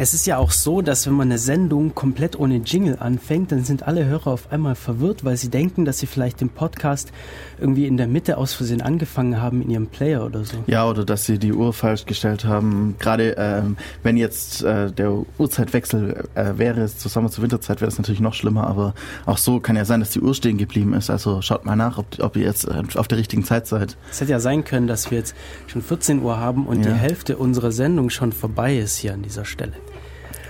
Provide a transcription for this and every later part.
Es ist ja auch so, dass wenn man eine Sendung komplett ohne Jingle anfängt, dann sind alle Hörer auf einmal verwirrt, weil sie denken, dass sie vielleicht den Podcast irgendwie in der Mitte aus Versehen angefangen haben in ihrem Player oder so. Ja, oder dass sie die Uhr falsch gestellt haben. Gerade ähm, wenn jetzt äh, der Uhrzeitwechsel äh, wäre zur Sommer- zur Winterzeit, wäre das natürlich noch schlimmer. Aber auch so kann ja sein, dass die Uhr stehen geblieben ist. Also schaut mal nach, ob, ob ihr jetzt äh, auf der richtigen Zeit seid. Es hätte ja sein können, dass wir jetzt schon 14 Uhr haben und ja. die Hälfte unserer Sendung schon vorbei ist hier an dieser Stelle.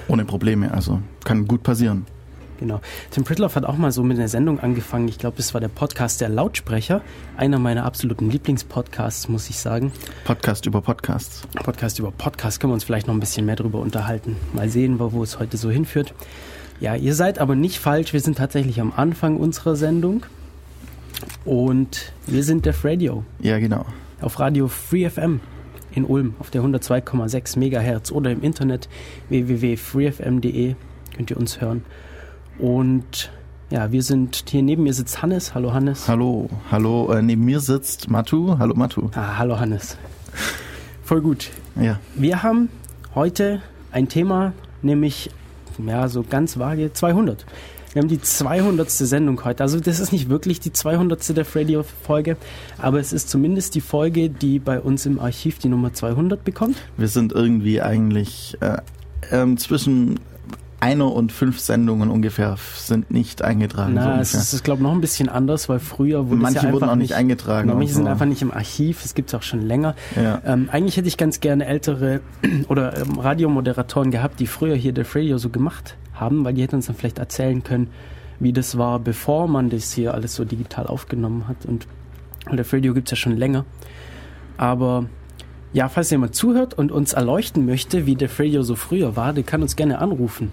Ohne Probleme, also kann gut passieren. Genau. Tim Pritloff hat auch mal so mit einer Sendung angefangen. Ich glaube, es war der Podcast der Lautsprecher. Einer meiner absoluten Lieblingspodcasts, muss ich sagen. Podcast über Podcasts. Podcast über Podcasts. Können wir uns vielleicht noch ein bisschen mehr darüber unterhalten. Mal sehen, wo es heute so hinführt. Ja, ihr seid aber nicht falsch. Wir sind tatsächlich am Anfang unserer Sendung. Und wir sind Def Radio. Ja, genau. Auf Radio Free FM in Ulm auf der 102,6 Megahertz oder im Internet www.freefm.de könnt ihr uns hören. Und ja, wir sind hier neben mir sitzt Hannes. Hallo Hannes. Hallo, hallo. Äh, neben mir sitzt Matu. Hallo Matu. Ah, hallo Hannes. Voll gut. Ja. Wir haben heute ein Thema, nämlich ja so ganz vage 200. Wir haben die 200. Sendung heute. Also das ist nicht wirklich die 200. der Radio-Folge, aber es ist zumindest die Folge, die bei uns im Archiv die Nummer 200 bekommt. Wir sind irgendwie eigentlich äh, ähm, zwischen einer und fünf Sendungen ungefähr sind nicht eingetragen. Na, so es ist, glaube ich, noch ein bisschen anders, weil früher wurde Manche ja wurden auch nicht eingetragen. Manche sind einfach nicht im Archiv, es gibt es auch schon länger. Ja. Ähm, eigentlich hätte ich ganz gerne ältere oder ähm, Radiomoderatoren gehabt, die früher hier der Radio so gemacht haben, weil die hätten uns dann vielleicht erzählen können, wie das war, bevor man das hier alles so digital aufgenommen hat. Und der Radio gibt es ja schon länger. Aber ja, falls jemand zuhört und uns erleuchten möchte, wie der Radio so früher war, der kann uns gerne anrufen.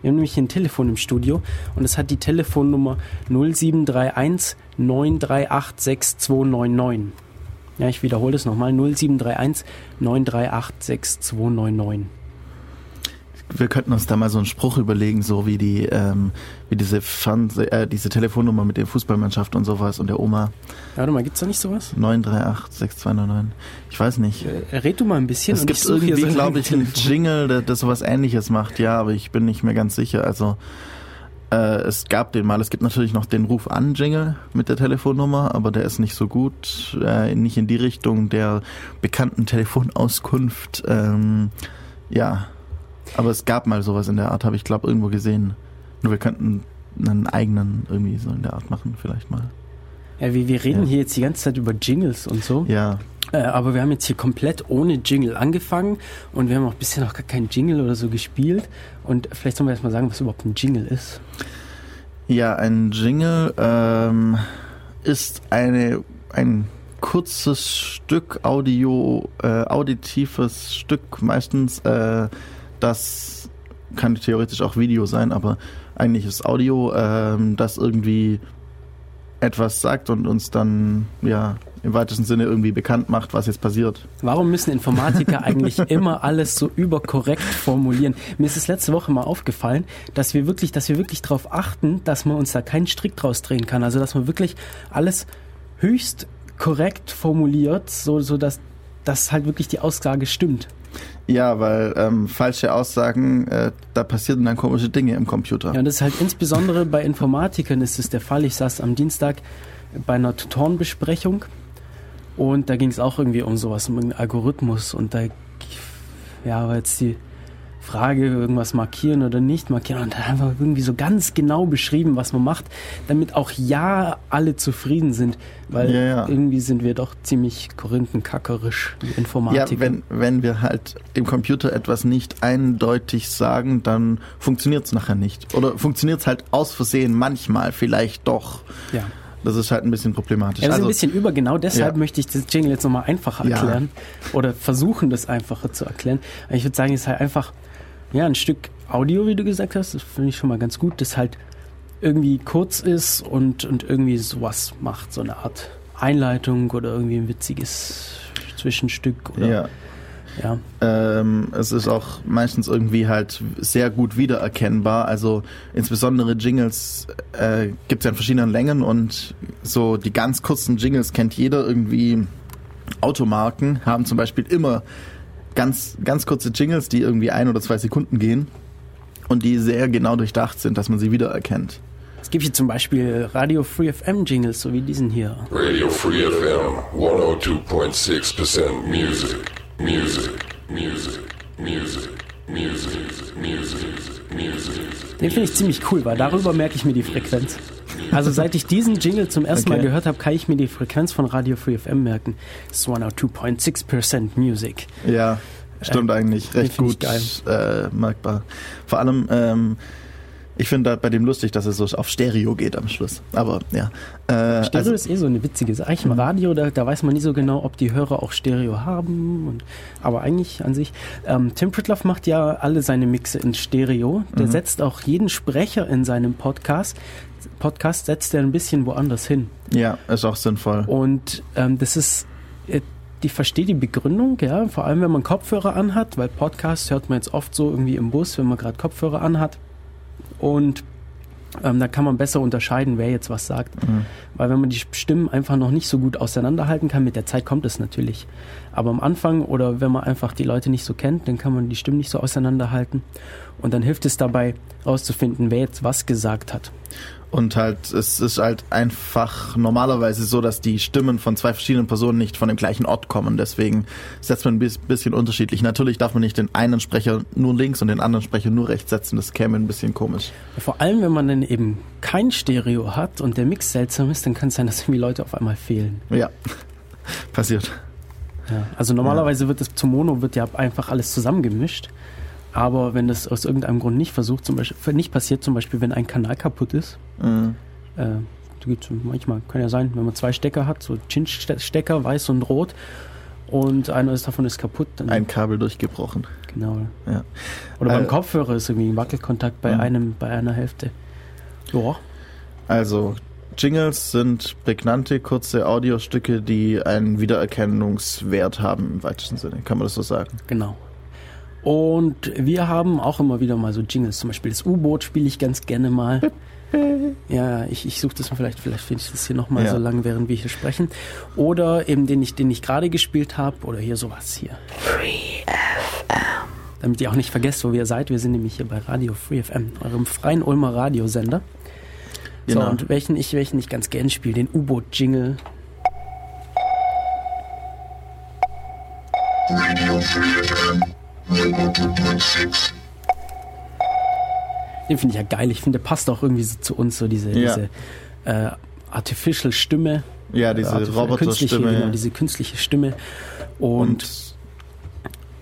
Wir haben nämlich ein Telefon im Studio und es hat die Telefonnummer 0731 938 6299. Ja, ich wiederhole das nochmal. 0731 938 6299 wir könnten uns da mal so einen Spruch überlegen, so wie die, ähm, wie diese Fernseh äh, diese Telefonnummer mit der Fußballmannschaft und sowas und der Oma. Warte mal, gibt's da nicht sowas? 938 6299. Ich weiß nicht. Äh, red du mal ein bisschen. Es gibt irgendwie, so glaube ich, einen Jingle, der, der sowas ähnliches macht, ja, aber ich bin nicht mehr ganz sicher. Also äh, es gab den mal. Es gibt natürlich noch den Ruf an Jingle mit der Telefonnummer, aber der ist nicht so gut, äh, nicht in die Richtung der bekannten Telefonauskunft. Ähm, ja, aber es gab mal sowas in der Art, habe ich glaube irgendwo gesehen. Nur wir könnten einen eigenen irgendwie so in der Art machen, vielleicht mal. Ja, wir, wir reden ja. hier jetzt die ganze Zeit über Jingles und so. Ja. Äh, aber wir haben jetzt hier komplett ohne Jingle angefangen und wir haben auch bisher noch gar keinen Jingle oder so gespielt. Und vielleicht sollen wir erstmal sagen, was überhaupt ein Jingle ist. Ja, ein Jingle ähm, ist eine, ein kurzes Stück Audio, äh, auditives Stück, meistens äh, das kann theoretisch auch Video sein, aber eigentlich ist Audio, ähm, das irgendwie etwas sagt und uns dann ja im weitesten Sinne irgendwie bekannt macht, was jetzt passiert. Warum müssen Informatiker eigentlich immer alles so überkorrekt formulieren? Mir ist es letzte Woche mal aufgefallen, dass wir wirklich, dass wir wirklich darauf achten, dass man uns da keinen Strick draus drehen kann. Also dass man wirklich alles höchst korrekt formuliert, so, so dass, dass halt wirklich die Aussage stimmt. Ja, weil ähm, falsche Aussagen, äh, da passieren dann komische Dinge im Computer. Ja, und das ist halt insbesondere bei Informatikern ist es der Fall. Ich saß am Dienstag bei einer Tutorenbesprechung und da ging es auch irgendwie um sowas, um einen Algorithmus und da ja, war jetzt die Frage, irgendwas markieren oder nicht markieren und dann einfach irgendwie so ganz genau beschrieben, was man macht, damit auch ja alle zufrieden sind, weil ja, ja. irgendwie sind wir doch ziemlich korinthenkackerisch, die Informatiker. Ja, wenn, wenn wir halt dem Computer etwas nicht eindeutig sagen, dann funktioniert es nachher nicht. Oder funktioniert es halt aus Versehen manchmal vielleicht doch. Ja. Das ist halt ein bisschen problematisch. Ja, das ist also, ein bisschen über, genau deshalb ja. möchte ich das Jingle jetzt nochmal einfacher erklären. Ja. Oder versuchen, das einfacher zu erklären. Ich würde sagen, es ist halt einfach ja, ein Stück Audio, wie du gesagt hast, das finde ich schon mal ganz gut, das halt irgendwie kurz ist und, und irgendwie sowas macht, so eine Art Einleitung oder irgendwie ein witziges Zwischenstück oder ja. Ja. Ähm, es ist auch meistens irgendwie halt sehr gut wiedererkennbar. Also insbesondere Jingles äh, gibt es ja in verschiedenen Längen und so die ganz kurzen Jingles kennt jeder irgendwie. Automarken haben zum Beispiel immer ganz, ganz kurze Jingles, die irgendwie ein oder zwei Sekunden gehen und die sehr genau durchdacht sind, dass man sie wiedererkennt. Es gibt hier zum Beispiel Radio Free FM Jingles, so wie diesen hier. Radio Free FM 102.6% music, music, music, music, music, music, music. Den finde ich ziemlich cool, weil darüber merke ich mir die Frequenz. Also seit ich diesen Jingle zum ersten Mal Okay. gehört habe, kann ich mir die Frequenz von Radio Free FM merken. Ist 102.6% Music. Ja, stimmt eigentlich. den Recht gut äh, merkbar. Vor allem, ähm, ich finde da bei dem lustig, dass es so auf Stereo geht am Schluss. Aber ja. Äh, Stereo also, ist eh so eine witzige Sache. Eigentlich im Radio, da, da weiß man nie so genau, ob die Hörer auch Stereo haben. Und, aber eigentlich an sich. Ähm, Tim Pritloff macht ja alle seine Mixe in Stereo. Der setzt auch jeden Sprecher in seinem Podcast. Podcast setzt er ein bisschen woanders hin. ja, ist auch sinnvoll. Und ähm, das ist, äh, ich verstehe die Begründung, ja, vor allem wenn man Kopfhörer anhat, weil Podcasts hört man jetzt oft so irgendwie im Bus, wenn man gerade Kopfhörer anhat. Und ähm, da kann man besser unterscheiden, wer jetzt was sagt. Weil wenn man die Stimmen einfach noch nicht so gut auseinanderhalten kann, mit der Zeit kommt es natürlich. Aber am Anfang oder wenn man einfach die Leute nicht so kennt, dann kann man die Stimmen nicht so auseinanderhalten. Und dann hilft es dabei, rauszufinden, wer jetzt was gesagt hat. Und halt, es ist halt einfach normalerweise so, dass die Stimmen von zwei verschiedenen Personen nicht von dem gleichen Ort kommen. Deswegen setzt man ein bis- bisschen unterschiedlich. Natürlich darf man nicht den einen Sprecher nur links und den anderen Sprecher nur rechts setzen. Das käme ein bisschen komisch. Vor allem, wenn man dann eben kein Stereo hat und der Mix seltsam ist, dann kann es sein, dass irgendwie Leute auf einmal fehlen. Ja, passiert. Ja. Also normalerweise wird das zum Mono wird ja einfach alles zusammengemischt. Aber wenn das aus irgendeinem Grund nicht versucht, zum Beispiel nicht passiert, zum Beispiel wenn ein Kanal kaputt ist, Mhm. äh, gibt's manchmal kann ja sein, wenn man zwei Stecker hat, so Chinch-Stecker, weiß und rot, und einer ist davon ist kaputt, dann Ein Kabel durchgebrochen. genau. Ja. Oder beim Äh, Kopfhörer ist irgendwie ein Wackelkontakt bei Mhm. einem, bei einer Hälfte. Ja, Also, Jingles sind prägnante, kurze Audiostücke, die einen Wiedererkennungswert haben im weitesten Sinne. Kann man das so sagen? Genau. Und wir haben auch immer wieder mal so Jingles. Zum Beispiel das U-Boot spiele ich ganz gerne mal. Ja, ich, ich suche das mal vielleicht, vielleicht finde ich das hier nochmal Ja. so lang, während wir hier sprechen. Oder eben den ich, den ich gerade gespielt habe. Oder hier sowas hier. Free FM. Damit ihr auch nicht vergesst, wo ihr seid. Wir sind nämlich hier bei Radio Free FM, eurem freien Ulmer Radiosender. So, Genau. und welchen ich, welchen ich ganz gern spiele, den U-Boot-Jingle. Radio Free FM 102.6. Den finde ich ja geil. Ich finde, der passt auch irgendwie so zu uns, so diese, Ja. diese äh, Artificial Stimme. Ja, diese Äh, künstliche, Roboterstimme. Genau, diese künstliche Stimme. Und, und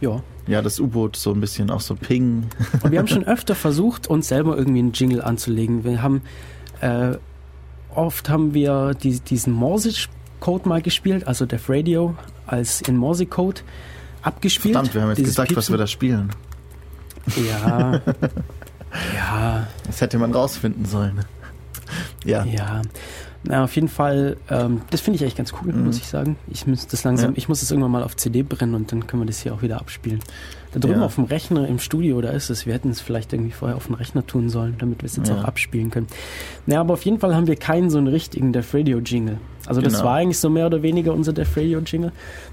ja. ja, das U-Boot so ein bisschen auch so Ping. Und wir haben schon öfter versucht, uns selber irgendwie einen Jingle anzulegen. Wir haben äh, oft haben wir die, diesen Morse-Code mal gespielt, also Def Radio als in Morse-Code abgespielt. Verdammt, wir haben jetzt gesagt, was wir da spielen. Piepsen. Ja. ja. Das hätte man rausfinden sollen. Ja. Ja, na, auf jeden Fall, ähm, das finde ich echt ganz cool, Mhm. muss ich sagen. Ich muss das langsam, Ja. ich muss das irgendwann mal auf CD brennen und dann können wir das hier auch wieder abspielen. Da drüben Ja. auf dem Rechner im Studio, da ist es. Wir hätten es vielleicht irgendwie vorher auf den Rechner tun sollen, damit wir es jetzt Ja. auch abspielen können. Ja, aber auf jeden Fall haben wir keinen so einen richtigen Def Radio Jingle. Also das Genau. war eigentlich so mehr oder weniger unser Def Radio Jingle.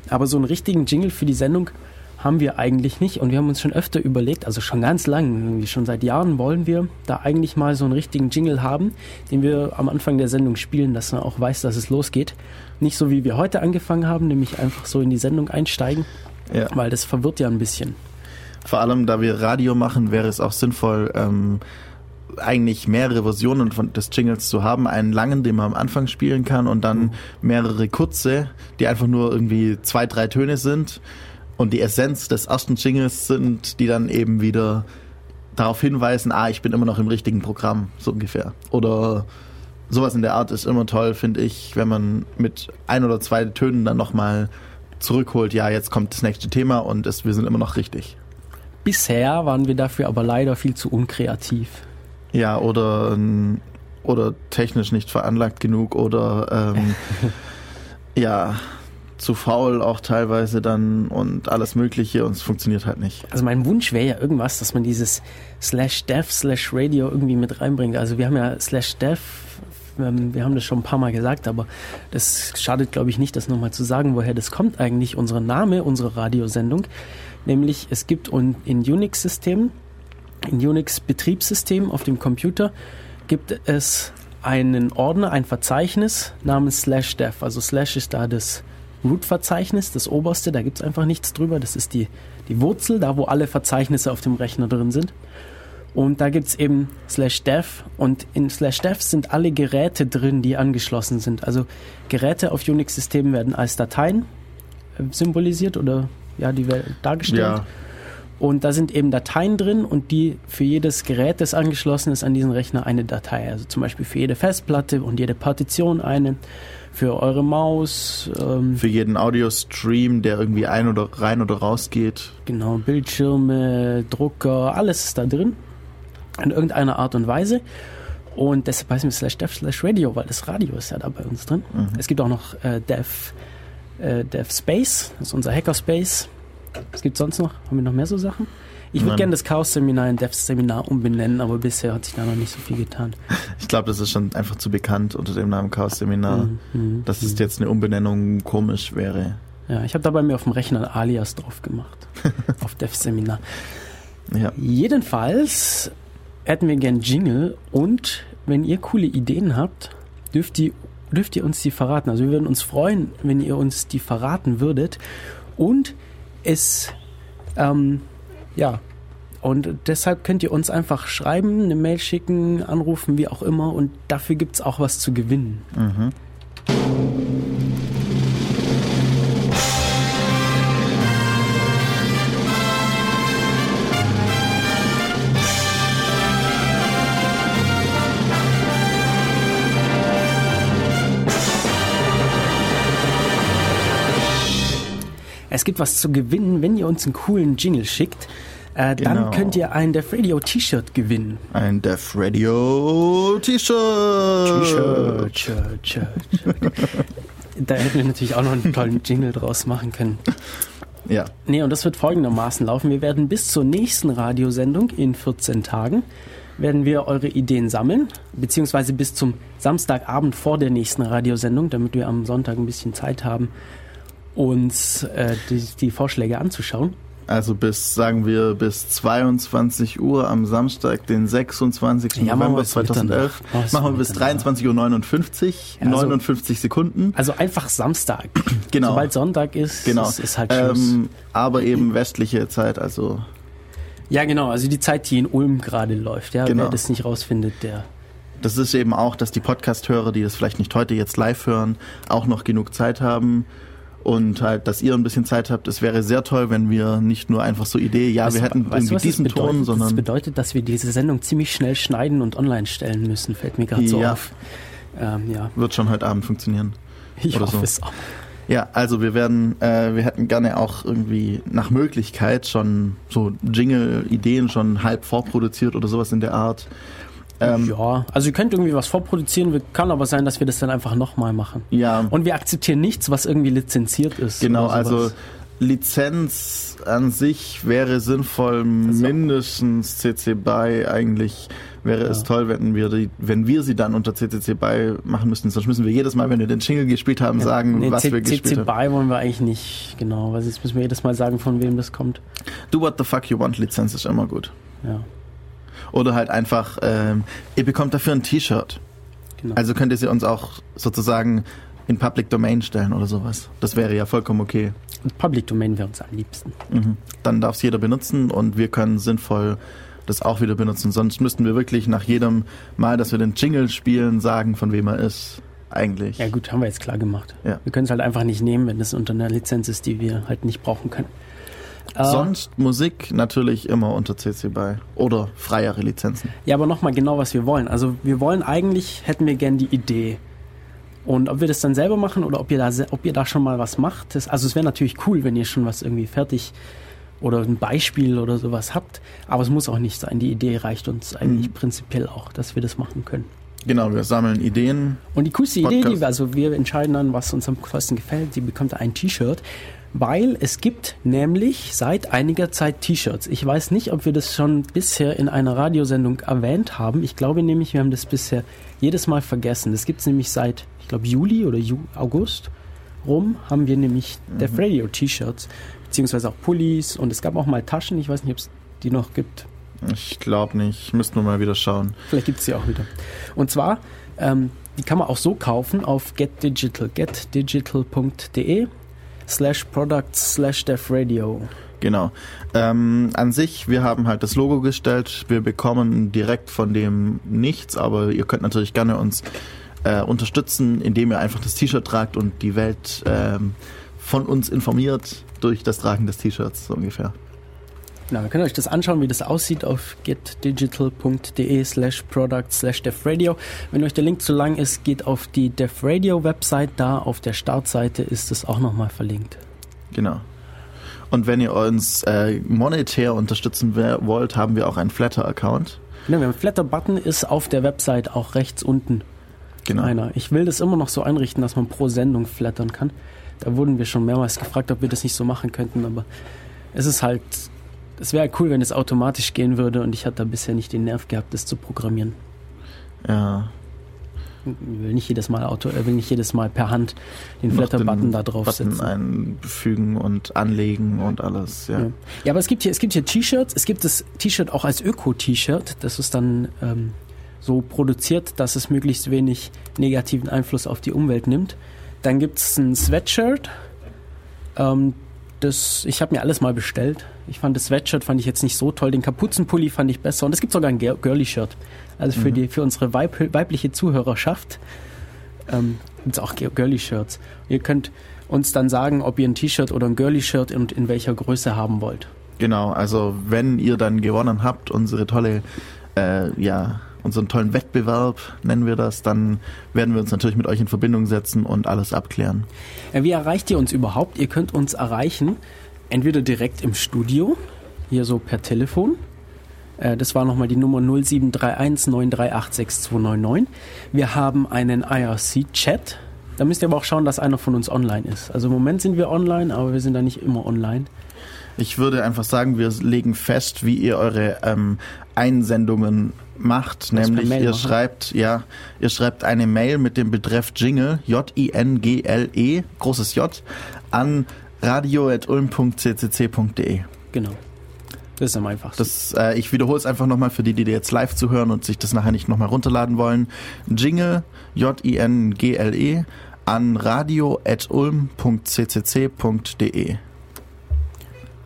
Aber so einen richtigen Jingle für die Sendung haben wir eigentlich nicht und wir haben uns schon öfter überlegt, also schon ganz lang, irgendwie schon seit Jahren wollen wir da eigentlich mal so einen richtigen Jingle haben, den wir am Anfang der Sendung spielen, dass man auch weiß, dass es losgeht. Nicht so wie wir heute angefangen haben, nämlich einfach so in die Sendung einsteigen, ja. weil das verwirrt ja ein bisschen. Vor allem, da wir Radio machen, wäre es auch sinnvoll, ähm, eigentlich mehrere Versionen von, des Jingles zu haben. Einen langen, den man am Anfang spielen kann und dann mehrere kurze, die einfach nur irgendwie zwei, drei Töne sind und die Essenz des ersten Jingles sind, die dann eben wieder darauf hinweisen, ah, ich bin immer noch im richtigen Programm, so ungefähr. Oder sowas in der Art ist immer toll, finde ich, wenn man mit ein oder zwei Tönen dann nochmal zurückholt, ja, jetzt kommt das nächste Thema und es, wir sind immer noch richtig. Bisher waren wir dafür aber leider viel zu unkreativ. Ja, oder, ähm, oder technisch nicht veranlagt genug oder ähm, ja, zu faul auch teilweise dann und alles Mögliche und es funktioniert halt nicht. Also mein Wunsch wäre ja irgendwas, dass man dieses slash dev slash radio irgendwie mit reinbringt. Also wir haben ja slash dev, ähm, wir haben das schon ein paar Mal gesagt, aber das schadet glaube ich nicht, das nochmal zu sagen, woher das kommt eigentlich, unsere Name, unsere Radiosendung. Nämlich es gibt in Unix-Systemen, in Unix-Betriebssystemen auf dem Computer gibt es einen Ordner, ein Verzeichnis namens slash dev. Also slash ist da das Root-Verzeichnis, das oberste, da gibt es einfach nichts drüber. Das ist die, die Wurzel, da wo alle Verzeichnisse auf dem Rechner drin sind. Und da gibt es eben slash dev und in slash dev sind alle Geräte drin, die angeschlossen sind. Also Geräte auf Unix-Systemen werden als Dateien äh, symbolisiert oder ja, die werden dargestellt. Ja, Und da sind eben Dateien drin und die für jedes Gerät, das angeschlossen ist an diesen Rechner, eine Datei. Also zum Beispiel für jede Festplatte und jede Partition eine, für eure Maus, ähm, für jeden Audio-Stream, der irgendwie ein oder rein oder raus geht. genau, Bildschirme, Drucker, alles ist da drin. In irgendeiner Art und Weise. Und deshalb heißen wir slash dev slash radio, weil das Radio ist ja da bei uns drin. Es gibt auch noch äh, dev, äh, dev Space, das ist unser Hackerspace. Was gibt sonst noch? Haben wir noch mehr so Sachen? Ich würde gerne das Chaos-Seminar in Dev-Seminar umbenennen, aber bisher hat sich da noch nicht so viel getan. Ich glaube, das ist schon einfach zu bekannt unter dem Namen Chaos-Seminar, Mhm. dass es jetzt eine Umbenennung komisch wäre. Ja, ich habe da bei mir auf dem Rechner Alias drauf gemacht. auf Dev-Seminar. Ja. Jedenfalls hätten wir gern Jingle und wenn ihr coole Ideen habt, dürft ihr, dürft ihr uns die verraten. Also wir würden uns freuen, wenn ihr uns die verraten würdet. Und es, ähm, ja, und deshalb könnt ihr uns einfach schreiben, eine Mail schicken, anrufen, wie auch immer. Und dafür gibt's auch was zu gewinnen. Mhm. Es gibt was zu gewinnen, wenn ihr uns einen coolen Jingle schickt. Äh, Genau. Dann könnt ihr ein Def Radio T-Shirt gewinnen. Ein Def Radio T-Shirt. T-Shirt, Shirt, Shirt, Shirt. Da hätten wir natürlich auch noch einen tollen Jingle draus machen können. Ja, Nee, und das wird folgendermaßen laufen. Wir werden bis zur nächsten Radiosendung in 14 Tagen werden wir eure Ideen sammeln, beziehungsweise bis zum Samstagabend vor der nächsten Radiosendung, damit wir am Sonntag ein bisschen Zeit haben, uns äh, die, die Vorschläge anzuschauen. also bis, sagen wir, bis 22 Uhr am Samstag, den 26. Ja, November bis 2011. Mitternacht. Machen wir bis Machen wir bis Mitternacht. 23.59 Uhr, Ja, also- 59 Sekunden. Also einfach Samstag. Genau. Sobald Sonntag ist, Genau. ist, ist halt Schluss. Ähm, aber eben westliche Zeit, also Ja, genau. Also die Zeit, die in Ulm gerade läuft. Ja, Genau. wer das nicht rausfindet, der. das ist eben auch, dass die Podcast-Hörer, die das vielleicht nicht heute jetzt live hören, auch noch genug Zeit haben. Und halt, dass ihr ein bisschen Zeit habt. Es wäre sehr toll, wenn wir nicht nur einfach so Idee, ja, Weißt wir du, hätten du, irgendwie das diesen bedeutet? Ton, Das sondern bedeutet, dass wir diese Sendung ziemlich schnell schneiden und online stellen müssen. Fällt mir gerade so Ja. auf. Ähm, ja, wird schon heute Abend funktionieren. ich Oder hoffe so. es auch. Ja, also wir werden, äh, wir hätten gerne auch irgendwie nach Möglichkeit schon so Jingle-Ideen schon halb vorproduziert oder sowas in der Art. Ähm, ja, also ihr könnt irgendwie was vorproduzieren. Kann aber sein, dass wir das dann einfach nochmal machen. ja, Und wir akzeptieren nichts, was irgendwie lizenziert ist. genau, also. Lizenz an sich wäre sinnvoll, mindestens CC BY eigentlich wäre es Ja. toll, wenn wir die, wenn wir sie dann unter CCC BY machen müssten. Sonst müssen wir jedes Mal, wenn wir den Jingle gespielt haben, sagen, nee, was C- wir gespielt CC haben. BY wollen wir eigentlich nicht, genau, weil jetzt müssen wir jedes Mal sagen, von wem das kommt. Do what the fuck you want Lizenz ist immer gut. Ja, Oder halt einfach, ähm, ihr bekommt dafür ein T-Shirt. genau. Also könnt ihr sie uns auch sozusagen in Public Domain stellen oder sowas. Das wäre ja vollkommen okay. Public Domain wäre uns am liebsten. Mhm. Dann darf es jeder benutzen und wir können sinnvoll das auch wieder benutzen. Sonst müssten wir wirklich nach jedem Mal, dass wir den Jingle spielen, sagen, von wem er ist. Eigentlich. Ja gut, haben wir jetzt klar gemacht. Ja. Wir können es halt einfach nicht nehmen, wenn es unter einer Lizenz ist, die wir halt nicht brauchen können. Äh, Sonst Musik natürlich immer unter CC BY oder freiere Lizenzen. Ja, aber nochmal genau, was wir wollen. Also wir wollen eigentlich, hätten wir gern die Idee. Und ob wir das dann selber machen oder ob ihr da, ob ihr da schon mal was macht, das, also es wäre natürlich cool, wenn ihr schon was irgendwie fertig oder ein Beispiel oder sowas habt. Aber es muss auch nicht sein. Die Idee reicht uns eigentlich Mhm. prinzipiell auch, dass wir das machen können. Genau, wir sammeln Ideen. Und die coolste Idee, Podcast. die wir, also wir entscheiden dann, was uns am besten gefällt, die bekommt ein T-Shirt, weil es gibt nämlich seit einiger Zeit T-Shirts. Ich weiß nicht, ob wir das schon bisher in einer Radiosendung erwähnt haben. Ich glaube nämlich, wir haben das bisher jedes Mal vergessen. Das gibt es nämlich seit, ich glaube, Juli oder Ju August. rum haben wir nämlich Def Radio T-Shirts, beziehungsweise auch Pullis und es gab auch mal Taschen, ich weiß nicht, ob es die noch gibt. Ich glaube nicht. Müssten wir mal wieder schauen. Vielleicht gibt es sie auch wieder. Und zwar, ähm, die kann man auch so kaufen auf getdigital, getdigital.de slash products slash Def Radio. Genau. Ähm, an sich, wir haben halt das Logo gestellt. Wir bekommen direkt von dem nichts, aber ihr könnt natürlich gerne uns äh, unterstützen, indem ihr einfach das T-Shirt tragt und die Welt ähm, von uns informiert durch das Tragen des T-Shirts so ungefähr. Genau, ihr könnt euch das anschauen, wie das aussieht auf getdigital.de slash product slash defradio. Wenn euch der Link zu lang ist, geht auf die Defradio Website. Da auf der Startseite ist es auch nochmal verlinkt. Genau. Und wenn ihr uns äh, monetär unterstützen wollt, haben wir auch einen Flatter-Account. Genau, wir haben Flatter-Button ist auf der Website auch rechts unten Genau. einer. Ich will das immer noch so einrichten, dass man pro Sendung flattern kann. Da wurden wir schon mehrmals gefragt, ob wir das nicht so machen könnten, aber es ist halt, es wäre cool, wenn es automatisch gehen würde und ich hatte da bisher nicht den Nerv gehabt, das zu programmieren. Ja. Ich will nicht jedes Mal Auto, äh, will nicht jedes Mal per Hand den Flatter-Button da drauf Button einfügen und anlegen und alles. Ja. Ja. ja, aber es gibt hier, es gibt hier T-Shirts. Es gibt das T-Shirt auch als Öko-T-Shirt. Das ist dann ähm, so produziert, dass es möglichst wenig negativen Einfluss auf die Umwelt nimmt. Dann gibt es ein Sweatshirt. Ähm, das, ich habe mir alles mal bestellt. Ich fand das Sweatshirt fand ich jetzt nicht so toll. Den Kapuzenpulli fand ich besser. Und es gibt sogar ein Gir- Girly-Shirt. Also für, Mhm. die, für unsere weib, weibliche Zuhörerschaft ähm, gibt es auch Gir- Girly-Shirts. Ihr könnt uns dann sagen, ob ihr ein T-Shirt oder ein Girly-Shirt und in welcher Größe haben wollt. Genau, also wenn ihr dann gewonnen habt, unsere tolle, äh, ja, unseren tollen Wettbewerb, nennen wir das, dann werden wir uns natürlich mit euch in Verbindung setzen und alles abklären. Ja, wie erreicht ihr uns überhaupt? Ihr könnt uns erreichen, entweder direkt im Studio, hier so per Telefon. Äh, Das war nochmal die Nummer 0731 938 6299. Wir haben einen IRC-Chat. Da müsst ihr aber auch schauen, dass einer von uns online ist. Also im Moment sind wir online, aber wir sind da nicht immer online. Ich würde einfach sagen, wir legen fest, wie ihr eure ähm, Einsendungen macht, per nämlich ihr machen? schreibt, ja, ihr schreibt eine Mail mit dem Betreff Jingle, J-I-N-G-L-E, großes J, an radio.ulm.ccc.de. Genau. Das ist am einfachsten. Das, äh, ich wiederhole es einfach nochmal für die, die jetzt live zuhören und sich das nachher nicht nochmal runterladen wollen. Jingle, J-I-N-G-L-E, an radio.ulm.ccc.de.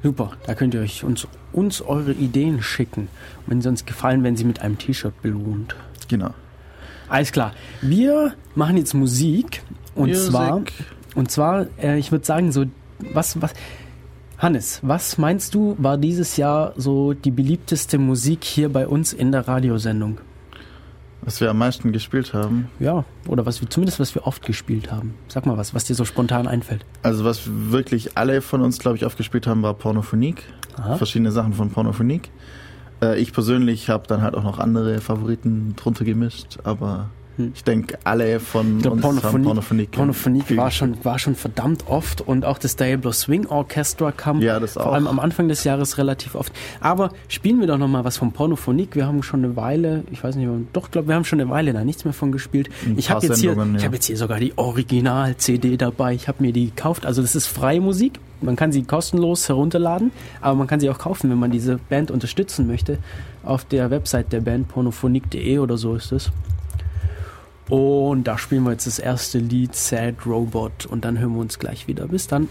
Super, da könnt ihr euch uns, uns eure Ideen schicken. Und wenn sie uns gefallen, werden sie mit einem T-Shirt belohnt. Genau. Alles klar. Wir machen jetzt Musik. Und Music. zwar, und zwar, äh, ich würde sagen, so, was, was, Hannes, was meinst du, war dieses Jahr so die beliebteste Musik hier bei uns in der Radiosendung? Was wir am meisten gespielt haben. Ja, oder was wir, zumindest was wir oft gespielt haben. Sag mal was, was dir so spontan einfällt. Also was wirklich alle von uns, glaube ich, aufgespielt haben, war Pornophonik. Aha. Verschiedene Sachen von Pornophonik. Äh, ich persönlich habe dann halt auch noch andere Favoriten drunter gemischt, aber. Ich denke, alle von Ich glaub, uns Pornophonik. Pornophonik viel war schon, war schon verdammt oft und auch das Diablo Swing Orchestra kam Ja, das vor allem am Anfang des Jahres relativ oft. Aber spielen wir doch noch mal was vom Pornophonik. Wir haben schon eine Weile, ich weiß nicht, doch, glaube wir haben schon eine Weile da nichts mehr von gespielt. Ein Ich habe jetzt hier, Sendungen, ich ja. habe jetzt hier sogar die Original-CD dabei. Ich habe mir die gekauft. Also das ist freie Musik. Man kann sie kostenlos herunterladen, aber man kann sie auch kaufen, wenn man diese Band unterstützen möchte. Auf der Website der Band pornophonik.de oder so ist es. Und da spielen wir jetzt das erste Lied, Sad Robot. Und dann hören wir uns gleich wieder. Bis dann.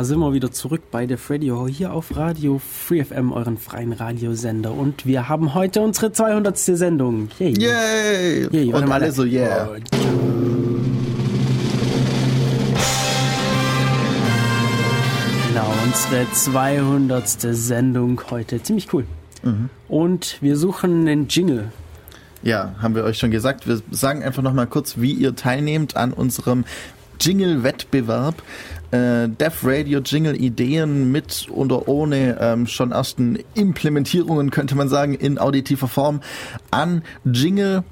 Da sind wir wieder zurück bei The Radio hier auf Radio Free FM, euren freien Radiosender. Und wir haben heute unsere 200. Sendung. Yay. Yay! Yay, Und alle so, yeah. Genau, unsere 200. Sendung heute. Ziemlich cool. Mhm. Und wir suchen einen Jingle. Ja, haben wir euch schon gesagt. Wir sagen einfach nochmal kurz, wie ihr teilnehmt an unserem Jingle-Wettbewerb. Äh, Def Radio Jingle Ideen mit oder ohne ähm, schon ersten Implementierungen, könnte man sagen, in auditiver Form an Jingle,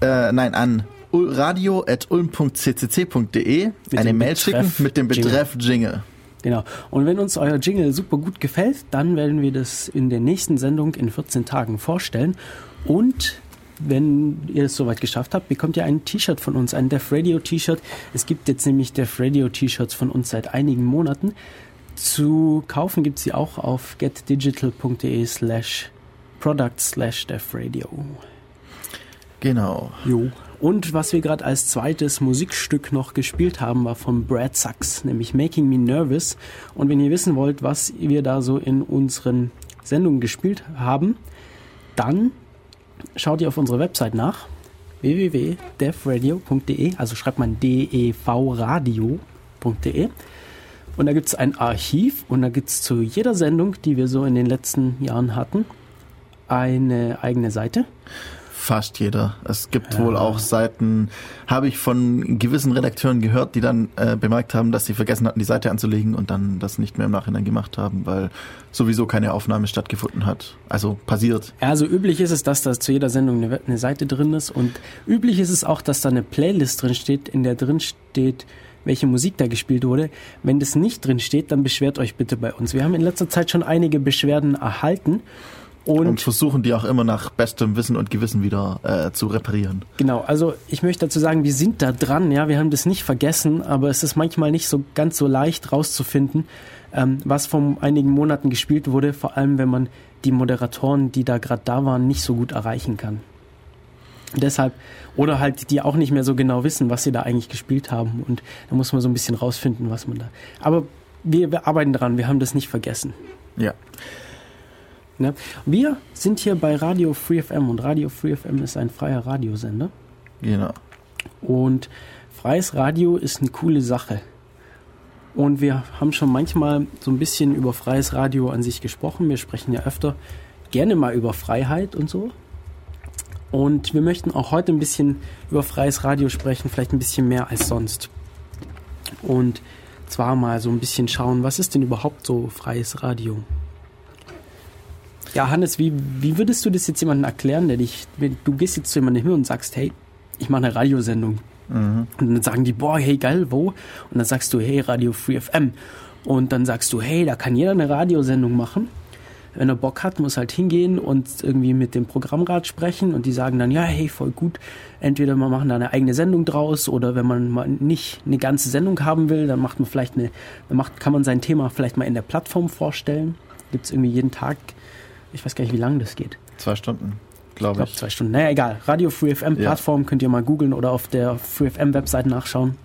äh, nein, an radio.ulm.ccc.de eine Mail schicken mit dem Jingle. Betreff Jingle. Genau. Und wenn uns euer Jingle super gut gefällt, dann werden wir das in der nächsten Sendung in 14 Tagen vorstellen. Und wenn ihr es soweit geschafft habt, bekommt ihr ein T-Shirt von uns, ein Def Radio T-Shirt. Es gibt jetzt nämlich Def Radio T-Shirts von uns seit einigen Monaten. Zu kaufen gibt sie auch auf getdigital.de slash product slash Def Radio. Genau. Jo. Und was wir gerade als zweites Musikstück noch gespielt haben, war von Brad Sachs, nämlich Making Me Nervous. Und wenn ihr wissen wollt, was wir da so in unseren Sendungen gespielt haben, dann schaut ihr auf unsere Website nach www.devradio.de, also schreibt man devradio.de und da gibt es ein Archiv und da gibt es zu jeder Sendung, die wir so in den letzten Jahren hatten, eine eigene Seite. Fast jeder. Es gibt wohl auch Seiten, habe ich von gewissen Redakteuren gehört, die dann äh, bemerkt haben, dass sie vergessen hatten, die Seite anzulegen und dann das nicht mehr im Nachhinein gemacht haben, weil sowieso keine Aufnahme stattgefunden hat. Also passiert. Ja, also üblich ist es, dass da zu jeder Sendung eine, eine Seite drin ist und üblich ist es auch, dass da eine Playlist drin steht, in der drin steht, welche Musik da gespielt wurde. Wenn das nicht drin steht, dann beschwert euch bitte bei uns. Wir haben in letzter Zeit schon einige Beschwerden erhalten und, Und versuchen die auch immer nach bestem Wissen und Gewissen wieder äh, zu reparieren. genau, also ich möchte dazu sagen, wir sind da dran, ja, wir haben das nicht vergessen, aber es ist manchmal nicht so ganz so leicht rauszufinden, ähm, was vor einigen Monaten gespielt wurde, vor allem wenn man die Moderatoren, die da gerade da waren, nicht so gut erreichen kann. Deshalb, oder halt die auch nicht mehr so genau wissen, was sie da eigentlich gespielt haben. Und da muss man so ein bisschen rausfinden, was man da. Aber wir, wir arbeiten dran, wir haben das nicht vergessen. Ja. Ne? Wir sind hier bei Radio Free FM und Radio Free FM ist ein freier Radiosender. Genau. Und freies Radio ist eine coole Sache. Und wir haben schon manchmal so ein bisschen über freies Radio an sich gesprochen. Wir sprechen ja öfter gerne mal über Freiheit und so. Und wir möchten auch heute ein bisschen über freies Radio sprechen, vielleicht ein bisschen mehr als sonst. Und zwar mal so ein bisschen schauen, was ist denn überhaupt so freies Radio? Ja, Hannes, wie, wie würdest du das jetzt jemandem erklären, der dich, wenn du gehst jetzt zu jemandem hin und sagst, hey, ich mache eine Radiosendung. Und dann sagen die, boah, hey, geil, wo? Und dann sagst du, hey, Radio Free FM. Und dann sagst du, hey, da kann jeder eine Radiosendung machen. wenn er Bock hat, muss halt hingehen und irgendwie mit dem Programmrat sprechen und die sagen dann, ja, hey, voll gut. Entweder man machen da eine eigene Sendung draus oder wenn man mal nicht eine ganze Sendung haben will, dann macht man vielleicht eine, dann macht, kann man sein Thema vielleicht mal in der Plattform vorstellen. Gibt es irgendwie jeden Tag, ich weiß gar nicht, wie lange das geht. Zwei Stunden, Ich glaube glaube ich. zwei Stunden. Naja, egal. Radio Free FM Ja. Plattform könnt ihr mal googeln oder auf der Free FM Website nachschauen.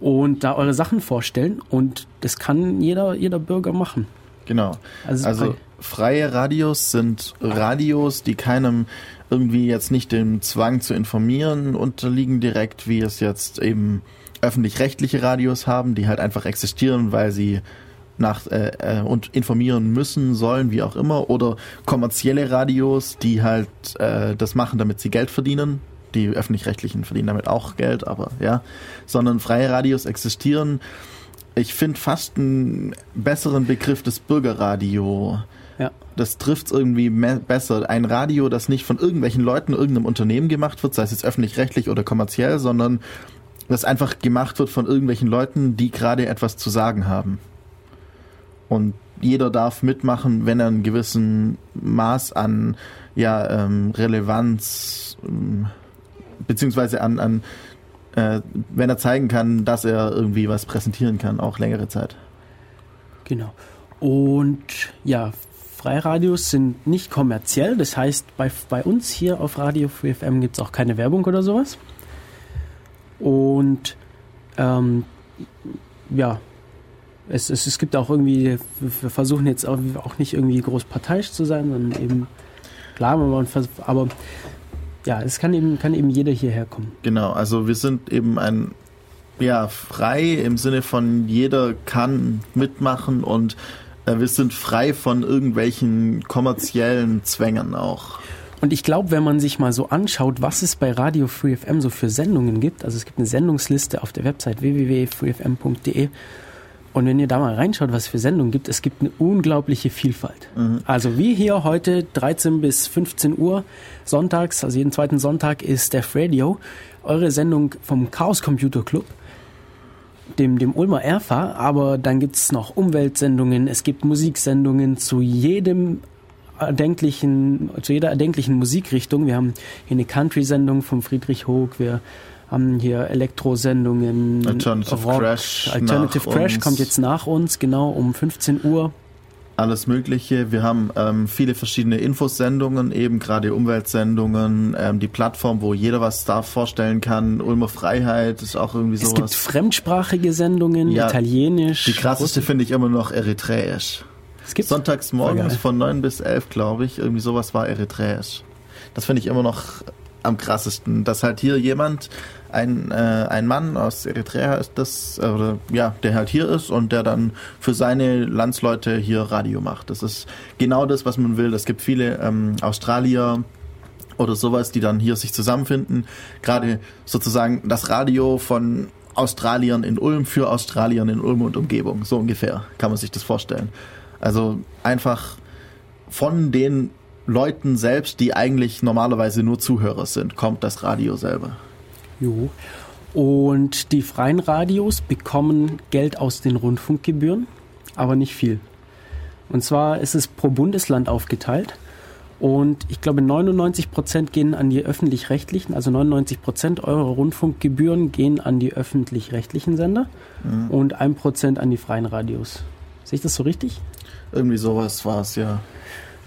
Und da eure Sachen vorstellen. Und das kann jeder, jeder Bürger machen. Genau. Also, Also freie Radios sind Radios, die keinem irgendwie jetzt nicht dem Zwang zu informieren unterliegen direkt, wie es jetzt eben öffentlich-rechtliche Radios haben, die halt einfach existieren, weil sie nach äh, äh, und informieren müssen, sollen, wie auch immer, oder kommerzielle Radios, die halt äh, das machen, damit sie Geld verdienen. Die öffentlich-rechtlichen verdienen damit auch Geld, aber ja, sondern freie Radios existieren. Ich finde fast einen besseren Begriff des Bürgerradio. Ja. Das trifft irgendwie besser. Ein Radio, das nicht von irgendwelchen Leuten, irgendeinem Unternehmen gemacht wird, sei es jetzt öffentlich-rechtlich oder kommerziell, sondern das einfach gemacht wird von irgendwelchen Leuten, die gerade etwas zu sagen haben. Und jeder darf mitmachen, wenn er einen gewissen Maß an ja, ähm, Relevanz ähm, beziehungsweise an, an äh, wenn er zeigen kann, dass er irgendwie was präsentieren kann, auch längere Zeit. Genau. Und ja, Freiradios sind nicht kommerziell. Das heißt, bei, bei uns hier auf Radio Free FM gibt es auch keine Werbung oder sowas. Und ähm, ja, es, es, es gibt auch irgendwie, wir versuchen jetzt auch, auch nicht irgendwie groß parteiisch zu sein, sondern eben, klar, man aber ja, es kann eben, kann eben jeder hierher kommen. Genau, also wir sind eben ein ja frei im Sinne von jeder kann mitmachen und äh, wir sind frei von irgendwelchen kommerziellen Zwängen auch. Und ich glaube, wenn man sich mal so anschaut, was es bei Radio Free FM so für Sendungen gibt, also es gibt eine Sendungsliste auf der Website www.freefm.de und wenn ihr da mal reinschaut, was es für Sendungen gibt, es gibt eine unglaubliche Vielfalt. Also wie hier heute 13 bis 15 Uhr sonntags, also jeden zweiten Sonntag ist Def Radio, eure Sendung vom Chaos Computer Club dem, dem Ulmer Erfa, aber dann gibt's noch Umweltsendungen, es gibt Musiksendungen zu jedem erdenklichen, zu jeder erdenklichen Musikrichtung. Wir haben hier eine Country-Sendung von Friedrich Hoog, wir haben hier Elektro-Sendungen, Alternative Rock, Crash Alternative Crash uns. kommt jetzt nach uns, genau um 15 Uhr. Alles Mögliche. Wir haben ähm, viele verschiedene Infosendungen, eben gerade Umweltsendungen, ähm, die Plattform, wo jeder was da vorstellen kann. Ulmer Freiheit ist auch irgendwie Es gibt fremdsprachige Sendungen, Ja, Italienisch. Die krasseste finde ich immer noch Eritreisch. Es gibt Sonntags morgens von 9 bis 11, glaube ich. Irgendwie sowas war Eritreisch. Das finde ich immer noch am krassesten, dass halt hier jemand, ein, äh, ein Mann aus Eritrea ist das, äh, ja, der halt hier ist und der dann für seine Landsleute hier Radio macht. Das ist genau das, was man will. Es gibt viele ähm, Australier, oder sowas, die dann hier sich zusammenfinden. Gerade sozusagen das Radio von Australiern in Ulm für Australiern in Ulm und Umgebung. So ungefähr kann man sich das vorstellen. Also einfach von den Leuten selbst, die eigentlich normalerweise nur Zuhörer sind, kommt das Radio selber. Jo. Und die freien Radios bekommen Geld aus den Rundfunkgebühren, aber nicht viel. Und zwar ist es pro Bundesland aufgeteilt. Und ich glaube, 99 Prozent gehen an die öffentlich-rechtlichen, also 99 Prozent eurer Rundfunkgebühren gehen an die öffentlich-rechtlichen Sender und ein Prozent an die freien Radios. Sehe ich das so richtig? Irgendwie sowas war es ja.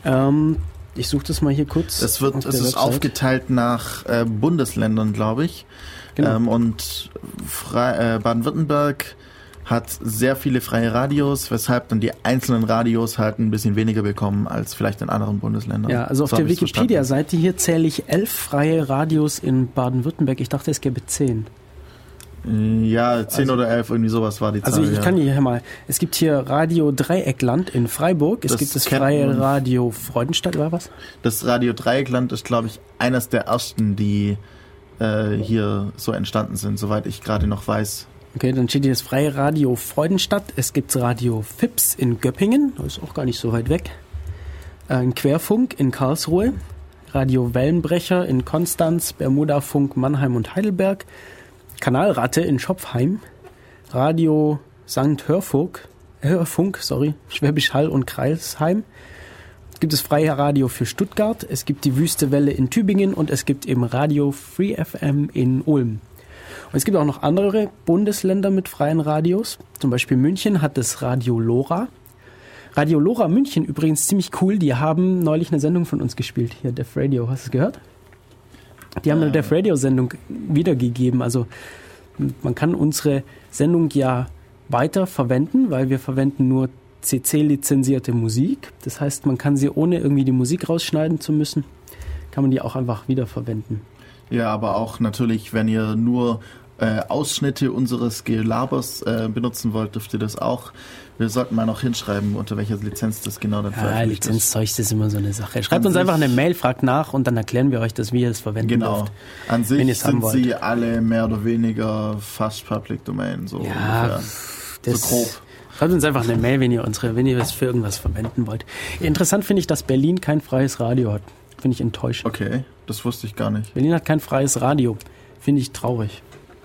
Ähm, ich suche das mal hier kurz. Es wird, es ist Website. aufgeteilt nach äh, Bundesländern, glaube ich. Genau. Ähm, und äh, Baden-Württemberg hat sehr viele freie Radios, weshalb dann die einzelnen Radios halt ein bisschen weniger bekommen als vielleicht in anderen Bundesländern. Ja, also auf So der. Wikipedia-Seite hier zähle ich elf freie Radios in Baden-Württemberg. Ich dachte, es gäbe zehn. Ja, 10 Also- oder 11, irgendwie sowas war die Also Zahl. ich ja. kann hier mal, es gibt hier Radio Dreieckland in Freiburg, es Das gibt das freie. Radio Freudenstadt, war was? Das Radio Dreieckland ist, glaube ich, eines der ersten, die äh, hier so entstanden sind, soweit ich gerade noch weiß. Okay, dann steht hier das freie Radio Freudenstadt, es gibt Radio Fips in Göppingen, das ist auch gar nicht so weit weg. Äh, Ein Querfunk in Karlsruhe, Radio Wellenbrecher in Konstanz, Bermudafunk Mannheim und Heidelberg, Kanalratte in Schopfheim, Radio St. Hörfug äh, Funk, sorry, Schwäbisch Hall und Kreisheim. Gibt es freie Radio für Stuttgart, es gibt die Wüste Welle in Tübingen und es gibt eben Radio Free FM in Ulm. Und es gibt auch noch andere Bundesländer mit freien Radios. Zum Beispiel München hat das Radio Lora. Radio Lora München übrigens ziemlich cool. Die haben neulich eine Sendung von uns gespielt. Hier, Def Radio. Hast du es gehört? Die haben eine Def Radio Sendung wiedergegeben. Also man kann unsere Sendung ja weiter verwenden, weil wir verwenden nur CC-lizenzierte Musik. Das heißt, man kann sie ohne irgendwie die Musik rausschneiden zu müssen, kann man die auch einfach wiederverwenden. Ja, aber auch natürlich, wenn ihr nur äh, Ausschnitte unseres Gelabers äh, benutzen wollt, dürft ihr das auch. Wir sollten mal noch hinschreiben, unter welcher Lizenz das genau dann Ja. Lizenzzeug das ist immer so eine Sache. Schreibt An uns einfach eine Mail, fragt nach und dann erklären wir euch das, wie ihr es verwenden Genau. dürft. An sich sind sie alle mehr oder weniger fast Public Domain, so Ja, ungefähr. Das, So grob. Schreibt uns einfach eine Mail, wenn ihr unsere, wenn ihr es für irgendwas verwenden wollt. Interessant finde ich, dass Berlin kein freies Radio hat. Finde ich enttäuschend. Okay, das wusste ich gar nicht. Berlin hat kein freies Radio. Finde ich traurig.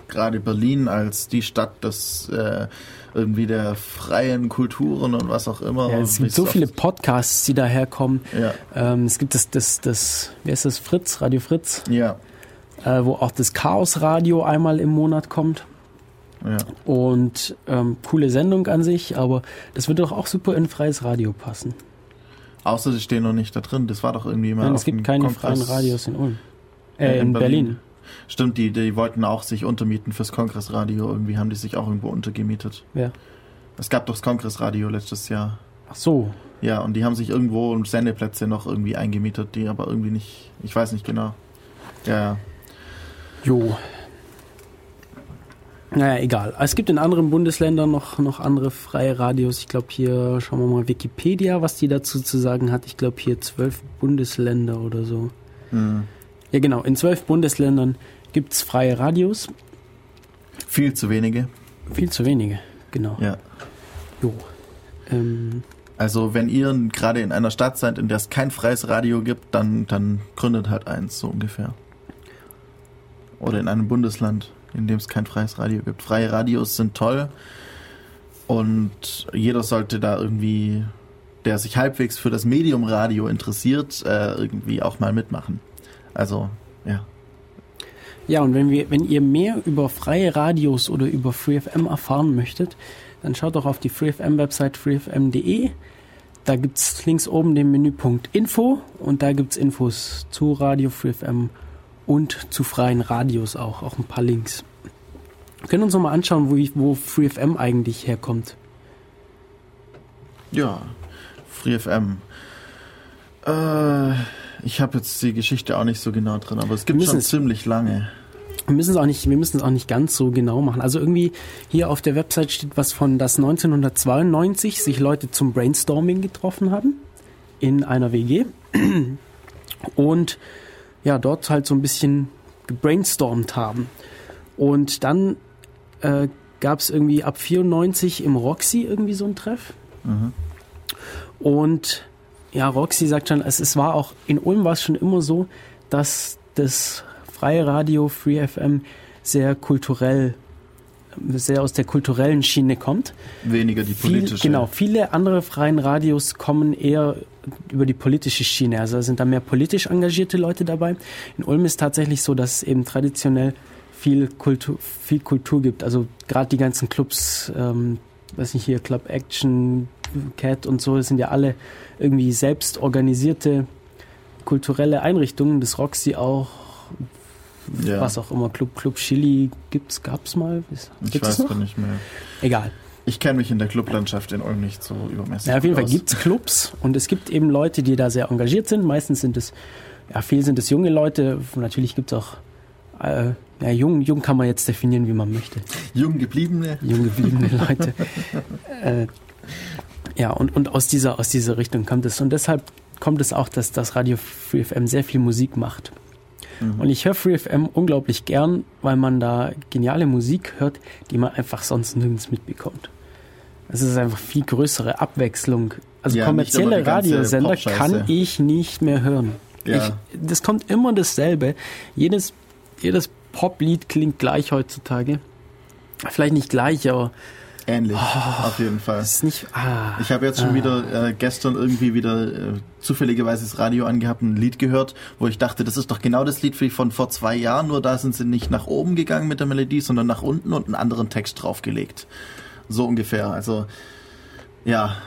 Gerade Berlin als die Stadt des äh, irgendwie der freien Kulturen und was auch immer. Ja, es gibt so viele Podcasts, die daherkommen. Ja, Ähm, es gibt das, das, das, wie heißt das, Fritz, Radio Fritz, ja, äh, wo auch das Chaos Radio einmal im Monat kommt. ja. Und ähm, coole Sendung an sich, aber das würde doch auch super in freies Radio passen. Außer sie stehen noch nicht da drin. Das war doch irgendwie mal. Nein, es gibt keine Kongress. freien Radios in Ulm. Äh, in in, Berlin. Berlin. Stimmt, die, die wollten auch sich untermieten fürs Kongressradio. Irgendwie haben die sich auch irgendwo untergemietet. Ja. Es gab doch das Kongressradio letztes Jahr. Ach so. Ja, und die haben sich irgendwo Sendeplätze noch irgendwie eingemietet, die aber irgendwie nicht, ich weiß nicht genau. Ja, ja. Jo. Naja, egal. Es gibt in anderen Bundesländern noch, noch andere freie Radios. Ich glaube hier, schauen wir mal Wikipedia, was die dazu zu sagen hat. Ich glaube hier zwölf Bundesländer oder so. Hm. Ja genau, in zwölf Bundesländern gibt es freie Radios. Viel zu wenige. Viel zu wenige, genau. Ja. Jo. Ähm, Also wenn ihr gerade in einer Stadt seid, in der es kein freies Radio gibt, dann, dann gründet halt eins, so ungefähr. Oder in einem Bundesland, in dem es kein freies Radio gibt. Freie Radios sind toll und jeder sollte da irgendwie, der sich halbwegs für das Medium Radio interessiert, äh, irgendwie auch mal mitmachen. Also, ja. Ja, und wenn, wir, wenn ihr mehr über freie Radios oder über FreeFM erfahren möchtet, dann schaut doch auf die FreeFM-Website freefm.de. Da gibt's links oben den Menüpunkt Info und da gibt's Infos zu Radio FreeFM und zu freien Radios auch, auch ein paar Links. Wir können uns noch mal anschauen, wo, ich, wo FreeFM eigentlich herkommt. Ja, FreeFM. Äh, ich habe jetzt die Geschichte auch nicht so genau drin, aber es gibt schon ziemlich lange. Wir müssen es auch nicht, wir müssen es auch nicht ganz so genau machen. Also irgendwie hier auf der Website steht was von, dass 1992 sich Leute zum Brainstorming getroffen haben in einer WG und ja dort halt so ein bisschen gebrainstormt haben. Und dann äh, gab es irgendwie ab 94 im Roxy irgendwie so ein Treff. Mhm. Und ja, Roxy sagt schon, es, es war auch, in Ulm war es schon immer so, dass das freie Radio Free FM sehr kulturell, sehr aus der kulturellen Schiene kommt. Weniger die Viel, politische. genau, viele andere freien Radios kommen eher über die politische Schiene. Also sind da mehr politisch engagierte Leute dabei. In Ulm ist tatsächlich so, dass es eben traditionell viel Kultur, viel Kultur gibt. Also gerade die ganzen Clubs, ähm, weiß nicht hier, Club Action, Cat und so, das sind ja alle irgendwie selbst organisierte kulturelle Einrichtungen. Das Roxy auch, Ja. was auch immer, Club, Club Chili gibt's, gab's mal? Ist- Ich Gibt's weiß es gar nicht mehr. Egal. Ich kenne mich in der Clublandschaft in Ulm nicht so übermäßig. Ja, auf jeden Fall aus. gibt's Clubs und es gibt eben Leute, die da sehr engagiert sind. Meistens sind es, ja, viel sind es junge Leute. Natürlich gibt's auch, äh, ja, jung, jung kann man jetzt definieren, wie man möchte. Jung gebliebene. Jung gebliebene Leute. äh, ja, und, und aus dieser, aus dieser Richtung kommt es. Und deshalb kommt es auch, dass das Radio Free FM sehr viel Musik macht. Mhm. Und ich höre Free FM unglaublich gern, weil man da geniale Musik hört, die man einfach sonst nirgends mitbekommt. Es ist einfach viel größere Abwechslung. Also Ja, kommerzielle Radiosender kann ich nicht mehr hören. Ja. Ich, das kommt immer dasselbe. Jedes, jedes Poplied klingt gleich heutzutage. Vielleicht nicht gleich, aber ähnlich, auf jeden Fall. Ist nicht. Ah, Ich habe jetzt schon ah. wieder äh, gestern irgendwie wieder äh, zufälligerweise das Radio angehabt und ein Lied gehört, wo ich dachte, das ist doch genau das Lied wie von vor zwei Jahren, nur da sind sie nicht nach oben gegangen mit der Melodie, sondern nach unten und einen anderen Text draufgelegt. So ungefähr. Also ja,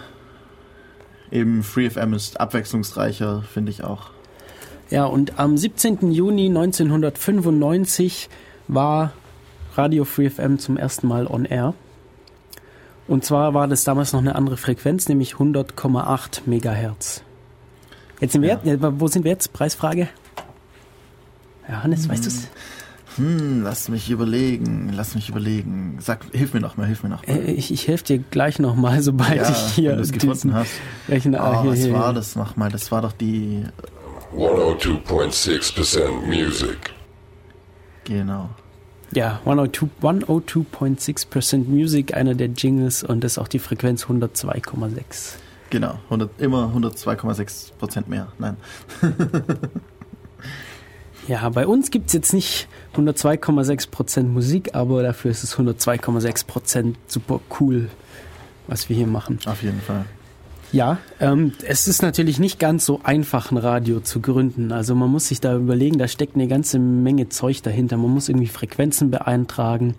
eben FreeFM ist abwechslungsreicher, finde ich auch. Ja, und am 17. Juni 1995 war Radio Free FM zum ersten Mal on air. Und zwar war das damals noch eine andere Frequenz, nämlich 100,8 Megahertz. Jetzt sind wir, Ja. ja, wo sind wir jetzt? Preisfrage? Ja, Hannes, weißt du es? Hm, lass mich überlegen, lass mich überlegen. Sag, hilf mir noch mal, hilf mir noch mal. Äh, Ich, ich helfe dir gleich nochmal, sobald ja, ich hier wenn gefunden hast. Rechner Oh, hier, was hier, war hier. das nochmal? Das war doch die, 102.6% music. genau. Ja, 102 102.6% Music, einer der Jingles und das ist auch die Frequenz 102,6. Genau, 100, immer 102,6 Prozent mehr. Nein. Ja, bei uns gibt's jetzt nicht 102,6% Musik, aber dafür ist es 102,6% super cool, was wir hier machen. Auf jeden Fall. Ja, ähm, es ist natürlich nicht ganz so einfach, ein Radio zu gründen. Also man muss sich da überlegen, da steckt eine ganze Menge Zeug dahinter. Man muss irgendwie Frequenzen beeintragen.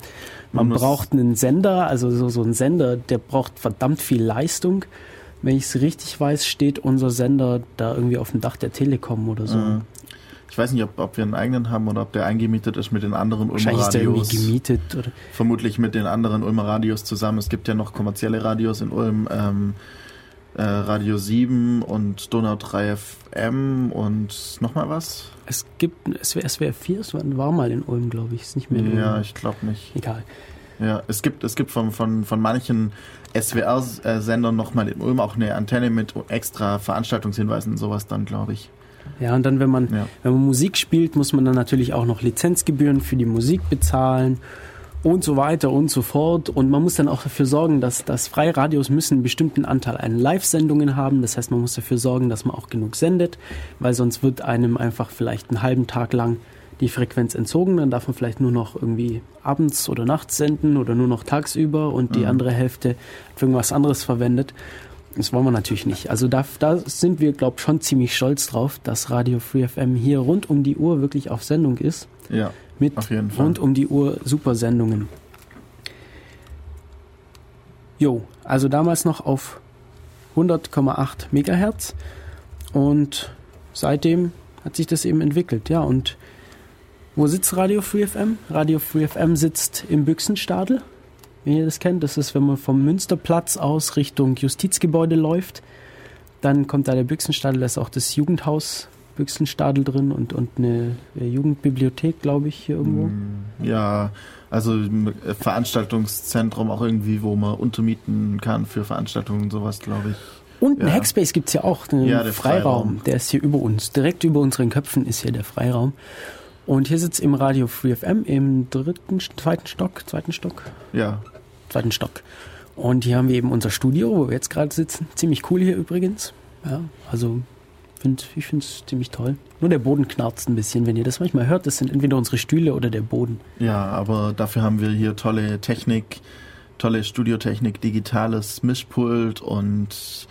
Man, Man braucht einen Sender, also so, so ein Sender, der braucht verdammt viel Leistung. Wenn ich es richtig weiß, steht unser Sender da irgendwie auf dem Dach der Telekom oder so. Äh, Ich weiß nicht, ob, ob wir einen eigenen haben oder ob der eingemietet ist mit den anderen Ulmer Wahrscheinlich ist der irgendwie Radios. gemietet. Oder Vermutlich mit den anderen Ulmer Radios zusammen. Es gibt ja noch kommerzielle Radios in Ulm. Ähm, äh, Radio 7 und Donau 3 FM und nochmal was? es gibt, SWR, SWR 4, es war, mal in Ulm, glaube ich. Ist nicht mehr in Ja, ich glaube nicht. Egal. Ja, es gibt, es gibt von, von, von manchen SWR-Sendern nochmal in Ulm auch eine Antenne mit extra Veranstaltungshinweisen und sowas dann, glaube ich. Ja, und dann, wenn man, Ja. wenn man Musik spielt, muss man dann natürlich auch noch Lizenzgebühren für die Musik bezahlen und so weiter und so fort. Und man muss dann auch dafür sorgen, dass, dass Freiradios müssen einen bestimmten Anteil an Live-Sendungen haben. Das heißt, man muss dafür sorgen, dass man auch genug sendet, weil sonst wird einem einfach vielleicht einen halben Tag lang die Frequenz entzogen. Dann darf man vielleicht nur noch irgendwie abends oder nachts senden oder nur noch tagsüber und die Mhm. andere Hälfte für irgendwas anderes verwendet. Das wollen wir natürlich nicht. Also da, da sind wir, glaube ich, schon ziemlich stolz drauf, dass Radio Free FM hier rund um die Uhr wirklich auf Sendung ist. Ja, Mit auf jeden Fall. rund um die Uhr super Sendungen. Jo, also damals noch auf 100,8 Megahertz und seitdem hat sich das eben entwickelt. Ja, und wo sitzt Radio Free FM? Radio Free FM sitzt im Büchsenstadel. Wenn ihr das kennt, das ist, wenn man vom Münsterplatz aus Richtung Justizgebäude läuft, dann kommt da der Büchsenstadel, da ist auch das Jugendhaus Büchsenstadel drin und, und eine Jugendbibliothek, glaube ich, hier irgendwo. Mm, Ja, also äh, Veranstaltungszentrum auch irgendwie, wo man untermieten kann für Veranstaltungen und sowas, glaube ich. Und einen Ja. Hackspace gibt's ja auch, einen Ja, der Freiraum. Freiraum. Der ist hier über uns. Direkt über unseren Köpfen ist hier der Freiraum. Und hier sitzt im Radio Free FM im dritten, zweiten Stock, zweiten Stock, Ja, zweiten Stock. Und hier haben wir eben unser Studio, wo wir jetzt gerade sitzen. Ziemlich cool hier übrigens. Ja, also find, ich finde es ziemlich toll. Nur der Boden knarzt ein bisschen, wenn ihr das manchmal hört. Das sind entweder unsere Stühle oder der Boden. ja, aber dafür haben wir hier tolle Technik, tolle Studiotechnik, digitales Mischpult und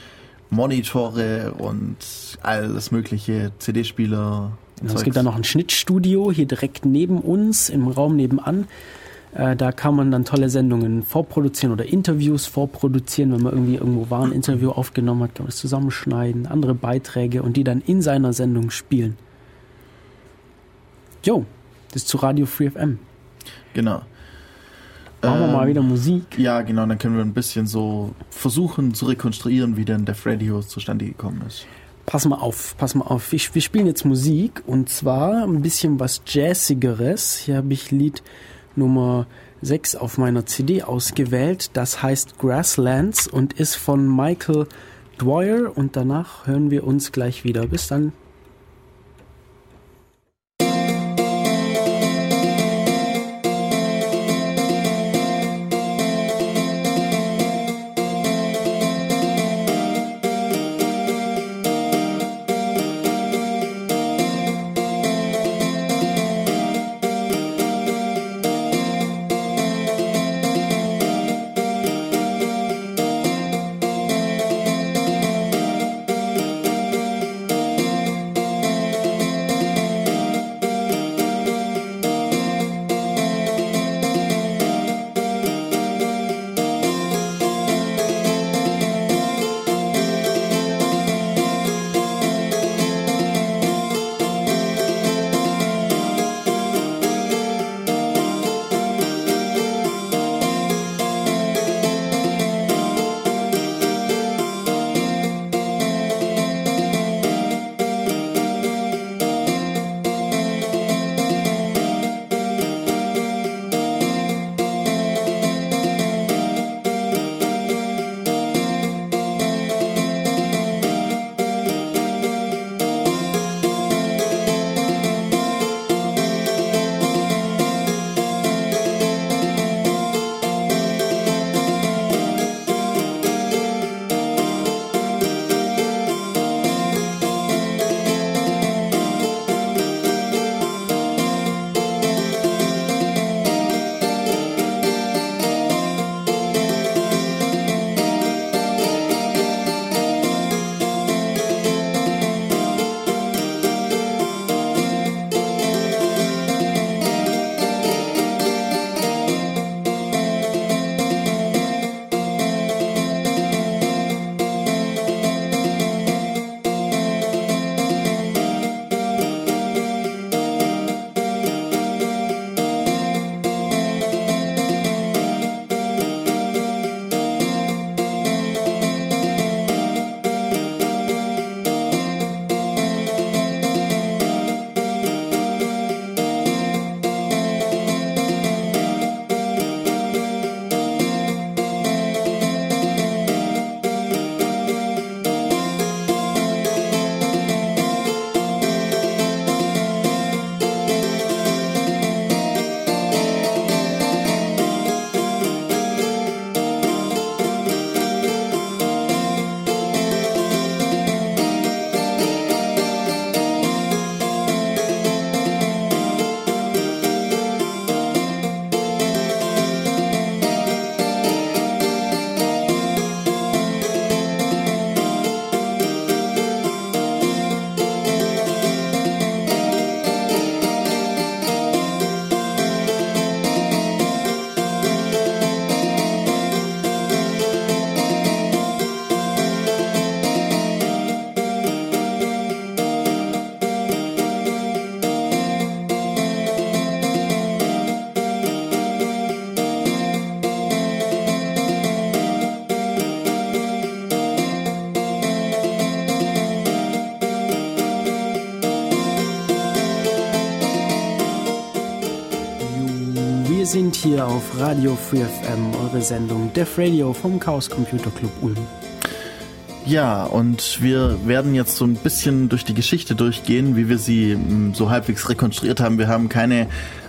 Monitore und alles mögliche, CD-Spieler. Genau, es gibt da noch ein Schnittstudio hier direkt neben uns, im Raum nebenan. Äh, da kann man dann tolle Sendungen vorproduzieren oder Interviews vorproduzieren. Wenn man irgendwie irgendwo war, ein Interview aufgenommen hat, kann man das zusammenschneiden, andere Beiträge und die dann in seiner Sendung spielen. Jo, das ist zu Radio Free FM. Genau. Machen wir Ähm, mal wieder Musik. Ja, genau, dann können wir ein bisschen so versuchen zu rekonstruieren, wie denn Def Radio zustande gekommen ist. Pass mal auf, pass mal auf. Ich, wir spielen jetzt Musik und zwar ein bisschen was Jazzigeres. Hier habe ich Lied Nummer 6 auf meiner CD ausgewählt. Das heißt Grasslands und ist von Michael Dwyer und danach hören wir uns gleich wieder. Bis dann. Sind hier auf Radio Free FM, eure Sendung Def Radio vom Chaos Computer Club Ulm. Ja, und wir werden jetzt so ein bisschen durch die Geschichte durchgehen, wie wir sie m, so halbwegs rekonstruiert haben. Wir haben keine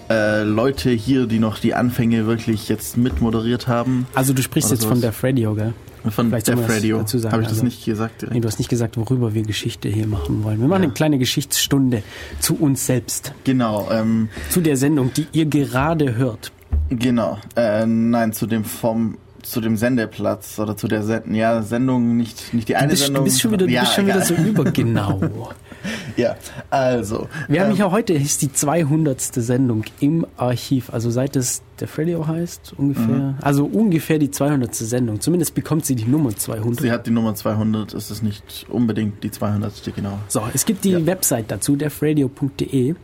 äh, Leute hier, die noch die Anfänge wirklich jetzt mitmoderiert haben. Also du sprichst jetzt von sowas. Def Radio, gell? Von Vielleicht Def das Radio. Habe ich das also- nicht gesagt? direkt? Nee, du hast nicht gesagt, worüber wir Geschichte hier machen wollen. Wir machen Ja. eine kleine Geschichtsstunde zu uns selbst. Genau, ähm, Zu der Sendung, die ihr gerade hört. genau. Äh, nein, zu dem vom zu dem Sendeplatz oder zu der Send ja, Sendung, nicht, nicht die Du eine bist, du Sendung. bist schon wieder, du ja, bist schon wieder so übergenau. Ja, also. Wir haben ähm, mich ja heute, ist die 200. Sendung im Archiv. Also seit es der Radio heißt, ungefähr. Mhm. Also ungefähr die 200. Sendung. Zumindest bekommt sie die Nummer 200. Sie hat die Nummer 200, es ist nicht unbedingt die 200. genau. So, es gibt die Ja. Website dazu, defradio.de.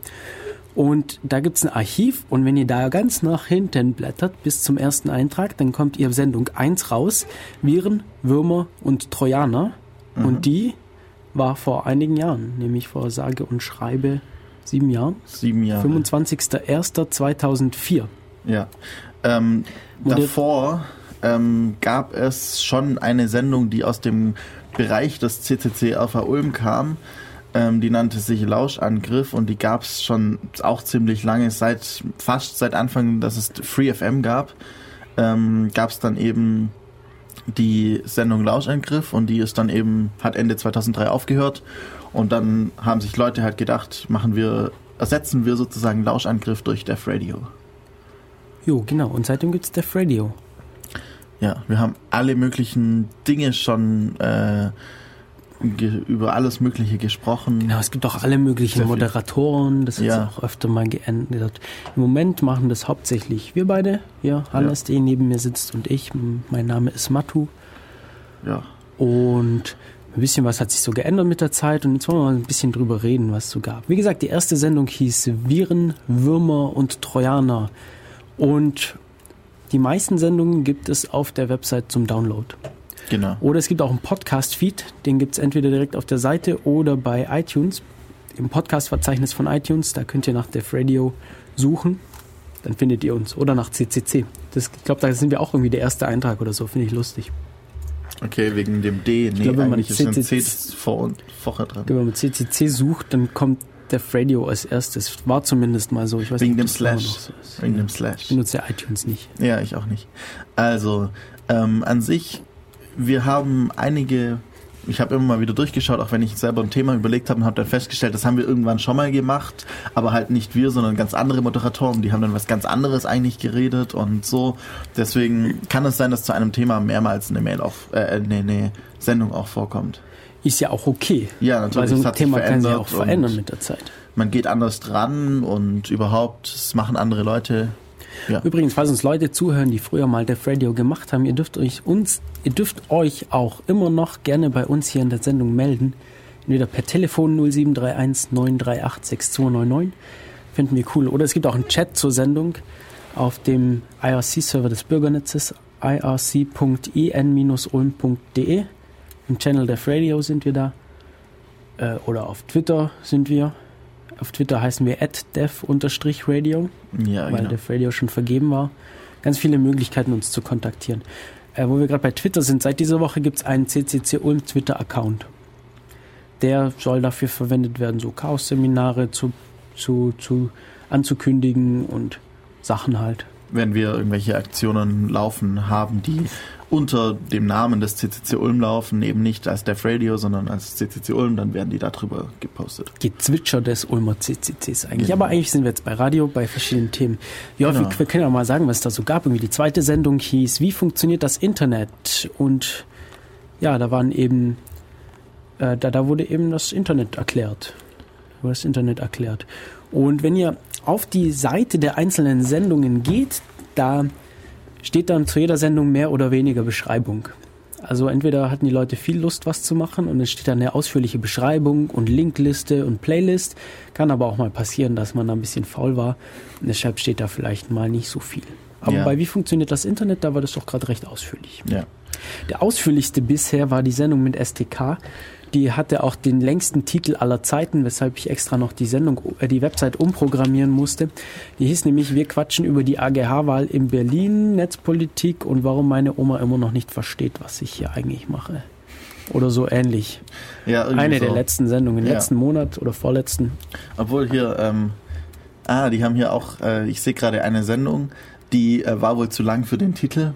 Und da gibt's ein Archiv. Und wenn ihr da ganz nach hinten blättert bis zum ersten Eintrag, dann kommt ihr Sendung 1 raus. Viren, Würmer und Trojaner. Mhm. Und die war vor einigen Jahren, nämlich vor sage und schreibe sieben Jahren. Sieben Jahre. 25.01.2004. Ja. Ähm, davor ähm, gab es schon eine Sendung, die aus dem Bereich des CCC Alpha Ulm kam. Ähm, die nannte sich Lauschangriff und die gab es schon auch ziemlich lange, seit fast seit Anfang, dass es Free FM gab, ähm, gab es dann eben die Sendung Lauschangriff und die ist dann eben, hat Ende 2003 aufgehört und dann haben sich Leute halt gedacht, machen wir, ersetzen wir sozusagen Lauschangriff durch Def Radio. Jo, genau. Und seitdem gibt's Def Radio. Ja, wir haben alle möglichen Dinge schon äh, über alles Mögliche gesprochen. Genau, es gibt auch alle möglichen. Moderatoren, das ist Ja. auch öfter mal geändert. Im Moment machen das hauptsächlich wir beide. Ja, Hannes, der neben mir sitzt und ich. Mein Name ist Matu. Ja, Und ein bisschen was hat sich so geändert mit der Zeit und jetzt wollen wir mal ein bisschen drüber reden, was es so gab. Wie gesagt, die erste Sendung hieß Viren, Würmer und Trojaner. Und die meisten Sendungen gibt es auf der Website zum Download. Genau. Oder es gibt auch einen Podcast-Feed, den gibt es entweder direkt auf der Seite oder bei iTunes. Im Podcast-Verzeichnis von iTunes, da könnt ihr nach Def Radio suchen, dann findet ihr uns. Oder nach CCC. Das, ich glaube, da sind wir auch irgendwie der erste Eintrag oder so, finde ich lustig. Okay, wegen dem D. Nee, glaube, wenn man eigentlich ist ein CCC C vor und vorher dran. Wenn man CCC sucht, dann kommt Def Radio als erstes. War zumindest mal so. Ich weiß Wegen nicht, dem Slash. so. Wegen Ja. dem Ich Slash. benutze iTunes nicht. Ja, ich auch nicht. Also, ähm, an sich, wir haben einige, ich habe immer mal wieder durchgeschaut, auch wenn ich selber ein Thema überlegt habe und habe dann festgestellt, das haben wir irgendwann schon mal gemacht, aber halt nicht wir, sondern ganz andere Moderatoren, die haben dann was ganz anderes eigentlich geredet und so. Deswegen kann es sein, dass zu einem Thema mehrmals eine Mail auf, äh, eine, eine Sendung auch vorkommt. Ist ja auch okay. Ja, Weil natürlich. so es ein Thema kann sich auch verändern mit der Zeit. Man geht anders dran und überhaupt, es machen andere Leute. Ja. Übrigens, falls uns Leute zuhören, die früher mal Def Radio gemacht haben, ihr dürft euch uns, ihr dürft euch auch immer noch gerne bei uns hier in der Sendung melden. Entweder per Telefon 0731 938 6299. Finden wir cool. Oder es gibt auch einen Chat zur Sendung auf dem IRC-Server des Bürgernetzes irc.en-ulm.de. Im Channel Def Radio sind wir da. Äh, oder auf Twitter sind wir. Auf Twitter heißen wir def-radio Ja, weil genau. der Radio schon vergeben war. Ganz viele Möglichkeiten, uns zu kontaktieren. Äh, wo wir gerade bei Twitter sind, seit dieser Woche gibt es einen CCC Ulm Twitter-Account. Der soll dafür verwendet werden, so Chaos-Seminare zu, zu, zu anzukündigen und Sachen halt. wenn wir irgendwelche Aktionen laufen haben, die unter dem Namen des CCC Ulm laufen, eben nicht als Def Radio, sondern als CCC Ulm, dann werden die darüber gepostet. Gezwitscher des Ulmer CCCs eigentlich. Genau. Aber eigentlich sind wir jetzt bei Radio, bei verschiedenen Themen. Ja, Genau. wir, wir können ja mal sagen, was es da so gab. Irgendwie die zweite Sendung hieß, wie funktioniert das Internet? Und ja, da waren eben, äh, da, da wurde eben das Internet erklärt. Wurde das Internet erklärt. Und wenn ihr auf die Seite der einzelnen Sendungen geht, da steht dann zu jeder Sendung mehr oder weniger Beschreibung. Also entweder hatten die Leute viel Lust, was zu machen und es steht dann eine ausführliche Beschreibung und Linkliste und Playlist. Kann aber auch mal passieren, dass man da ein bisschen faul war und deshalb steht da vielleicht mal nicht so viel. Aber Ja. bei Wie funktioniert das Internet, da war das doch gerade recht ausführlich. Ja. Der ausführlichste bisher war die Sendung mit STK. Die hatte auch den längsten Titel aller Zeiten, weshalb ich extra noch die Sendung, äh, die Website umprogrammieren musste. Die hieß nämlich Wir quatschen über die AGH-Wahl in Berlin, Netzpolitik und warum meine Oma immer noch nicht versteht, was ich hier eigentlich mache. Oder so ähnlich. Ja, Eine so. der letzten Sendungen, Ja. letzten Monat oder vorletzten. Obwohl hier, ähm, ah, die haben hier auch, äh, ich sehe gerade eine Sendung, die äh, war wohl zu lang für den Titel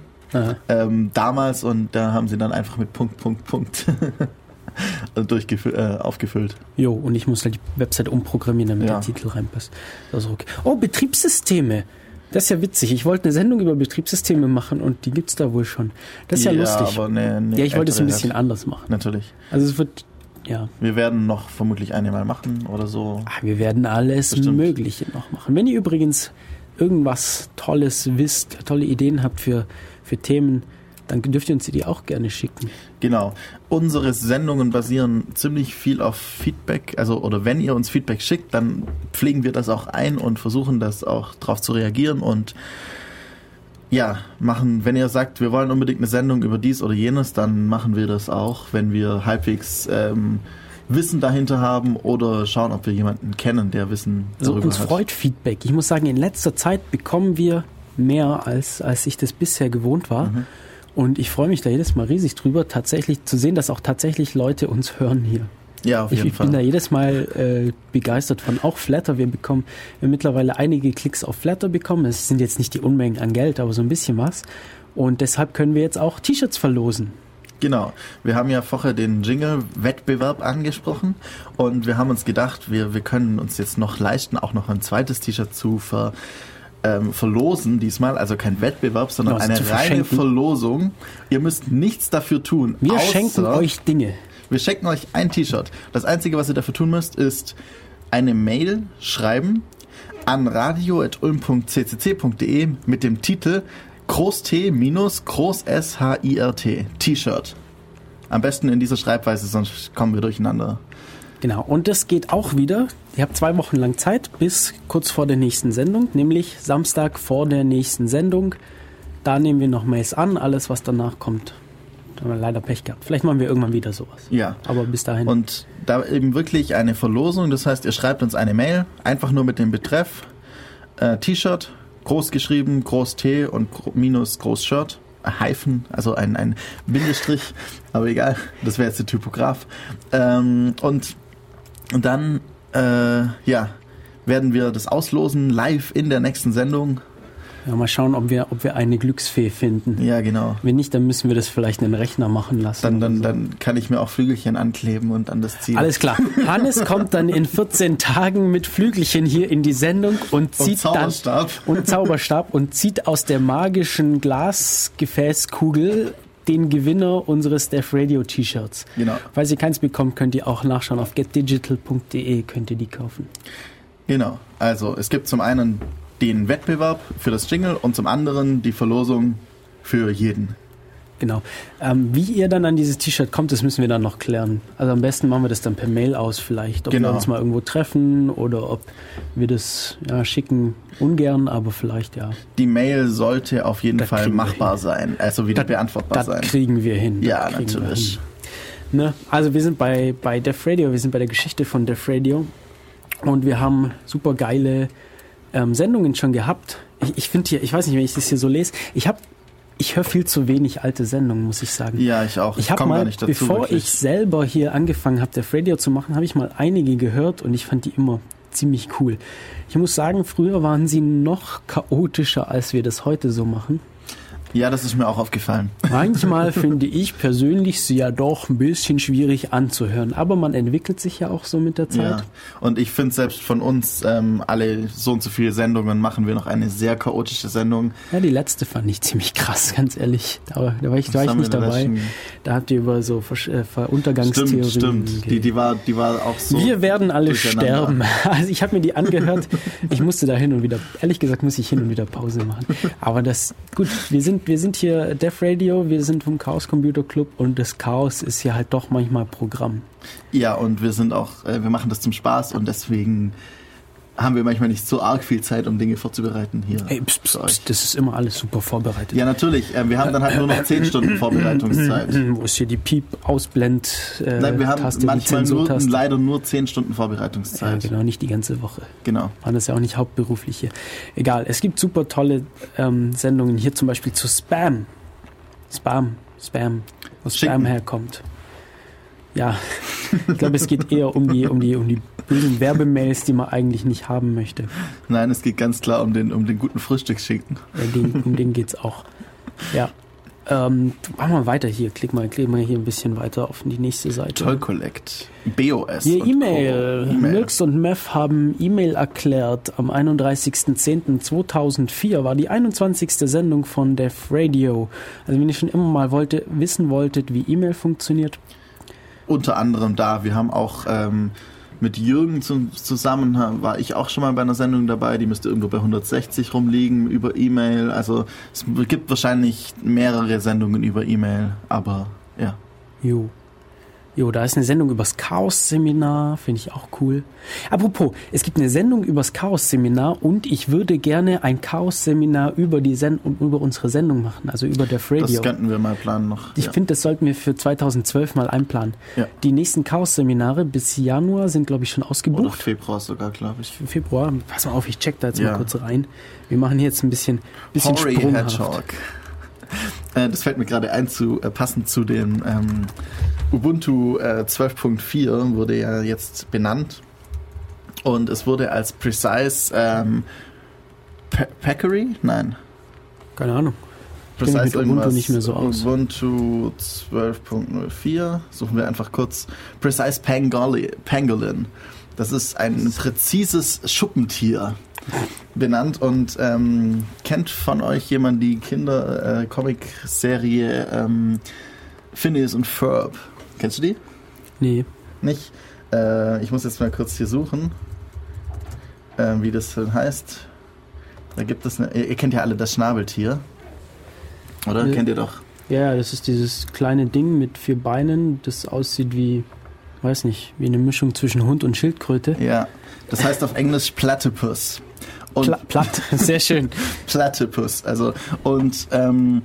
ähm, damals und da haben sie dann einfach mit Punkt, Punkt, Punkt äh, aufgefüllt. Jo, und ich muss halt die Website umprogrammieren, damit Ja. der Titel reinpasst. Ist okay. Oh, Betriebssysteme. Das ist ja witzig. Ich wollte eine Sendung über Betriebssysteme machen und die gibt's da wohl schon. Das ist ja, lustig. Aber ne, ne ja, ich wollte es ein bisschen anders machen. Natürlich. Also es wird, ja, Wir werden noch vermutlich eine mal machen oder so. ah, wir werden alles Bestimmt. Mögliche noch machen. Wenn ihr übrigens irgendwas Tolles wisst, tolle Ideen habt für, für Themen, dann dürft ihr uns die auch gerne schicken. Genau. Unsere Sendungen basieren ziemlich viel auf Feedback. Also, oder wenn ihr uns Feedback schickt, dann pflegen wir das auch ein und versuchen das auch drauf zu reagieren und ja, machen, wenn ihr sagt, wir wollen unbedingt eine Sendung über dies oder jenes, dann machen wir das auch, wenn wir halbwegs ähm, Wissen dahinter haben oder schauen, ob wir jemanden kennen, der Wissen Also darüber uns hat. freut Feedback. Ich muss sagen, in letzter Zeit bekommen wir mehr, als, als ich das bisher gewohnt war. Mhm. Und ich freue mich da jedes Mal riesig drüber, tatsächlich zu sehen, dass auch tatsächlich Leute uns hören hier. Ja, auf Ich, jeden ich bin da Fall. jedes Mal äh, begeistert von. Auch Flatter, wir bekommen wir mittlerweile einige Klicks auf Flatter bekommen. Es sind jetzt nicht die Unmengen an Geld, aber so ein bisschen was. Und deshalb können wir jetzt auch T-Shirts verlosen. Genau. Wir haben ja vorher den Jingle-Wettbewerb angesprochen und wir haben uns gedacht, wir, wir können uns jetzt noch leisten, auch noch ein zweites T-Shirt zu ver, ähm, verlosen diesmal. Also kein Wettbewerb, sondern Also eine reine verschenken. Verlosung. Ihr müsst nichts dafür tun. Wir schenken euch Dinge. wir schenken euch ein T-Shirt. Das Einzige, was ihr dafür tun müsst, ist eine Mail schreiben an radio.ulm.ccc.de mit dem Titel Groß T minus Groß S H I R T T-Shirt. Am besten in dieser Schreibweise, sonst kommen wir durcheinander. Genau, und das geht auch wieder. Ihr habt zwei Wochen lang Zeit bis kurz vor der nächsten Sendung, nämlich Samstag vor der nächsten Sendung. Da nehmen wir noch Mails an, alles was danach kommt. Da haben wir leider Pech gehabt. Vielleicht machen wir irgendwann wieder sowas. Ja. Aber bis dahin. Und da eben wirklich eine Verlosung, das heißt, ihr schreibt uns eine Mail, einfach nur mit dem Betreff äh, T-Shirt, groß geschrieben, groß T und gro minus groß Shirt, ein Hyphen, also ein, ein Bindestrich, aber egal, das wäre jetzt der Typograph. Ähm, und, und dann, äh, ja, werden wir das auslosen live in der nächsten Sendung. ja, mal schauen, ob wir, ob wir eine Glücksfee finden. Ja, genau. Wenn nicht, dann müssen wir das vielleicht in den Rechner machen lassen. Dann, dann, so. dann kann ich mir auch Flügelchen ankleben und an das ziehen. Alles klar. Hannes kommt dann in 14 Tagen mit Flügelchen hier in die Sendung und zieht Zauberstab. dann und Zauberstab und zieht aus der magischen Glasgefäßkugel den Gewinner unseres Def Radio T-Shirts. Genau. Falls ihr keins bekommt, könnt ihr auch nachschauen auf getdigital.de könnt ihr die kaufen. Genau. Also es gibt zum einen den Wettbewerb für das Jingle und zum anderen die Verlosung für jeden. Genau. Ähm, wie ihr dann an dieses T-Shirt kommt, das müssen wir dann noch klären. Also am besten machen wir das dann per Mail aus vielleicht, ob Genau. wir uns mal irgendwo treffen oder ob wir das ja, schicken. Ungern, aber vielleicht ja. Die Mail sollte auf jeden Das Fall machbar sein, also wieder beantwortbar Das sein. kriegen wir hin. das Ja, wir natürlich. hin. Ne? Also wir sind bei, bei Def Radio, wir sind bei der Geschichte von Def Radio und wir haben super geile ähm, Sendungen schon gehabt. Ich, ich finde hier, ich weiß nicht, wenn ich das hier so lese, ich habe, ich höre viel zu wenig alte Sendungen, muss ich sagen. Ja, ich auch. Ich habe mal, gar nicht dazu. bevor wirklich. ich selber hier angefangen habe, Def Radio zu machen, habe ich mal einige gehört und ich fand die immer ziemlich cool. Ich muss sagen, früher waren sie noch chaotischer, als wir das heute so machen. Ja, das ist mir auch aufgefallen. Manchmal finde ich persönlich sie ja doch ein bisschen schwierig anzuhören, aber man entwickelt sich ja auch so mit der Ja. Zeit. Und ich finde selbst von uns ähm, alle so und so viele Sendungen machen wir noch eine sehr chaotische Sendung. Ja, die letzte fand ich ziemlich krass, ganz ehrlich. Da, da war ich, da war ich nicht dabei. Da habt ihr über so Versch äh, Ver- Untergangstheorien Stimmt, stimmt. Die, die, war, die war auch so. wir werden alle sterben. Also ich habe mir die angehört. Ich musste da hin und wieder, ehrlich gesagt, muss ich hin und wieder Pause machen. Aber das, gut, wir sind, wir sind hier Def Radio, wir sind vom Chaos Computer Club und das Chaos ist hier halt doch manchmal Programm. Ja, und wir sind auch, äh, wir machen das zum Spaß und deswegen haben wir manchmal nicht so arg viel Zeit, um Dinge vorzubereiten hier. Ey, pst, pst, pst, das ist immer alles super vorbereitet. Ja, natürlich. Ähm, wir haben dann halt nur noch 10 Stunden Vorbereitungszeit. Wo ist hier die Piep-Ausblend? Äh, Nein, wir haben Taste, die manchmal nur, leider nur 10 Stunden Ja, Vorbereitungszeit. genau, nicht die ganze Woche. genau. Waren das ja auch nicht hauptberuflich hier. Egal, es gibt super tolle ähm, Sendungen hier zum Beispiel zu Spam. Spam, Spam, wo Spam herkommt. Ja, ich glaube, es geht eher um die, um die, um die bösen Werbemails, die man eigentlich nicht haben möchte. Nein, es geht ganz klar um den, um den guten Frühstücksschinken. Äh, den, um den geht's auch. Ja. Ähm, machen wir weiter hier. Klick mal, klick mal hier ein bisschen weiter auf die nächste Seite. Toll Collect. BOS. Hier E-Mail. E-Mail. Milks und Meth haben E-Mail erklärt. Am 31.10.2004 war die 21. Sendung von Def Radio. Also wenn ihr schon immer mal wollte, wissen wolltet, wie E-Mail funktioniert, Unter anderem da. Wir haben auch ähm, mit Jürgen zum, zusammen, war ich auch schon mal bei einer Sendung dabei. Die müsste irgendwo bei 160 rumliegen über E-Mail. Also es gibt wahrscheinlich mehrere Sendungen über E-Mail. Aber ja. jo. Jo, da ist eine Sendung übers Chaos-Seminar, finde ich auch cool. Apropos, es gibt eine Sendung übers Chaos-Seminar und ich würde gerne ein Chaos-Seminar über die Send über unsere Sendung machen, also über Def Radio. Das könnten wir mal planen noch. Ich ja. finde, das sollten wir für 2012 mal einplanen. Ja. Die nächsten Chaos-Seminare bis Januar sind, glaube ich, schon Oder ausgebucht. Februar sogar, glaube ich. Februar. Pass mal auf, ich check da jetzt Ja. mal kurz rein. Wir machen hier jetzt ein bisschen, bisschen Hoary sprunghaft. Hedgehog. Äh, das fällt mir gerade ein, zu, äh, passend zu dem ähm, Ubuntu äh, 12.4 wurde ja jetzt benannt. Und es wurde als Precise ähm, Pa- Packery? Nein. Keine Ahnung. mit Ubuntu nicht mehr so aus. Ubuntu 12.04. Suchen wir einfach kurz. Precise Pangoli, Pangolin. Das ist ein präzises Schuppentier benannt und ähm, kennt von euch jemand die Kinder-Comic-Serie ähm, Phineas und Ferb? Kennst du die? Nee. Nicht? Äh, ich muss jetzt mal kurz hier suchen, äh, wie das denn heißt. Da gibt es eine, ihr, kennt ja alle das Schnabeltier. Oder? Ja. Kennt ihr doch. Ja, das ist dieses kleine Ding mit vier Beinen, das aussieht wie, weiß nicht, wie eine Mischung zwischen Hund und Schildkröte. Ja. Das heißt auf Englisch Platypus. Und Pla platt, sehr schön. Platypus. Also, und ähm,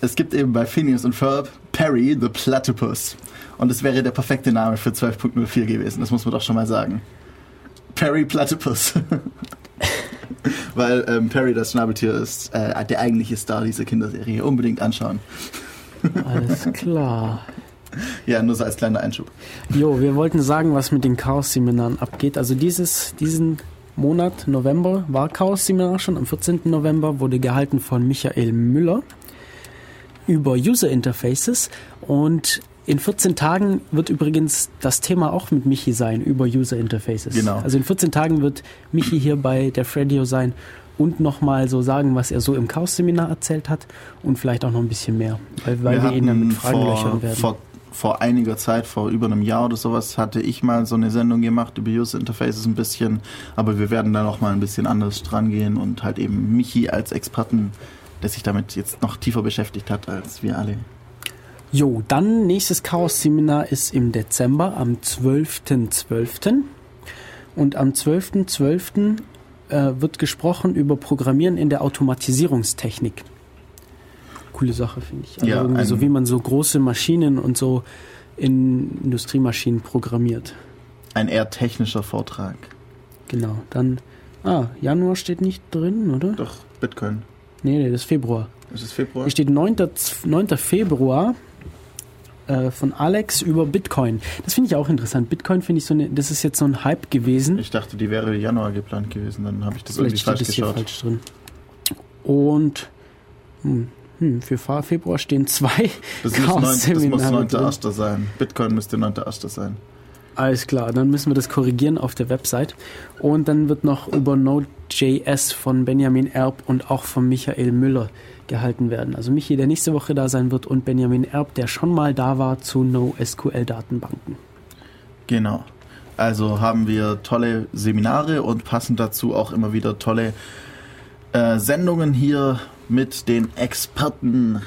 es gibt eben bei Phineas und Ferb Perry the Platypus. Und es wäre der perfekte Name für 12.04 gewesen, das muss man doch schon mal sagen. Perry Platypus. Weil ähm, Perry das Schnabeltier ist äh, der eigentliche Star dieser Kinderserie. Unbedingt anschauen. Alles klar. Ja, nur so als kleiner Einschub. Jo, wir wollten sagen, was mit den Chaos-Seminaren abgeht. Also dieses, diesen Monat, November, war Chaos-Seminar schon. Am 14. November wurde gehalten von Michael Müller über User Interfaces. Und in 14 Tagen wird übrigens das Thema auch mit Michi sein, über User Interfaces. Genau. Also in 14 Tagen wird Michi hier bei der Radio sein und nochmal so sagen, was er so im Chaos-Seminar erzählt hat und vielleicht auch noch ein bisschen mehr, weil, weil wir, ihn dann mit Fragen löchern vor, werden. vor, vor einiger Zeit, vor über einem Jahr oder sowas, hatte ich mal so eine Sendung gemacht über User Interfaces ein bisschen, aber wir werden da noch mal ein bisschen anders dran gehen und halt eben Michi als Experten, der sich damit jetzt noch tiefer beschäftigt hat als wir alle. Jo, dann nächstes Chaos-Seminar ist im Dezember am 12.12. Und am 12.12. Äh, wird gesprochen über Programmieren in der Automatisierungstechnik. Coole Sache, finde ich. Also Ja, so wie man so große Maschinen und so in Industriemaschinen programmiert. Ein eher technischer Vortrag. Genau. Dann, ah, Januar steht nicht drin, oder? Doch, Bitcoin. Nee, nee, das ist Februar. Ist es Februar? Hier steht 9. Z- 9. Februar äh, von Alex über Bitcoin. Das finde ich auch interessant. Bitcoin finde ich so eine, das ist jetzt so ein Hype gewesen. Ich dachte, die wäre Januar geplant gewesen, dann habe ich das Vielleicht irgendwie steht falsch das hier geschaut. falsch drin. Und hm, hm, für Februar stehen zwei Das, muss neun- das muss Chaos-Seminare drin. 9.1. sein. Bitcoin müsste 9.1. sein. Alles klar, dann müssen wir das korrigieren auf der Website. Und dann wird noch über Node.js von Benjamin Erb und auch von Michael Müller gehalten werden. Also Michi, der nächste Woche da sein wird und Benjamin Erb, der schon mal da war zu NoSQL-Datenbanken. Genau. Also haben wir tolle Seminare und passend dazu auch immer wieder tolle äh, Sendungen hier mit den Experten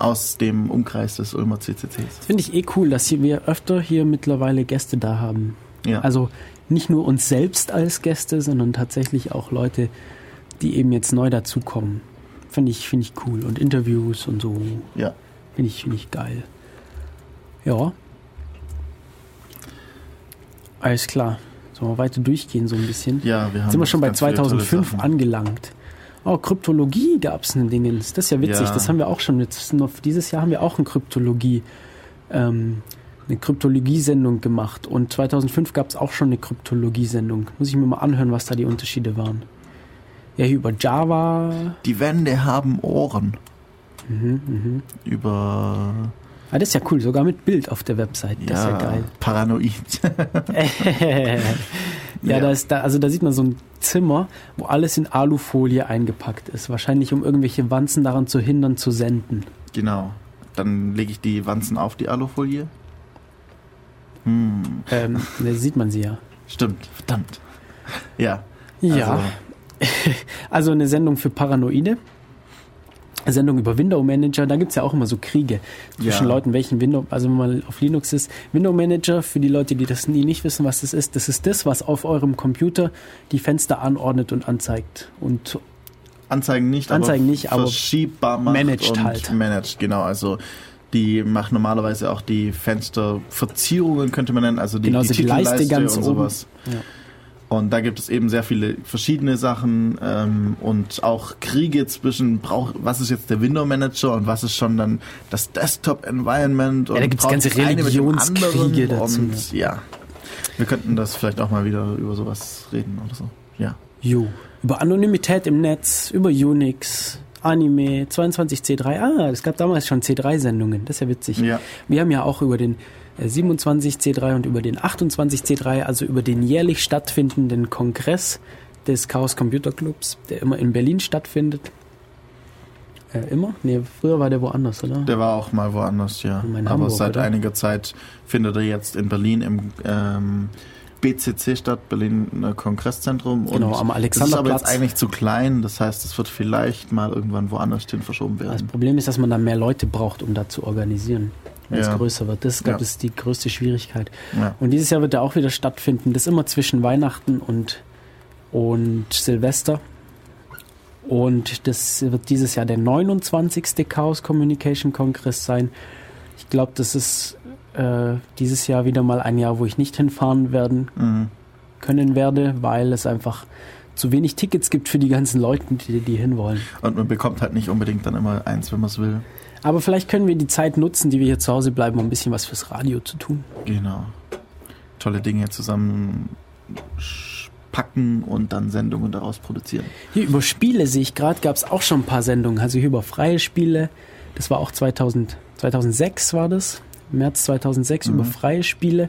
aus dem Umkreis des Ulmer CCCs. Finde ich eh cool, dass hier wir öfter hier mittlerweile Gäste da haben. Ja. Also nicht nur uns selbst als Gäste, sondern tatsächlich auch Leute, die eben jetzt neu dazukommen. Finde ich, finde ich cool. Und Interviews und so. Ja. Finde ich, finde ich geil. Ja. Alles klar. Sollen wir weiter durchgehen so ein bisschen? Ja, wir haben sind wir schon bei ganz viele tolle 2005 Sachen. angelangt. Oh, Kryptologie gab es ein Dingens. Das ist ja witzig. Ja. Das haben wir auch schon. Jetzt dieses Jahr haben wir auch eine Kryptologie, ähm, eine Kryptologie-Sendung gemacht. Und 2005 gab es auch schon eine Kryptologie-Sendung. Muss ich mir mal anhören, was da die Unterschiede waren. Ja, hier über Java. Die Wände haben Ohren. Mhm, mhm. Über Ah, das ist ja cool, sogar mit Bild auf der Website. Das ist ja geil. Paranoid. ja, Ja. Da ist da, also da sieht man so ein Zimmer, wo alles in Alufolie eingepackt ist. Wahrscheinlich um irgendwelche Wanzen daran zu hindern, zu senden. genau. Dann lege ich die Wanzen auf die Alufolie. Hm, Ähm, da sieht man sie ja. stimmt, verdammt. Ja. Ja. Also, Also eine Sendung für Paranoide. Eine Sendung über Window Manager, da gibt's ja auch immer so Kriege zwischen Ja. Leuten, welchen Window, also wenn man auf Linux ist. Window Manager, für die Leute, die das nie nicht wissen, was das ist, das ist das, was auf eurem Computer die Fenster anordnet und anzeigt. Und Anzeigen nicht, Anzeigen aber nicht, aber verschiebbar macht managed und halt. Managed, genau. Also die macht normalerweise auch die Fensterverzierungen, könnte man nennen, also die, Genau, so die Leiste Titelleiste ganz und oben. sowas. Ja. Und da gibt es eben sehr viele verschiedene Sachen ähm, und auch Kriege zwischen, brauch, was ist jetzt der Window Manager und was ist schon dann das Desktop Environment und da gibt's braucht ganze Religionskriege dazu, Und ja, wir könnten das vielleicht auch mal wieder über sowas reden oder so. Ja. Jo. Über Anonymität im Netz, über Unix, Anime, 22C3. Ah, es gab damals schon C3-Sendungen. Das ist ja witzig. Ja. Wir haben ja auch über den 27C3 und über den 28C3, also über den jährlich stattfindenden Kongress des Chaos Computer Clubs, der immer in Berlin stattfindet. Äh, immer? Nee, früher war der woanders, oder? Der war auch mal woanders, ja. In Aber Hamburg, seit oder? einiger Zeit findet er jetzt in Berlin im ähm, BCC statt, Berlin äh, Kongresszentrum. Genau, am Das ist aber Alexanderplatz. jetzt eigentlich zu klein, das heißt, es wird vielleicht mal irgendwann woanders hin verschoben Das werden. Problem ist, dass man da mehr Leute braucht, um da zu organisieren, wenn Ja. es größer wird. Das ist, glaube Ja. ich, die größte Schwierigkeit. Ja. Und dieses Jahr wird er auch wieder stattfinden. Das ist immer zwischen Weihnachten und, und Silvester. Und das wird dieses Jahr der 29. Chaos Communication Kongress sein. Ich glaube, das ist äh, dieses Jahr wieder mal ein Jahr, wo ich nicht hinfahren werden Mhm. können werde, weil es einfach zu wenig Tickets gibt für die ganzen Leute, die, die hinwollen. Und man bekommt halt nicht unbedingt dann immer eins, wenn man es will. Aber vielleicht können wir die Zeit nutzen, die wir hier zu Hause bleiben, um ein bisschen was fürs Radio zu tun. Genau. Tolle Dinge zusammen packen und dann Sendungen daraus produzieren. Hier über Spiele sehe ich gerade, gab es auch schon ein paar Sendungen. Also hier über freie Spiele. Das war auch 2000, 2006 war das. März 2006 Mhm. über freie Spiele.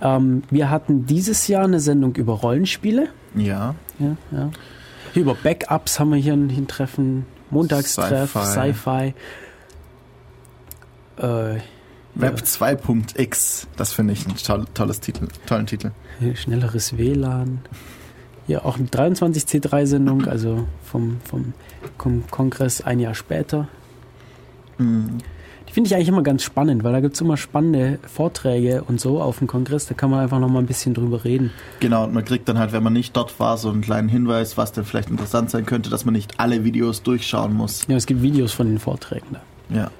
Ähm, wir hatten dieses Jahr eine Sendung über Rollenspiele. Ja, Ja, ja. Hier über Backups haben wir hier ein, hier ein Treffen. Montagstreff, Sci-Fi. Sci-Fi. Äh, Web 2.x, das finde ich ein toll, tolles Titel, tollen Titel. Schnelleres WLAN. Hier auch eine 23C3-Sendung, also vom, vom Kon Kongress ein Jahr später. Mhm. Die finde ich eigentlich immer ganz spannend, weil da gibt es immer spannende Vorträge und so auf dem Kongress. Da kann man einfach noch mal ein bisschen drüber reden. Genau, und man kriegt dann halt, wenn man nicht dort war, so einen kleinen Hinweis, was denn vielleicht interessant sein könnte, dass man nicht alle Videos durchschauen muss. Ja, es gibt Videos von den Vorträgen da. Ja.